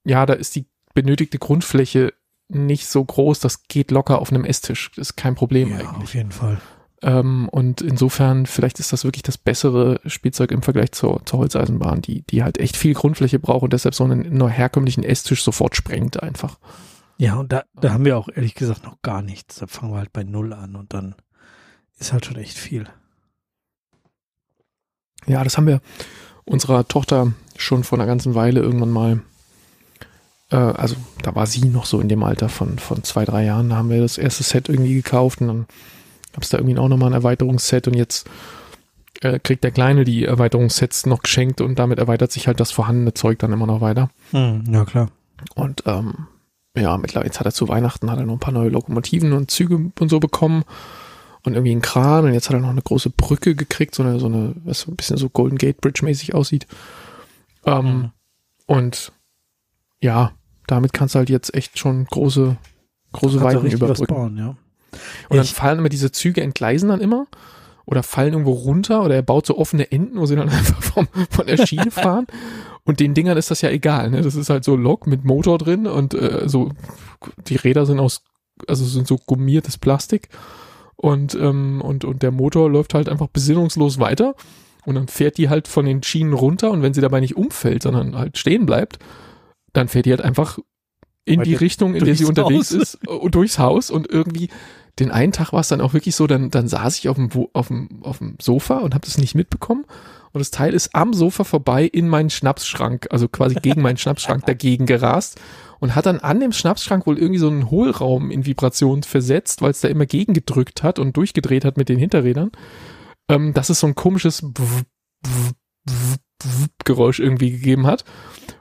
ja, da ist die benötigte Grundfläche nicht so groß, das geht locker auf einem Esstisch, das ist kein Problem Ja, eigentlich. auf jeden Fall. Ähm, und insofern, vielleicht ist das wirklich das bessere Spielzeug im Vergleich zur, zur Holzeisenbahn, die, die halt echt viel Grundfläche braucht und deshalb so einen nur herkömmlichen Esstisch sofort sprengt einfach. Ja, und da, da haben wir auch ehrlich gesagt noch gar nichts. Da fangen wir halt bei Null an und dann ist halt schon echt viel. Ja, das haben wir unserer Tochter schon vor einer ganzen Weile irgendwann mal, äh, also da war sie noch so in dem Alter von, von zwei, drei Jahren, da haben wir das erste Set irgendwie gekauft und dann gab es da irgendwie auch nochmal ein Erweiterungsset und jetzt äh, kriegt der Kleine die Erweiterungssets noch geschenkt und damit erweitert sich halt das vorhandene Zeug dann immer noch weiter. Hm, ja, klar. Und ähm, ja, mittlerweile jetzt hat er zu Weihnachten hat er noch ein paar neue Lokomotiven und Züge und so bekommen und irgendwie einen Kran und jetzt hat er noch eine große Brücke gekriegt, so eine, so eine, was so ein bisschen so Golden Gate Bridge mäßig aussieht. Ähm, Mhm. Und ja, damit kannst du halt jetzt echt schon große, große Weiten überbrücken. bauen, ja. Und dann Ich- fallen immer diese Züge entgleisen dann immer oder fallen irgendwo runter oder er baut so offene Enden, wo sie dann einfach vom, von der Schiene fahren. Und den Dingern ist das ja egal, ne? Das ist halt so Lok mit Motor drin und äh, so die Räder sind aus, also sind so gummiertes Plastik und ähm, und und der Motor läuft halt einfach besinnungslos weiter und dann fährt die halt von den Schienen runter und wenn sie dabei nicht umfällt, sondern halt stehen bleibt, dann fährt die halt einfach in die Weiter Richtung, in der sie unterwegs Haus. ist, äh, durchs Haus und irgendwie den einen Tag war es dann auch wirklich so, dann, dann saß ich auf dem, auf dem, auf dem Sofa und habe das nicht mitbekommen. Und das Teil ist am Sofa vorbei in meinen Schnapsschrank, also quasi gegen meinen Schnapsschrank dagegen gerast und hat dann an dem Schnapsschrank wohl irgendwie so einen Hohlraum in Vibration versetzt, weil es da immer gegengedrückt hat und durchgedreht hat mit den Hinterrädern. Ähm, dass es so ein komisches Geräusch irgendwie gegeben hat.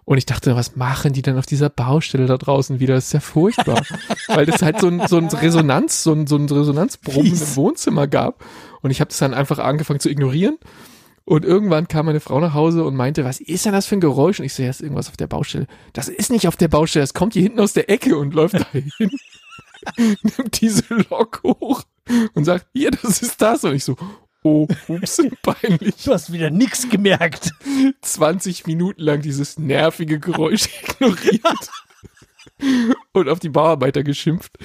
Und ich dachte, was machen die denn auf dieser Baustelle da draußen wieder? Das ist ja furchtbar. Weil das halt so ein, so ein Resonanz, so ein, so ein Resonanzbrummen im Wohnzimmer gab. Und ich habe das dann einfach angefangen zu ignorieren. Und irgendwann kam meine Frau nach Hause und meinte, was ist denn das für ein Geräusch? Und ich so, ja, ist irgendwas auf der Baustelle. Das ist nicht auf der Baustelle, das kommt hier hinten aus der Ecke und läuft da hin. Nimmt diese Lok hoch und sagt, hier, das ist das. Und ich so, oh, ups, peinlich. Du hast wieder nichts gemerkt. 20 Minuten lang dieses nervige Geräusch ignoriert und auf die Bauarbeiter geschimpft.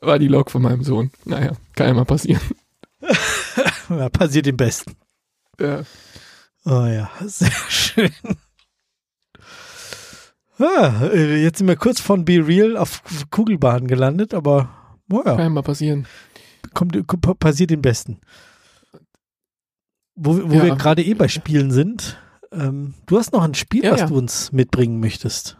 War die Lok von meinem Sohn. Naja, kann ja mal passieren. Ja, passiert dem Besten. Ja. Oh ja, sehr schön. Ah, äh, jetzt sind wir kurz von Be Real auf Kugelbahn gelandet, aber oh ja, Kann ja mal passieren. kommt, passiert dem Besten. Wo, wo Ja. wir gerade eh bei Spielen sind, ähm, du hast noch ein Spiel, Ja, was ja. du uns mitbringen möchtest.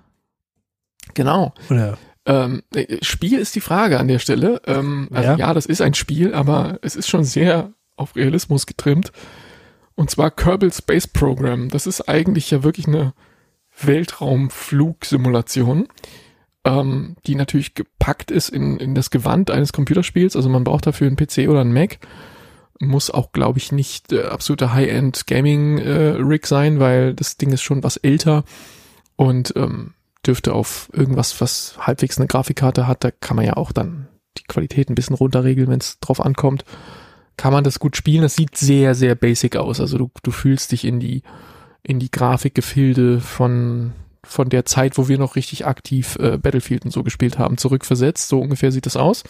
Genau. Oder Ähm, äh, Spiel ist die Frage an der Stelle. Ähm, also ja. ja, das ist ein Spiel, aber es ist schon sehr auf Realismus getrimmt. Und zwar Kerbal Space Program. Das ist eigentlich ja wirklich eine Weltraumflugsimulation, ähm, die natürlich gepackt ist in, in das Gewand eines Computerspiels. Also man braucht dafür einen PC oder einen Mac. Muss auch, glaube ich, nicht äh, absolute High-End Gaming-Rig äh, sein, weil das Ding ist schon was älter und ähm, dürfte auf irgendwas, was halbwegs eine Grafikkarte hat, da kann man ja auch dann die Qualität ein bisschen runterregeln, wenn es drauf ankommt kann man das gut spielen. Das sieht sehr, sehr basic aus. Also du, du fühlst dich in die, in die Grafikgefilde von, von der Zeit, wo wir noch richtig aktiv äh, Battlefield und so gespielt haben, zurückversetzt. So ungefähr sieht das aus.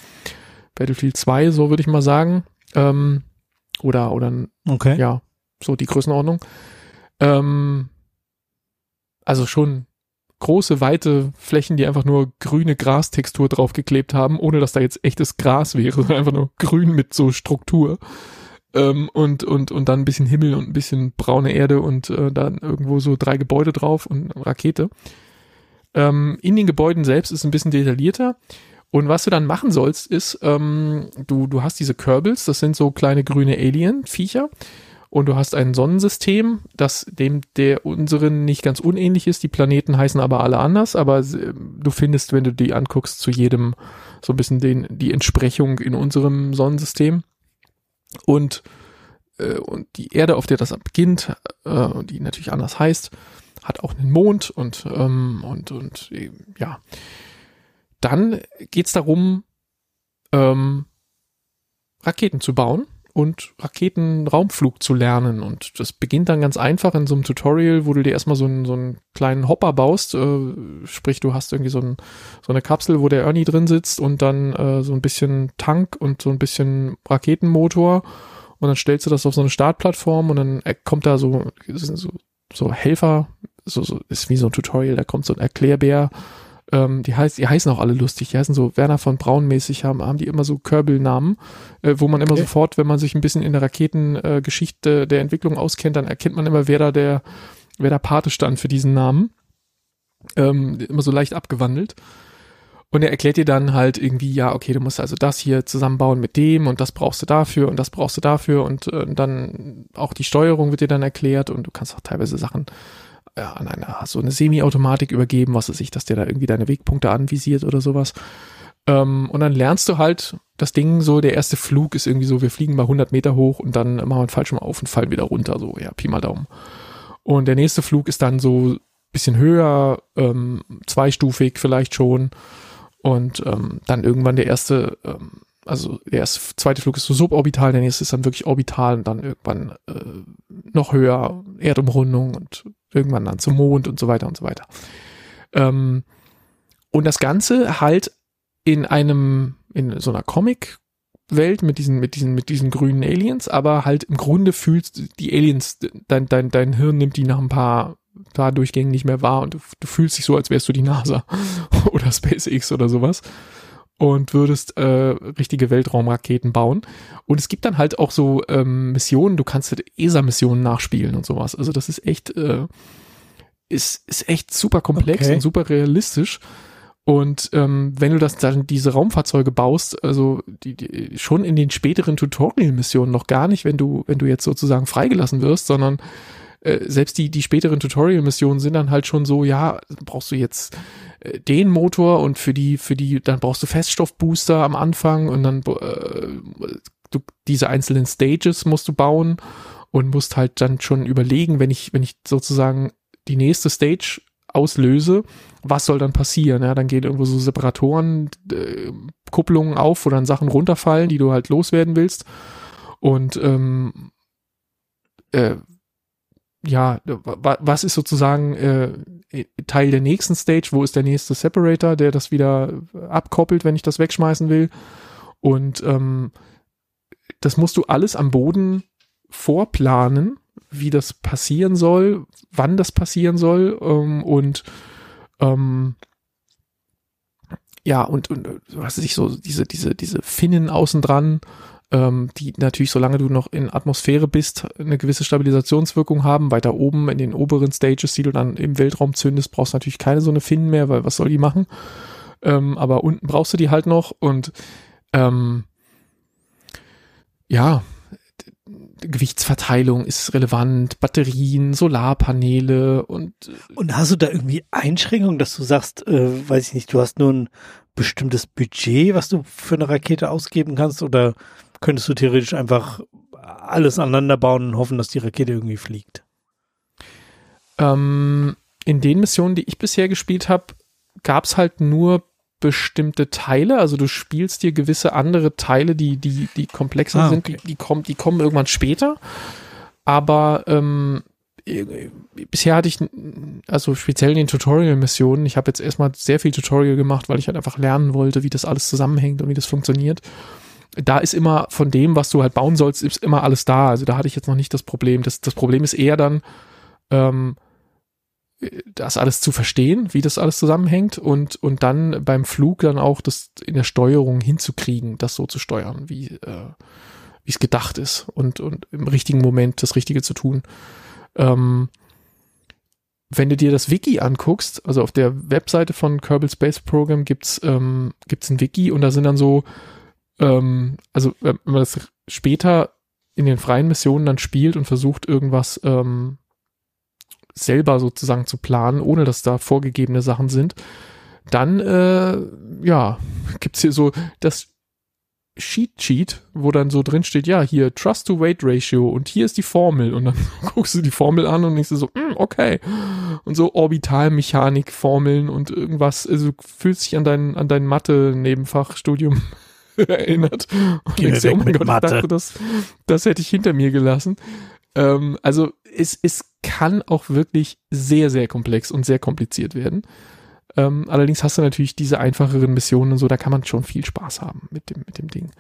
Battlefield 2, so würde ich mal sagen. Ähm, oder, oder, okay. ja, so die Größenordnung. Ähm, also schon große, weite Flächen, die einfach nur grüne Grastextur draufgeklebt haben, ohne dass da jetzt echtes Gras wäre, sondern einfach nur grün mit so Struktur. Ähm, und, und, und dann ein bisschen Himmel und ein bisschen braune Erde und äh, dann irgendwo so drei Gebäude drauf und eine Rakete. Ähm, in den Gebäuden selbst ist ein bisschen detaillierter. Und was du dann machen sollst, ist, ähm, du, du hast diese Kerbals, das sind so kleine grüne Alien-Viecher und du hast ein Sonnensystem, das dem der unseren nicht ganz unähnlich ist. Die Planeten heißen aber alle anders, aber du findest, wenn du die anguckst, zu jedem so ein bisschen den, die Entsprechung in unserem Sonnensystem. Und, äh, und die Erde, auf der das beginnt, äh, die natürlich anders heißt, hat auch einen Mond und, ähm, und, und äh, ja. Dann geht's darum, ähm, Raketen zu bauen und Raketenraumflug zu lernen. Und das beginnt dann ganz einfach in so einem Tutorial, wo du dir erstmal so einen, so einen kleinen Hopper baust. Äh, sprich, du hast irgendwie so, ein, so eine Kapsel, wo der Ernie drin sitzt und dann äh, so ein bisschen Tank und so ein bisschen Raketenmotor. Und dann stellst du das auf so eine Startplattform und dann kommt da so, so, so Helfer, so, so, ist wie so ein Tutorial, da kommt so ein Erklärbär ähm, die, heißt, die heißen auch alle lustig. Die heißen so Werner von Braun mäßig, haben, haben die immer so Körbelnamen, äh, wo man immer okay. sofort, wenn man sich ein bisschen in der Raketengeschichte äh, der Entwicklung auskennt, dann erkennt man immer, wer da der, wer da Pate stand für diesen Namen. Ähm, immer so leicht abgewandelt. Und er erklärt dir dann halt irgendwie, ja, okay, du musst also das hier zusammenbauen mit dem und das brauchst du dafür und das brauchst du dafür und äh, dann auch die Steuerung wird dir dann erklärt und du kannst auch teilweise Sachen an eine, so eine Semi-Automatik übergeben, was weiß ich, dass der da irgendwie deine Wegpunkte anvisiert oder sowas. Ähm, und dann lernst du halt das Ding so, der erste Flug ist irgendwie so, wir fliegen mal 100 Meter hoch und dann machen wir einen Fallschirm auf und fallen wieder runter, so, ja, Pi mal Daumen. Und der nächste Flug ist dann so bisschen höher, ähm, zweistufig vielleicht schon. Und ähm, dann irgendwann der erste, ähm, also der erste, zweite Flug ist so suborbital, der nächste ist dann wirklich orbital und dann irgendwann äh, noch höher, Erdumrundung und irgendwann dann zum Mond und so weiter und so weiter. Ähm, und das Ganze halt in einem, in so einer Comic-Welt mit diesen, mit diesen, mit diesen grünen Aliens, aber halt im Grunde fühlst die Aliens, dein, dein, dein Hirn nimmt die nach ein paar, paar Durchgängen nicht mehr wahr und du, du fühlst dich so, als wärst du die NASA oder SpaceX oder sowas und würdest äh, richtige Weltraumraketen bauen. Und es gibt dann halt auch so ähm, Missionen, du kannst halt ESA-Missionen nachspielen und sowas. Also das ist echt, äh, ist, ist echt super komplex okay. und super realistisch. Und ähm, wenn du das dann diese Raumfahrzeuge baust, also die, die schon in den späteren Tutorial-Missionen noch gar nicht, wenn du wenn du jetzt sozusagen freigelassen wirst, sondern äh, selbst die die späteren Tutorial-Missionen sind dann halt schon so, ja, brauchst du jetzt äh, den Motor und für die, für die, dann brauchst du Feststoffbooster am Anfang und dann äh, du, diese einzelnen Stages musst du bauen und musst halt dann schon überlegen, wenn ich, wenn ich sozusagen die nächste Stage auslöse, was soll dann passieren? Ja, dann gehen irgendwo so Separatoren, äh, Kupplungen auf, wo dann Sachen runterfallen, die du halt loswerden willst. Und ähm, äh, ja, was ist sozusagen äh, Teil der nächsten Stage? Wo ist der nächste Separator, der das wieder abkoppelt, wenn ich das wegschmeißen will? Und ähm, das musst du alles am Boden vorplanen, wie das passieren soll, wann das passieren soll ähm, und ähm, ja und und was weiß ich so diese diese diese Finnen außen dran ähm, die natürlich, solange du noch in Atmosphäre bist, eine gewisse Stabilisationswirkung haben. Weiter oben in den oberen Stages, die du dann im Weltraum zündest, brauchst du natürlich keine so eine Finnen mehr, weil was soll die machen? ähm, aber unten brauchst du die halt noch und ähm, ja, Gewichtsverteilung ist relevant, Batterien, Solarpaneele und und hast du da irgendwie Einschränkungen, dass du sagst, äh, weiß ich nicht, du hast nur ein bestimmtes Budget, was du für eine Rakete ausgeben kannst oder könntest du theoretisch einfach alles aneinander bauen und hoffen, dass die Rakete irgendwie fliegt? Ähm, in den Missionen, die ich bisher gespielt habe, gab es halt nur bestimmte Teile. Also du spielst dir gewisse andere Teile, die, die, die komplexer ah, sind, die, die, kommen, die kommen irgendwann später. Aber ähm, bisher hatte ich, also speziell in den Tutorial-Missionen, ich habe jetzt erstmal sehr viel Tutorial gemacht, weil ich halt einfach lernen wollte, wie das alles zusammenhängt und wie das funktioniert. Da ist immer von dem, was du halt bauen sollst, ist immer alles da. Also da hatte ich jetzt noch nicht das Problem. Das, das Problem ist eher dann, ähm, das alles zu verstehen, wie das alles zusammenhängt und, und dann beim Flug dann auch das in der Steuerung hinzukriegen, das so zu steuern, wie, äh, wie es gedacht ist und, und im richtigen Moment das Richtige zu tun. Ähm, wenn du dir das Wiki anguckst, also auf der Webseite von Kerbal Space Program gibt's ähm, gibt's ein Wiki und da sind dann so, ähm, also wenn man das später in den freien Missionen dann spielt und versucht irgendwas ähm, selber sozusagen zu planen, ohne dass da vorgegebene Sachen sind, dann äh, ja gibt's hier so das Sheet Sheet, wo dann so drin steht, ja, hier Trust to Weight Ratio und hier ist die Formel und dann guckst du die Formel an und denkst du so, mm, okay. Und so Orbitalmechanik Formeln und irgendwas, also fühlst dich an dein an dein Mathe Nebenfachstudium erinnert und Geh denkst, oh mein Gott, Mathe. ich dachte, das das hätte ich hinter mir gelassen. Ähm, also es es kann auch wirklich sehr sehr komplex und sehr kompliziert werden. Ähm, allerdings hast du natürlich diese einfacheren Missionen und so, da kann man schon viel Spaß haben mit dem, mit dem Ding.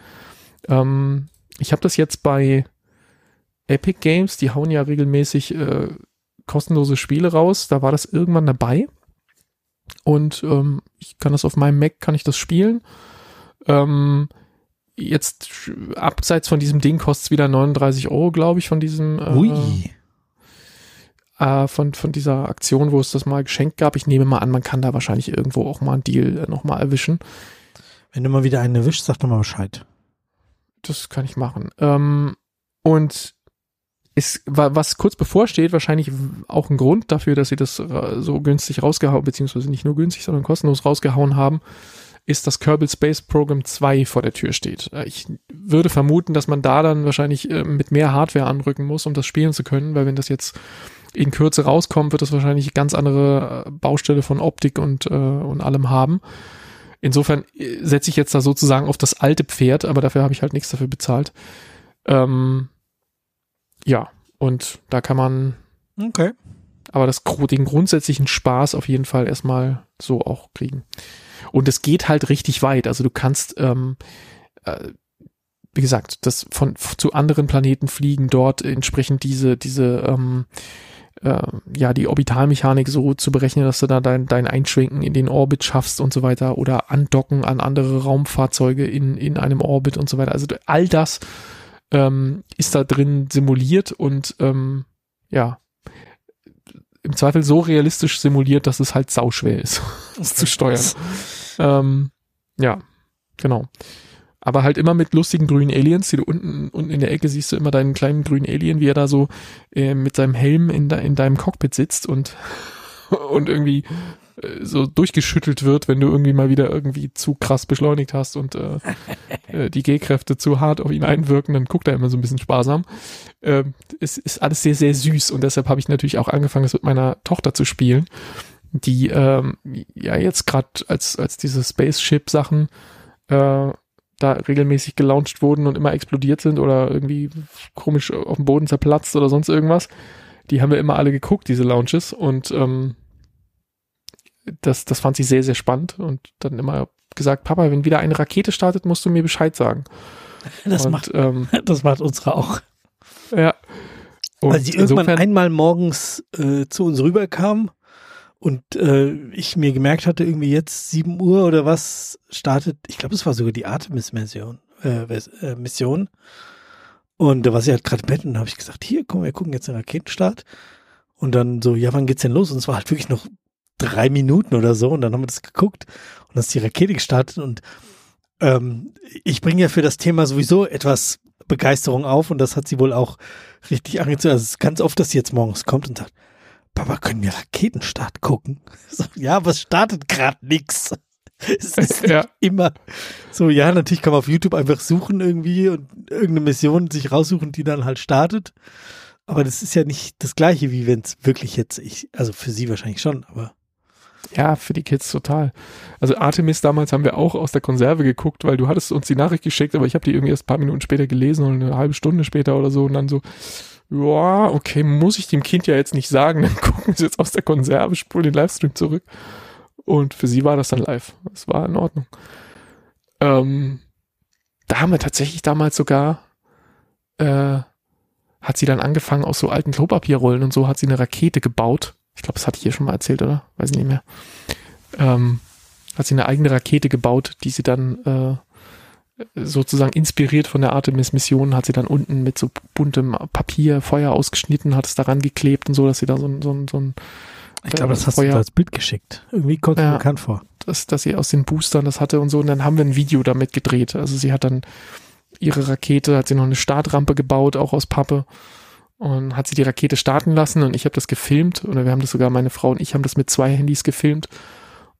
Ähm, ich habe das jetzt bei Epic Games, die hauen ja regelmäßig äh, kostenlose Spiele raus. Da war das irgendwann dabei. Und ähm, ich kann das auf meinem Mac, kann ich das spielen. Ähm, jetzt abseits von diesem Ding kostet es wieder 39 Euro, glaube ich, von diesem. Äh, Ui äh, von, von dieser Aktion, wo es das mal geschenkt gab. Ich nehme mal an, man kann da wahrscheinlich irgendwo auch mal einen Deal äh, nochmal erwischen. Wenn du mal wieder einen erwischt, sag doch mal Bescheid. Das kann ich machen. Ähm, und ist, was kurz bevorsteht, wahrscheinlich auch ein Grund dafür, dass sie das äh, so günstig rausgehauen, beziehungsweise nicht nur günstig, sondern kostenlos rausgehauen haben, ist, dass Kerbal Space Program 2 vor der Tür steht. Äh, ich würde vermuten, dass man da dann wahrscheinlich äh, mit mehr Hardware anrücken muss, um das spielen zu können, weil wenn das jetzt in Kürze rauskommt, wird das wahrscheinlich ganz andere äh, Baustelle von Optik und, äh, und allem haben. Insofern setze ich jetzt da sozusagen auf das alte Pferd, aber dafür habe ich halt nichts dafür bezahlt. Ähm, ja, und da kann man. Okay. Aber das, den grundsätzlichen Spaß auf jeden Fall erstmal so auch kriegen. Und es geht halt richtig weit. Also du kannst, ähm, äh, wie gesagt, das von zu anderen Planeten fliegen, dort entsprechend diese, diese ähm, äh, ja, die Orbitalmechanik so zu berechnen, dass du da dein, dein Einschwenken in den Orbit schaffst und so weiter oder andocken an andere Raumfahrzeuge in, in einem Orbit und so weiter. Also all das ähm, ist da drin simuliert und ähm, ja, im Zweifel so realistisch simuliert, dass es halt sauschwer ist, es zu steuern. ähm, ja, genau. Aber halt immer mit lustigen grünen Aliens, die du unten, unten in der Ecke siehst du immer deinen kleinen grünen Alien, wie er da so äh, mit seinem Helm in, de, in deinem Cockpit sitzt und, und irgendwie so durchgeschüttelt wird, wenn du irgendwie mal wieder irgendwie zu krass beschleunigt hast und äh, äh, die G-Kräfte zu hart auf ihn einwirken, dann guckt er immer so ein bisschen sparsam. Äh, es ist alles sehr, sehr süß und deshalb habe ich natürlich auch angefangen, es mit meiner Tochter zu spielen, die ähm, ja jetzt gerade als, als diese Spaceship-Sachen äh, da regelmäßig gelauncht wurden und immer explodiert sind oder irgendwie komisch auf dem Boden zerplatzt oder sonst irgendwas. Die haben wir immer alle geguckt, diese Launches und ähm, das, das fand sie sehr, sehr spannend und dann immer gesagt, Papa, wenn wieder eine Rakete startet, musst du mir Bescheid sagen. Das, und, macht, ähm, das macht unsere auch. Ja. Und Weil sie irgendwann einmal morgens äh, zu uns rüberkam und äh, ich mir gemerkt hatte, irgendwie jetzt 7 Uhr oder was startet, ich glaube, es war sogar die Artemis-Mission. Äh, äh, Mission. Und da war sie halt gerade Bett und da habe ich gesagt, hier, komm, wir gucken jetzt den Raketenstart. Und dann so, ja, wann geht's denn los? Und es war halt wirklich noch drei Minuten oder so und dann haben wir das geguckt und dann ist die Rakete gestartet und ähm, ich bringe ja für das Thema sowieso etwas Begeisterung auf und das hat sie wohl auch richtig angezogen. Also es ist ganz oft, dass sie jetzt morgens kommt und sagt, Papa, können wir Raketenstart gucken? So, ja, was startet gerade nix? Es ist ja. immer so, ja, natürlich kann man auf YouTube einfach suchen irgendwie und irgendeine Mission sich raussuchen, die dann halt startet. Aber das ist ja nicht das gleiche, wie wenn es wirklich jetzt, ich, also für sie wahrscheinlich schon, aber. Ja, für die Kids total. Also Artemis damals haben wir auch aus der Konserve geguckt, weil du hattest uns die Nachricht geschickt, aber ich habe die irgendwie erst ein paar Minuten später gelesen oder eine halbe Stunde später oder so und dann so, ja, okay, muss ich dem Kind ja jetzt nicht sagen, dann gucken sie jetzt aus der Konserve, spulen den Livestream zurück. Und für sie war das dann live. Das war in Ordnung. Ähm, da haben wir tatsächlich damals sogar, äh, hat sie dann angefangen, aus so alten Klopapierrollen und so hat sie eine Rakete gebaut. Ich glaube, das hatte ich hier schon mal erzählt, oder? Weiß ich nicht mehr. Ähm, hat sie eine eigene Rakete gebaut, die sie dann äh, sozusagen inspiriert von der Artemis-Mission, hat sie dann unten mit so buntem Papier Feuer ausgeschnitten, hat es daran geklebt und so, dass sie da so, ein so, so ein ich glaube, das hast Feuer, du als Bild geschickt. Irgendwie kommt es ja, mir bekannt vor. Dass, dass sie aus den Boostern das hatte und so. Und dann haben wir ein Video damit gedreht. Also sie hat dann ihre Rakete, hat sie noch eine Startrampe gebaut, auch aus Pappe. Und hat sie die Rakete starten lassen und ich habe das gefilmt. Oder wir haben das sogar, meine Frau und ich haben das mit zwei Handys gefilmt.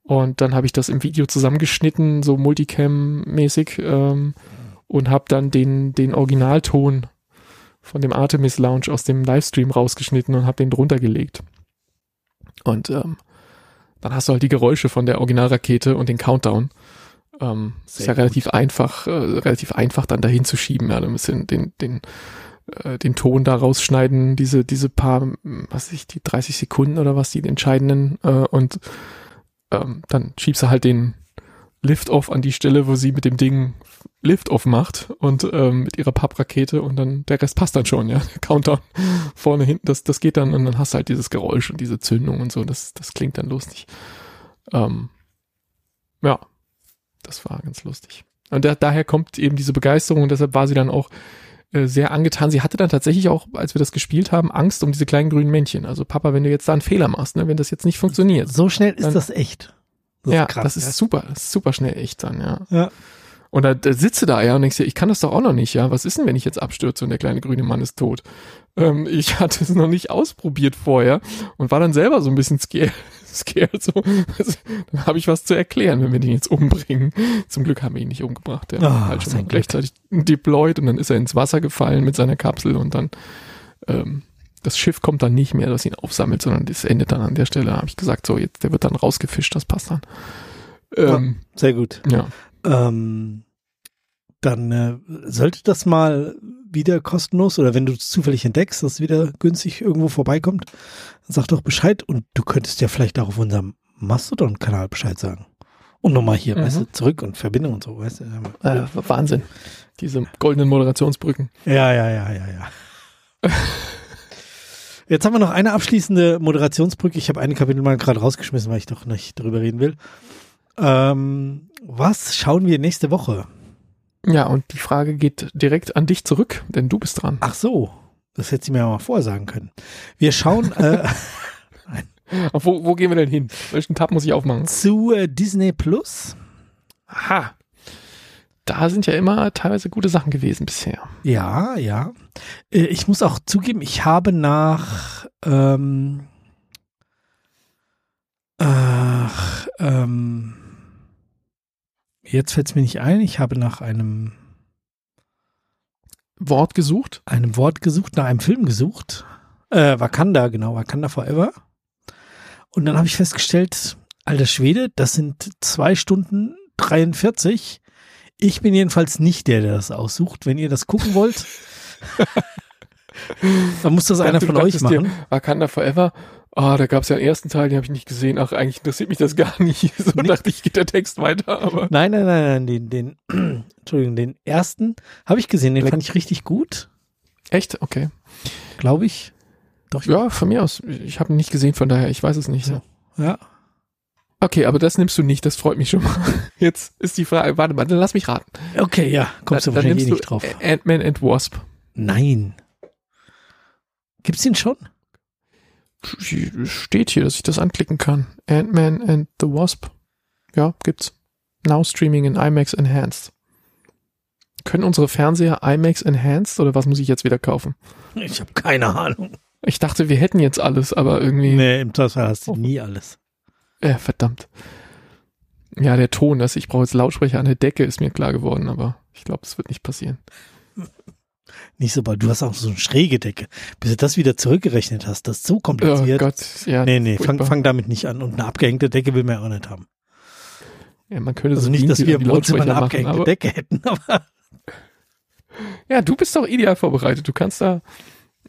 Und dann habe ich das im Video zusammengeschnitten, so Multicam-mäßig. Ähm, und habe dann den, den Originalton von dem Artemis Lounge aus dem Livestream rausgeschnitten und habe den drunter gelegt. Und ähm, dann hast du halt die Geräusche von der Originalrakete und den Countdown. Ähm, ist ja gut. relativ einfach, äh, relativ einfach dann dahin zu schieben. Ja, du musst den, den, den, äh, den Ton da rausschneiden, diese, diese paar, was weiß ich, die 30 Sekunden oder was, die entscheidenden, äh, und ähm, dann schiebst du halt den Lift-Off an die Stelle, wo sie mit dem Ding Lift-Off macht und ähm, mit ihrer Papprakete und dann der Rest passt dann schon, ja. Countdown vorne, hinten, das, das geht dann und dann hast du halt dieses Geräusch und diese Zündung und so, das, das klingt dann lustig. Ähm, ja, das war ganz lustig. Und da, daher kommt eben diese Begeisterung und deshalb war sie dann auch äh, sehr angetan. Sie hatte dann tatsächlich auch, als wir das gespielt haben, Angst um diese kleinen grünen Männchen. Also Papa, wenn du jetzt da einen Fehler machst, ne, wenn das jetzt nicht funktioniert. So schnell ist dann, das echt. Das ja, krass, das ist ja. super, das ist super schnell echt dann, ja. Ja. Und da, da sitze da ja und denkst dir, ich kann das doch auch noch nicht, ja. Was ist denn, wenn ich jetzt abstürze und der kleine grüne Mann ist tot? Ähm, ich hatte es noch nicht ausprobiert vorher und war dann selber so ein bisschen scared. Scared so. Also, dann habe ich was zu erklären, wenn wir den jetzt umbringen. Zum Glück haben wir ihn nicht umgebracht. Der oh, war halt schon gleichzeitig deployed und dann ist er ins Wasser gefallen mit seiner Kapsel und dann ähm, das Schiff kommt dann nicht mehr, das ihn aufsammelt, sondern das endet dann an der Stelle. Da habe ich gesagt, so jetzt, der wird dann rausgefischt, das passt dann. Ähm, ja, sehr gut. Ja. Ähm, dann äh, sollte das mal wieder kostenlos oder wenn du es zufällig entdeckst, dass es wieder günstig irgendwo vorbeikommt, sag doch Bescheid und du könntest ja vielleicht auch auf unserem Mastodon-Kanal Bescheid sagen. Und nochmal hier, mhm. weißt du, zurück und Verbindung und so, weißt du. Äh, Wahnsinn. Diese goldenen Moderationsbrücken. Ja, ja, ja, ja, ja. Jetzt haben wir noch eine abschließende Moderationsbrücke. Ich habe eine Kapitel mal gerade rausgeschmissen, weil ich doch nicht darüber reden will. Ähm, was schauen wir nächste Woche? Ja, und die Frage geht direkt an dich zurück, denn du bist dran. Ach so, das hätte sie mir ja mal vorsagen können. Wir schauen. äh, wo, wo gehen wir denn hin? Welchen Tab muss ich aufmachen? Zu äh, Disney Plus. Aha. Da sind ja immer teilweise gute Sachen gewesen bisher. Ja, ja. Äh, ich muss auch zugeben, ich habe nach ähm, ach, ähm, Jetzt fällt es mir nicht ein. Ich habe nach einem Wort gesucht. Einem Wort gesucht, nach einem Film gesucht. Äh, Wakanda, genau, Wakanda Forever. Und dann habe ich festgestellt, alter Schwede, das sind zwei Stunden 43. Ich bin jedenfalls nicht der, der das aussucht. Wenn ihr das gucken wollt, dann muss das einer von euch machen. Wakanda Forever Ah, da gab es ja einen ersten Teil, den habe ich nicht gesehen. Ach, eigentlich interessiert mich das gar nicht. So nee. dachte ich, geht der Text weiter, aber. Nein, nein, nein, nein, den, den, Entschuldigung, den ersten habe ich gesehen, den Black. fand ich richtig gut. Echt? Okay. Glaube ich. Doch. Ja, von mir aus. Ich habe ihn nicht gesehen, von daher, ich weiß es nicht. So. Ja. Okay, aber das nimmst du nicht, das freut mich schon mal. Jetzt ist die Frage, warte mal, dann lass mich raten. Okay, ja, kommst da, du wahrscheinlich eh nicht drauf. Ant-Man and Wasp. Nein. Gibt's den schon? Steht hier, dass ich das anklicken kann. Ant-Man and the Wasp. Ja, gibt's. Now streaming in IMAX Enhanced. Können unsere Fernseher IMAX Enhanced oder was muss ich jetzt wieder kaufen? Ich habe keine Ahnung. Ich dachte, wir hätten jetzt alles, aber irgendwie. Nee, im Zweifel hast du oh. nie alles. Ja, verdammt. Ja, der Ton, dass ich brauche jetzt Lautsprecher an der Decke, ist mir klar geworden, aber ich glaube, das wird nicht passieren. Nicht so bald. Du hast auch so eine schräge Decke. Bis du das wieder zurückgerechnet hast, das ist so kompliziert. Oh Gott, ja. Nee, nee, fang, fang damit nicht an. Und eine abgehängte Decke will man ja auch nicht haben. Ja, man könnte also so nicht, dass wir im Wohnzimmer eine abgehängte machen, Decke hätten, aber. Ja, du bist doch ideal vorbereitet. Du kannst da.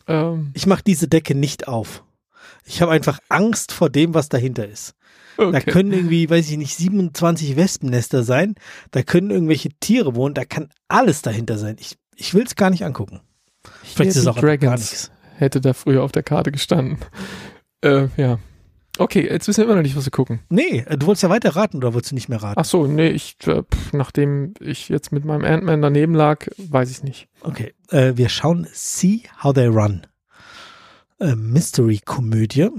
Ähm ich mache diese Decke nicht auf. Ich habe einfach Angst vor dem, was dahinter ist. Okay. Da können irgendwie, weiß ich nicht, 27 Wespennester sein. Da können irgendwelche Tiere wohnen. Da kann alles dahinter sein. Ich, ich will es gar nicht angucken. Vielleicht ist es auch Dragons gar nichts. Hätte da früher auf der Karte gestanden. Äh, ja. Okay, jetzt wissen wir immer noch nicht, was wir gucken. Nee, äh, du wolltest ja weiter raten oder wolltest du nicht mehr raten? Ach so, nee, ich, äh, pff, nachdem ich jetzt mit meinem Ant-Man daneben lag, weiß ich nicht. Okay, äh, wir schauen See How They Run. Äh, Mystery-Komödie.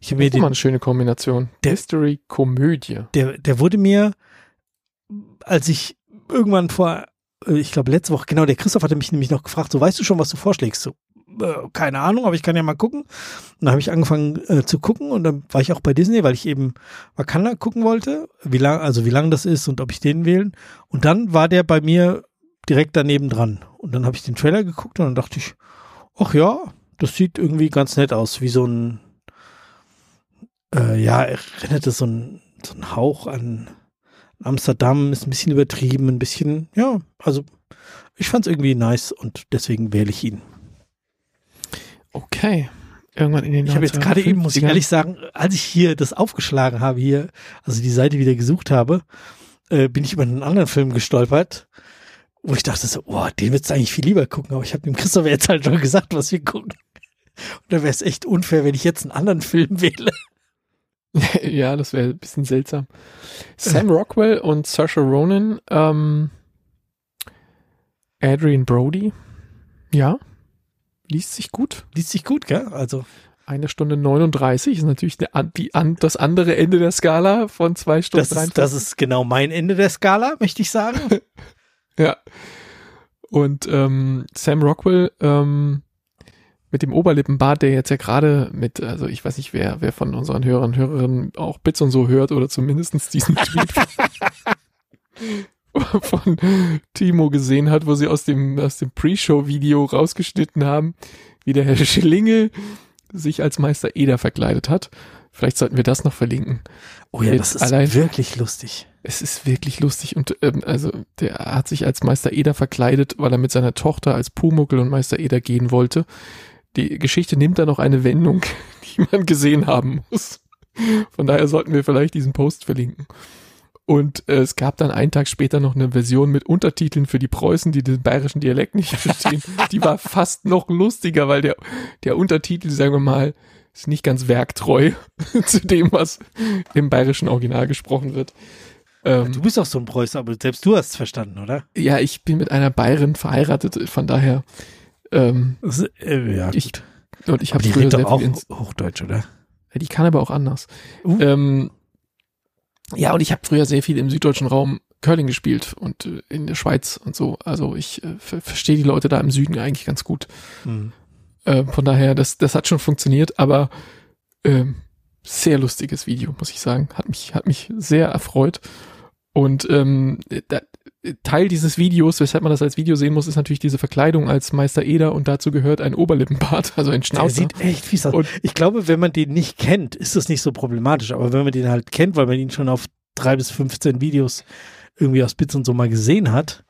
Ich habe mir den, mal eine schöne Kombination. Mystery-Komödie. Der, der wurde mir, als ich irgendwann vor, ich glaube letzte Woche, genau, der Christoph hatte mich nämlich noch gefragt, so weißt du schon, was du vorschlägst? So, äh, keine Ahnung, aber ich kann ja mal gucken. Und dann habe ich angefangen äh, zu gucken und dann war ich auch bei Disney, weil ich eben Wakanda gucken wollte, wie lang, also wie lang das ist und ob ich den wählen. Und dann war der bei mir direkt daneben dran. Und dann habe ich den Trailer geguckt und dann dachte ich, ach ja, das sieht irgendwie ganz nett aus, wie so ein, äh, ja, erinnert es so ein, so ein Hauch an Amsterdam, ist ein bisschen übertrieben, ein bisschen, ja, also ich fand es irgendwie nice und deswegen wähle ich ihn. Okay. Irgendwann in den Ich habe jetzt gerade eben, muss ich ehrlich sagen, als ich hier das aufgeschlagen habe, hier, also die Seite wieder gesucht habe, äh, bin ich über einen anderen Film gestolpert, wo ich dachte so, oh, den würdest du eigentlich viel lieber gucken, aber ich habe dem Christoph jetzt halt schon gesagt, was wir gucken. Und da wäre es echt unfair, wenn ich jetzt einen anderen Film wähle. ja, das wäre ein bisschen seltsam. Sam Rockwell und Saoirse Ronan, ähm, Adrian Brody, ja, liest sich gut. Liest sich gut, gell? Also. Eine Stunde 39 ist natürlich die, die, das andere Ende der Skala von zwei Stunden. Das ist, das ist genau mein Ende der Skala, möchte ich sagen. ja. Und ähm, Sam Rockwell ähm, mit dem Oberlippenbart, der jetzt ja gerade mit, also ich weiß nicht, wer, wer von unseren Hörern und Hörerinnen auch Bits und so hört oder zumindest diesen Tweet von Timo gesehen hat, wo sie aus dem, aus dem Pre-Show-Video rausgeschnitten haben, wie der Herr Schlinge sich als Meister Eder verkleidet hat. Vielleicht sollten wir das noch verlinken. Oh ja, Jetzt das ist allein, wirklich lustig. Es ist wirklich lustig und ähm, also der hat sich als Meister Eder verkleidet, weil er mit seiner Tochter als Pumuckel und Meister Eder gehen wollte. Die Geschichte nimmt da noch eine Wendung, die man gesehen haben muss. Von daher sollten wir vielleicht diesen Post verlinken. Und äh, es gab dann einen Tag später noch eine Version mit Untertiteln für die Preußen, die den bayerischen Dialekt nicht verstehen. die war fast noch lustiger, weil der, der Untertitel, sagen wir mal, ist nicht ganz werktreu zu dem, was im bayerischen Original gesprochen wird. Ähm, du bist auch so ein Preußer, aber selbst du hast es verstanden, oder? Ja, ich bin mit einer Bayerin verheiratet, von daher. Ähm, äh, ja, ich, und ich habe die redet doch auch Hochdeutsch, oder? Ja, die kann aber auch anders. Uh. Ähm, ja, und ich habe früher sehr viel im süddeutschen Raum Curling gespielt und äh, in der Schweiz und so. Also ich äh, verstehe die Leute da im Süden eigentlich ganz gut. Mhm. Äh, von daher, das, das hat schon funktioniert, aber äh, sehr lustiges Video, muss ich sagen. Hat mich, hat mich sehr erfreut. Und ähm, da, Teil dieses Videos, weshalb man das als Video sehen muss, ist natürlich diese Verkleidung als Meister Eder und dazu gehört ein Oberlippenbart, also ein Schnauzer. Der sieht echt fies aus. Und ich glaube, wenn man den nicht kennt, ist das nicht so problematisch, aber wenn man den halt kennt, weil man ihn schon auf drei bis 15 Videos irgendwie aus Bits und so mal gesehen hat,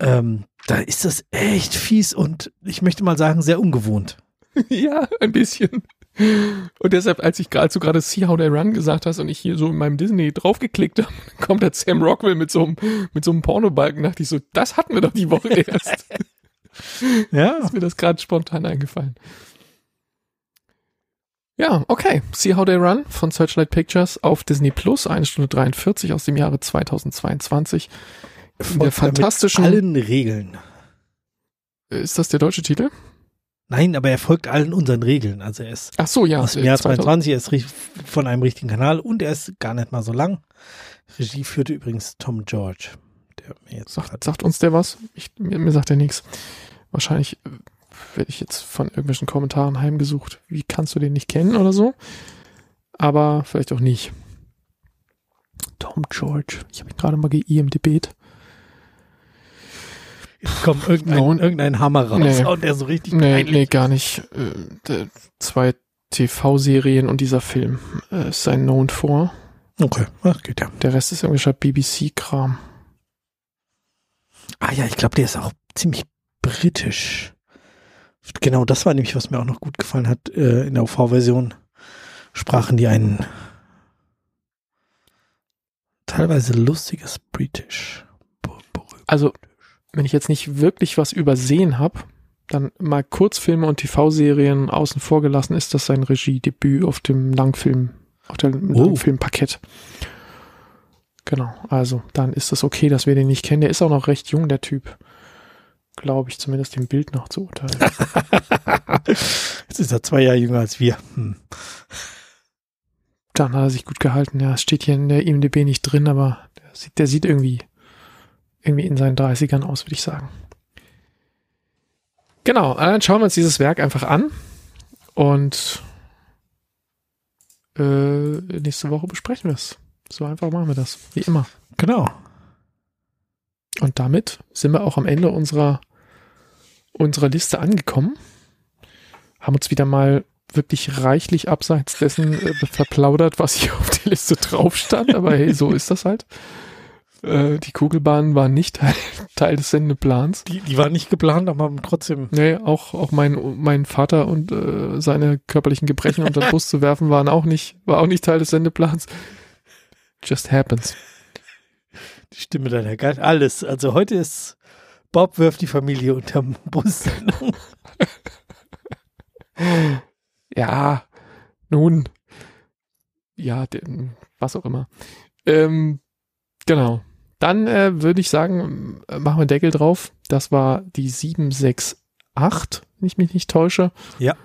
ähm, da ist das echt fies und ich möchte mal sagen, sehr ungewohnt. ja, ein bisschen. Und deshalb, als ich gerade so gerade See How They Run gesagt hast und ich hier so in meinem Disney draufgeklickt habe, kommt der Sam Rockwell mit so einem, mit so einem Pornobalken, dachte ich so, das hatten wir doch die Woche erst. ja. Ist mir das gerade spontan eingefallen. Ja, okay. See How They Run von Searchlight Pictures auf Disney Plus, eine Stunde 43 aus dem Jahre 2022. In der fantastischen. allen Regeln. Ist das der deutsche Titel? Nein, aber er folgt allen unseren Regeln. Also er ist Ach so, ja. aus dem äh, Jahr 2000 22, er ist von einem richtigen Kanal und er ist gar nicht mal so lang. Regie führte übrigens Tom George. Der mir jetzt Sagt, sagt uns der was? Ich, mir, mir sagt er nichts. Wahrscheinlich äh, werde ich jetzt von irgendwelchen Kommentaren heimgesucht. Wie kannst du den nicht kennen oder so? Aber vielleicht auch nicht. Tom George. Ich habe ihn gerade mal geIMDB't. Jetzt kommt irgendein, irgendein Hammer raus Nee. und der so richtig Nee, peinlich. nee, gar nicht. Äh, zwei TV-Serien und dieser Film äh, ist sein Known vor. Okay, das geht ja. Der Rest ist irgendwelcher BBC-Kram. Ah ja, ich glaube, der ist auch ziemlich britisch. Genau, das war nämlich, was mir auch noch gut gefallen hat. Äh, in der OV-Version sprachen die ein teilweise lustiges British. Also, wenn ich jetzt nicht wirklich was übersehen habe, dann mal Kurzfilme und TV-Serien außen vor gelassen, ist das sein Regiedebüt auf dem Langfilm, auf dem Oh. Langfilmpaket. Genau, also dann ist es okay, dass wir den nicht kennen. Der ist auch noch recht jung, der Typ. Glaube ich, zumindest dem Bild nach zu urteilen. Jetzt ist er zwei Jahre jünger als wir. Hm. Dann hat er sich gut gehalten. Ja, es steht hier in der IMDB nicht drin, aber der sieht, der sieht irgendwie, irgendwie in seinen 30ern aus, würde ich sagen. Genau, dann schauen wir uns dieses Werk einfach an und äh, nächste Woche besprechen wir es. So einfach machen wir das, wie immer. Genau. Und damit sind wir auch am Ende unserer, unserer Liste angekommen. Haben uns wieder mal wirklich reichlich abseits dessen äh, verplaudert, was hier auf der Liste drauf stand. Aber hey, so ist das halt. Äh, die Kugelbahnen waren nicht Teil, Teil des Sendeplans. Die, die war nicht geplant, aber trotzdem. Nee, auch, auch mein, mein Vater und äh, seine körperlichen Gebrechen unter den Bus zu werfen waren auch nicht, war auch nicht Teil des Sendeplans. Just happens. Die Stimme deiner Geist. Alles. Also heute ist Bob wirft die Familie unterm Bus. Ja, nun, ja, den, was auch immer. Ähm, genau. Dann äh, würde ich sagen, äh, machen wir Deckel drauf. Das war die 768, wenn ich mich nicht täusche. Ja.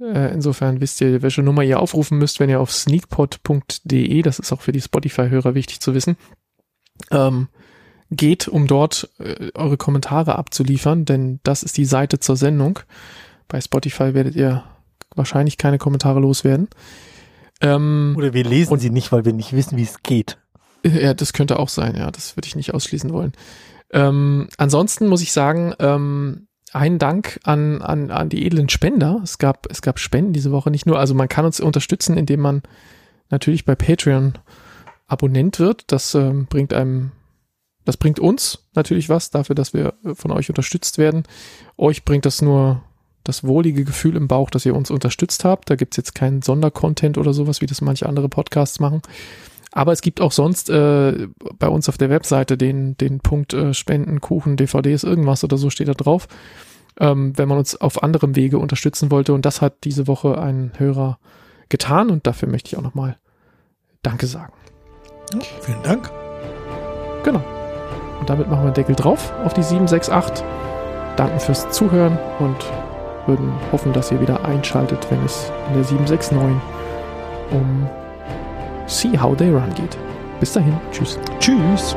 Äh, insofern wisst ihr, welche Nummer ihr aufrufen müsst, wenn ihr auf sneakpot.de, das ist auch für die Spotify-Hörer wichtig zu wissen, ähm, geht, um dort äh, eure Kommentare abzuliefern, denn das ist die Seite zur Sendung. Bei Spotify werdet ihr wahrscheinlich keine Kommentare loswerden. Ähm, Oder wir lesen Und- sie nicht, weil wir nicht wissen, wie es geht. Ja, das könnte auch sein, ja, das würde ich nicht ausschließen wollen. Ähm, ansonsten muss ich sagen, ähm, einen Dank an, an, an die edlen Spender. Es gab, es gab Spenden diese Woche nicht nur, also man kann uns unterstützen, indem man natürlich bei Patreon Abonnent wird. Das ähm, bringt einem, das bringt uns natürlich was dafür, dass wir von euch unterstützt werden. Euch bringt das nur das wohlige Gefühl im Bauch, dass ihr uns unterstützt habt. Da gibt's jetzt keinen Sondercontent oder sowas, wie das manche andere Podcasts machen. Aber es gibt auch sonst äh, bei uns auf der Webseite den, den Punkt äh, Spenden, Kuchen, DVDs, irgendwas oder so steht da drauf, ähm, wenn man uns auf anderem Wege unterstützen wollte. Und das hat diese Woche ein Hörer getan und dafür möchte ich auch nochmal Danke sagen. Vielen Dank. Genau. Und damit machen wir Deckel drauf auf die 768. Danken fürs Zuhören und würden hoffen, dass ihr wieder einschaltet, wenn es in der 769 um See How They Run geht. Bis dahin. Tschüss. Tschüss.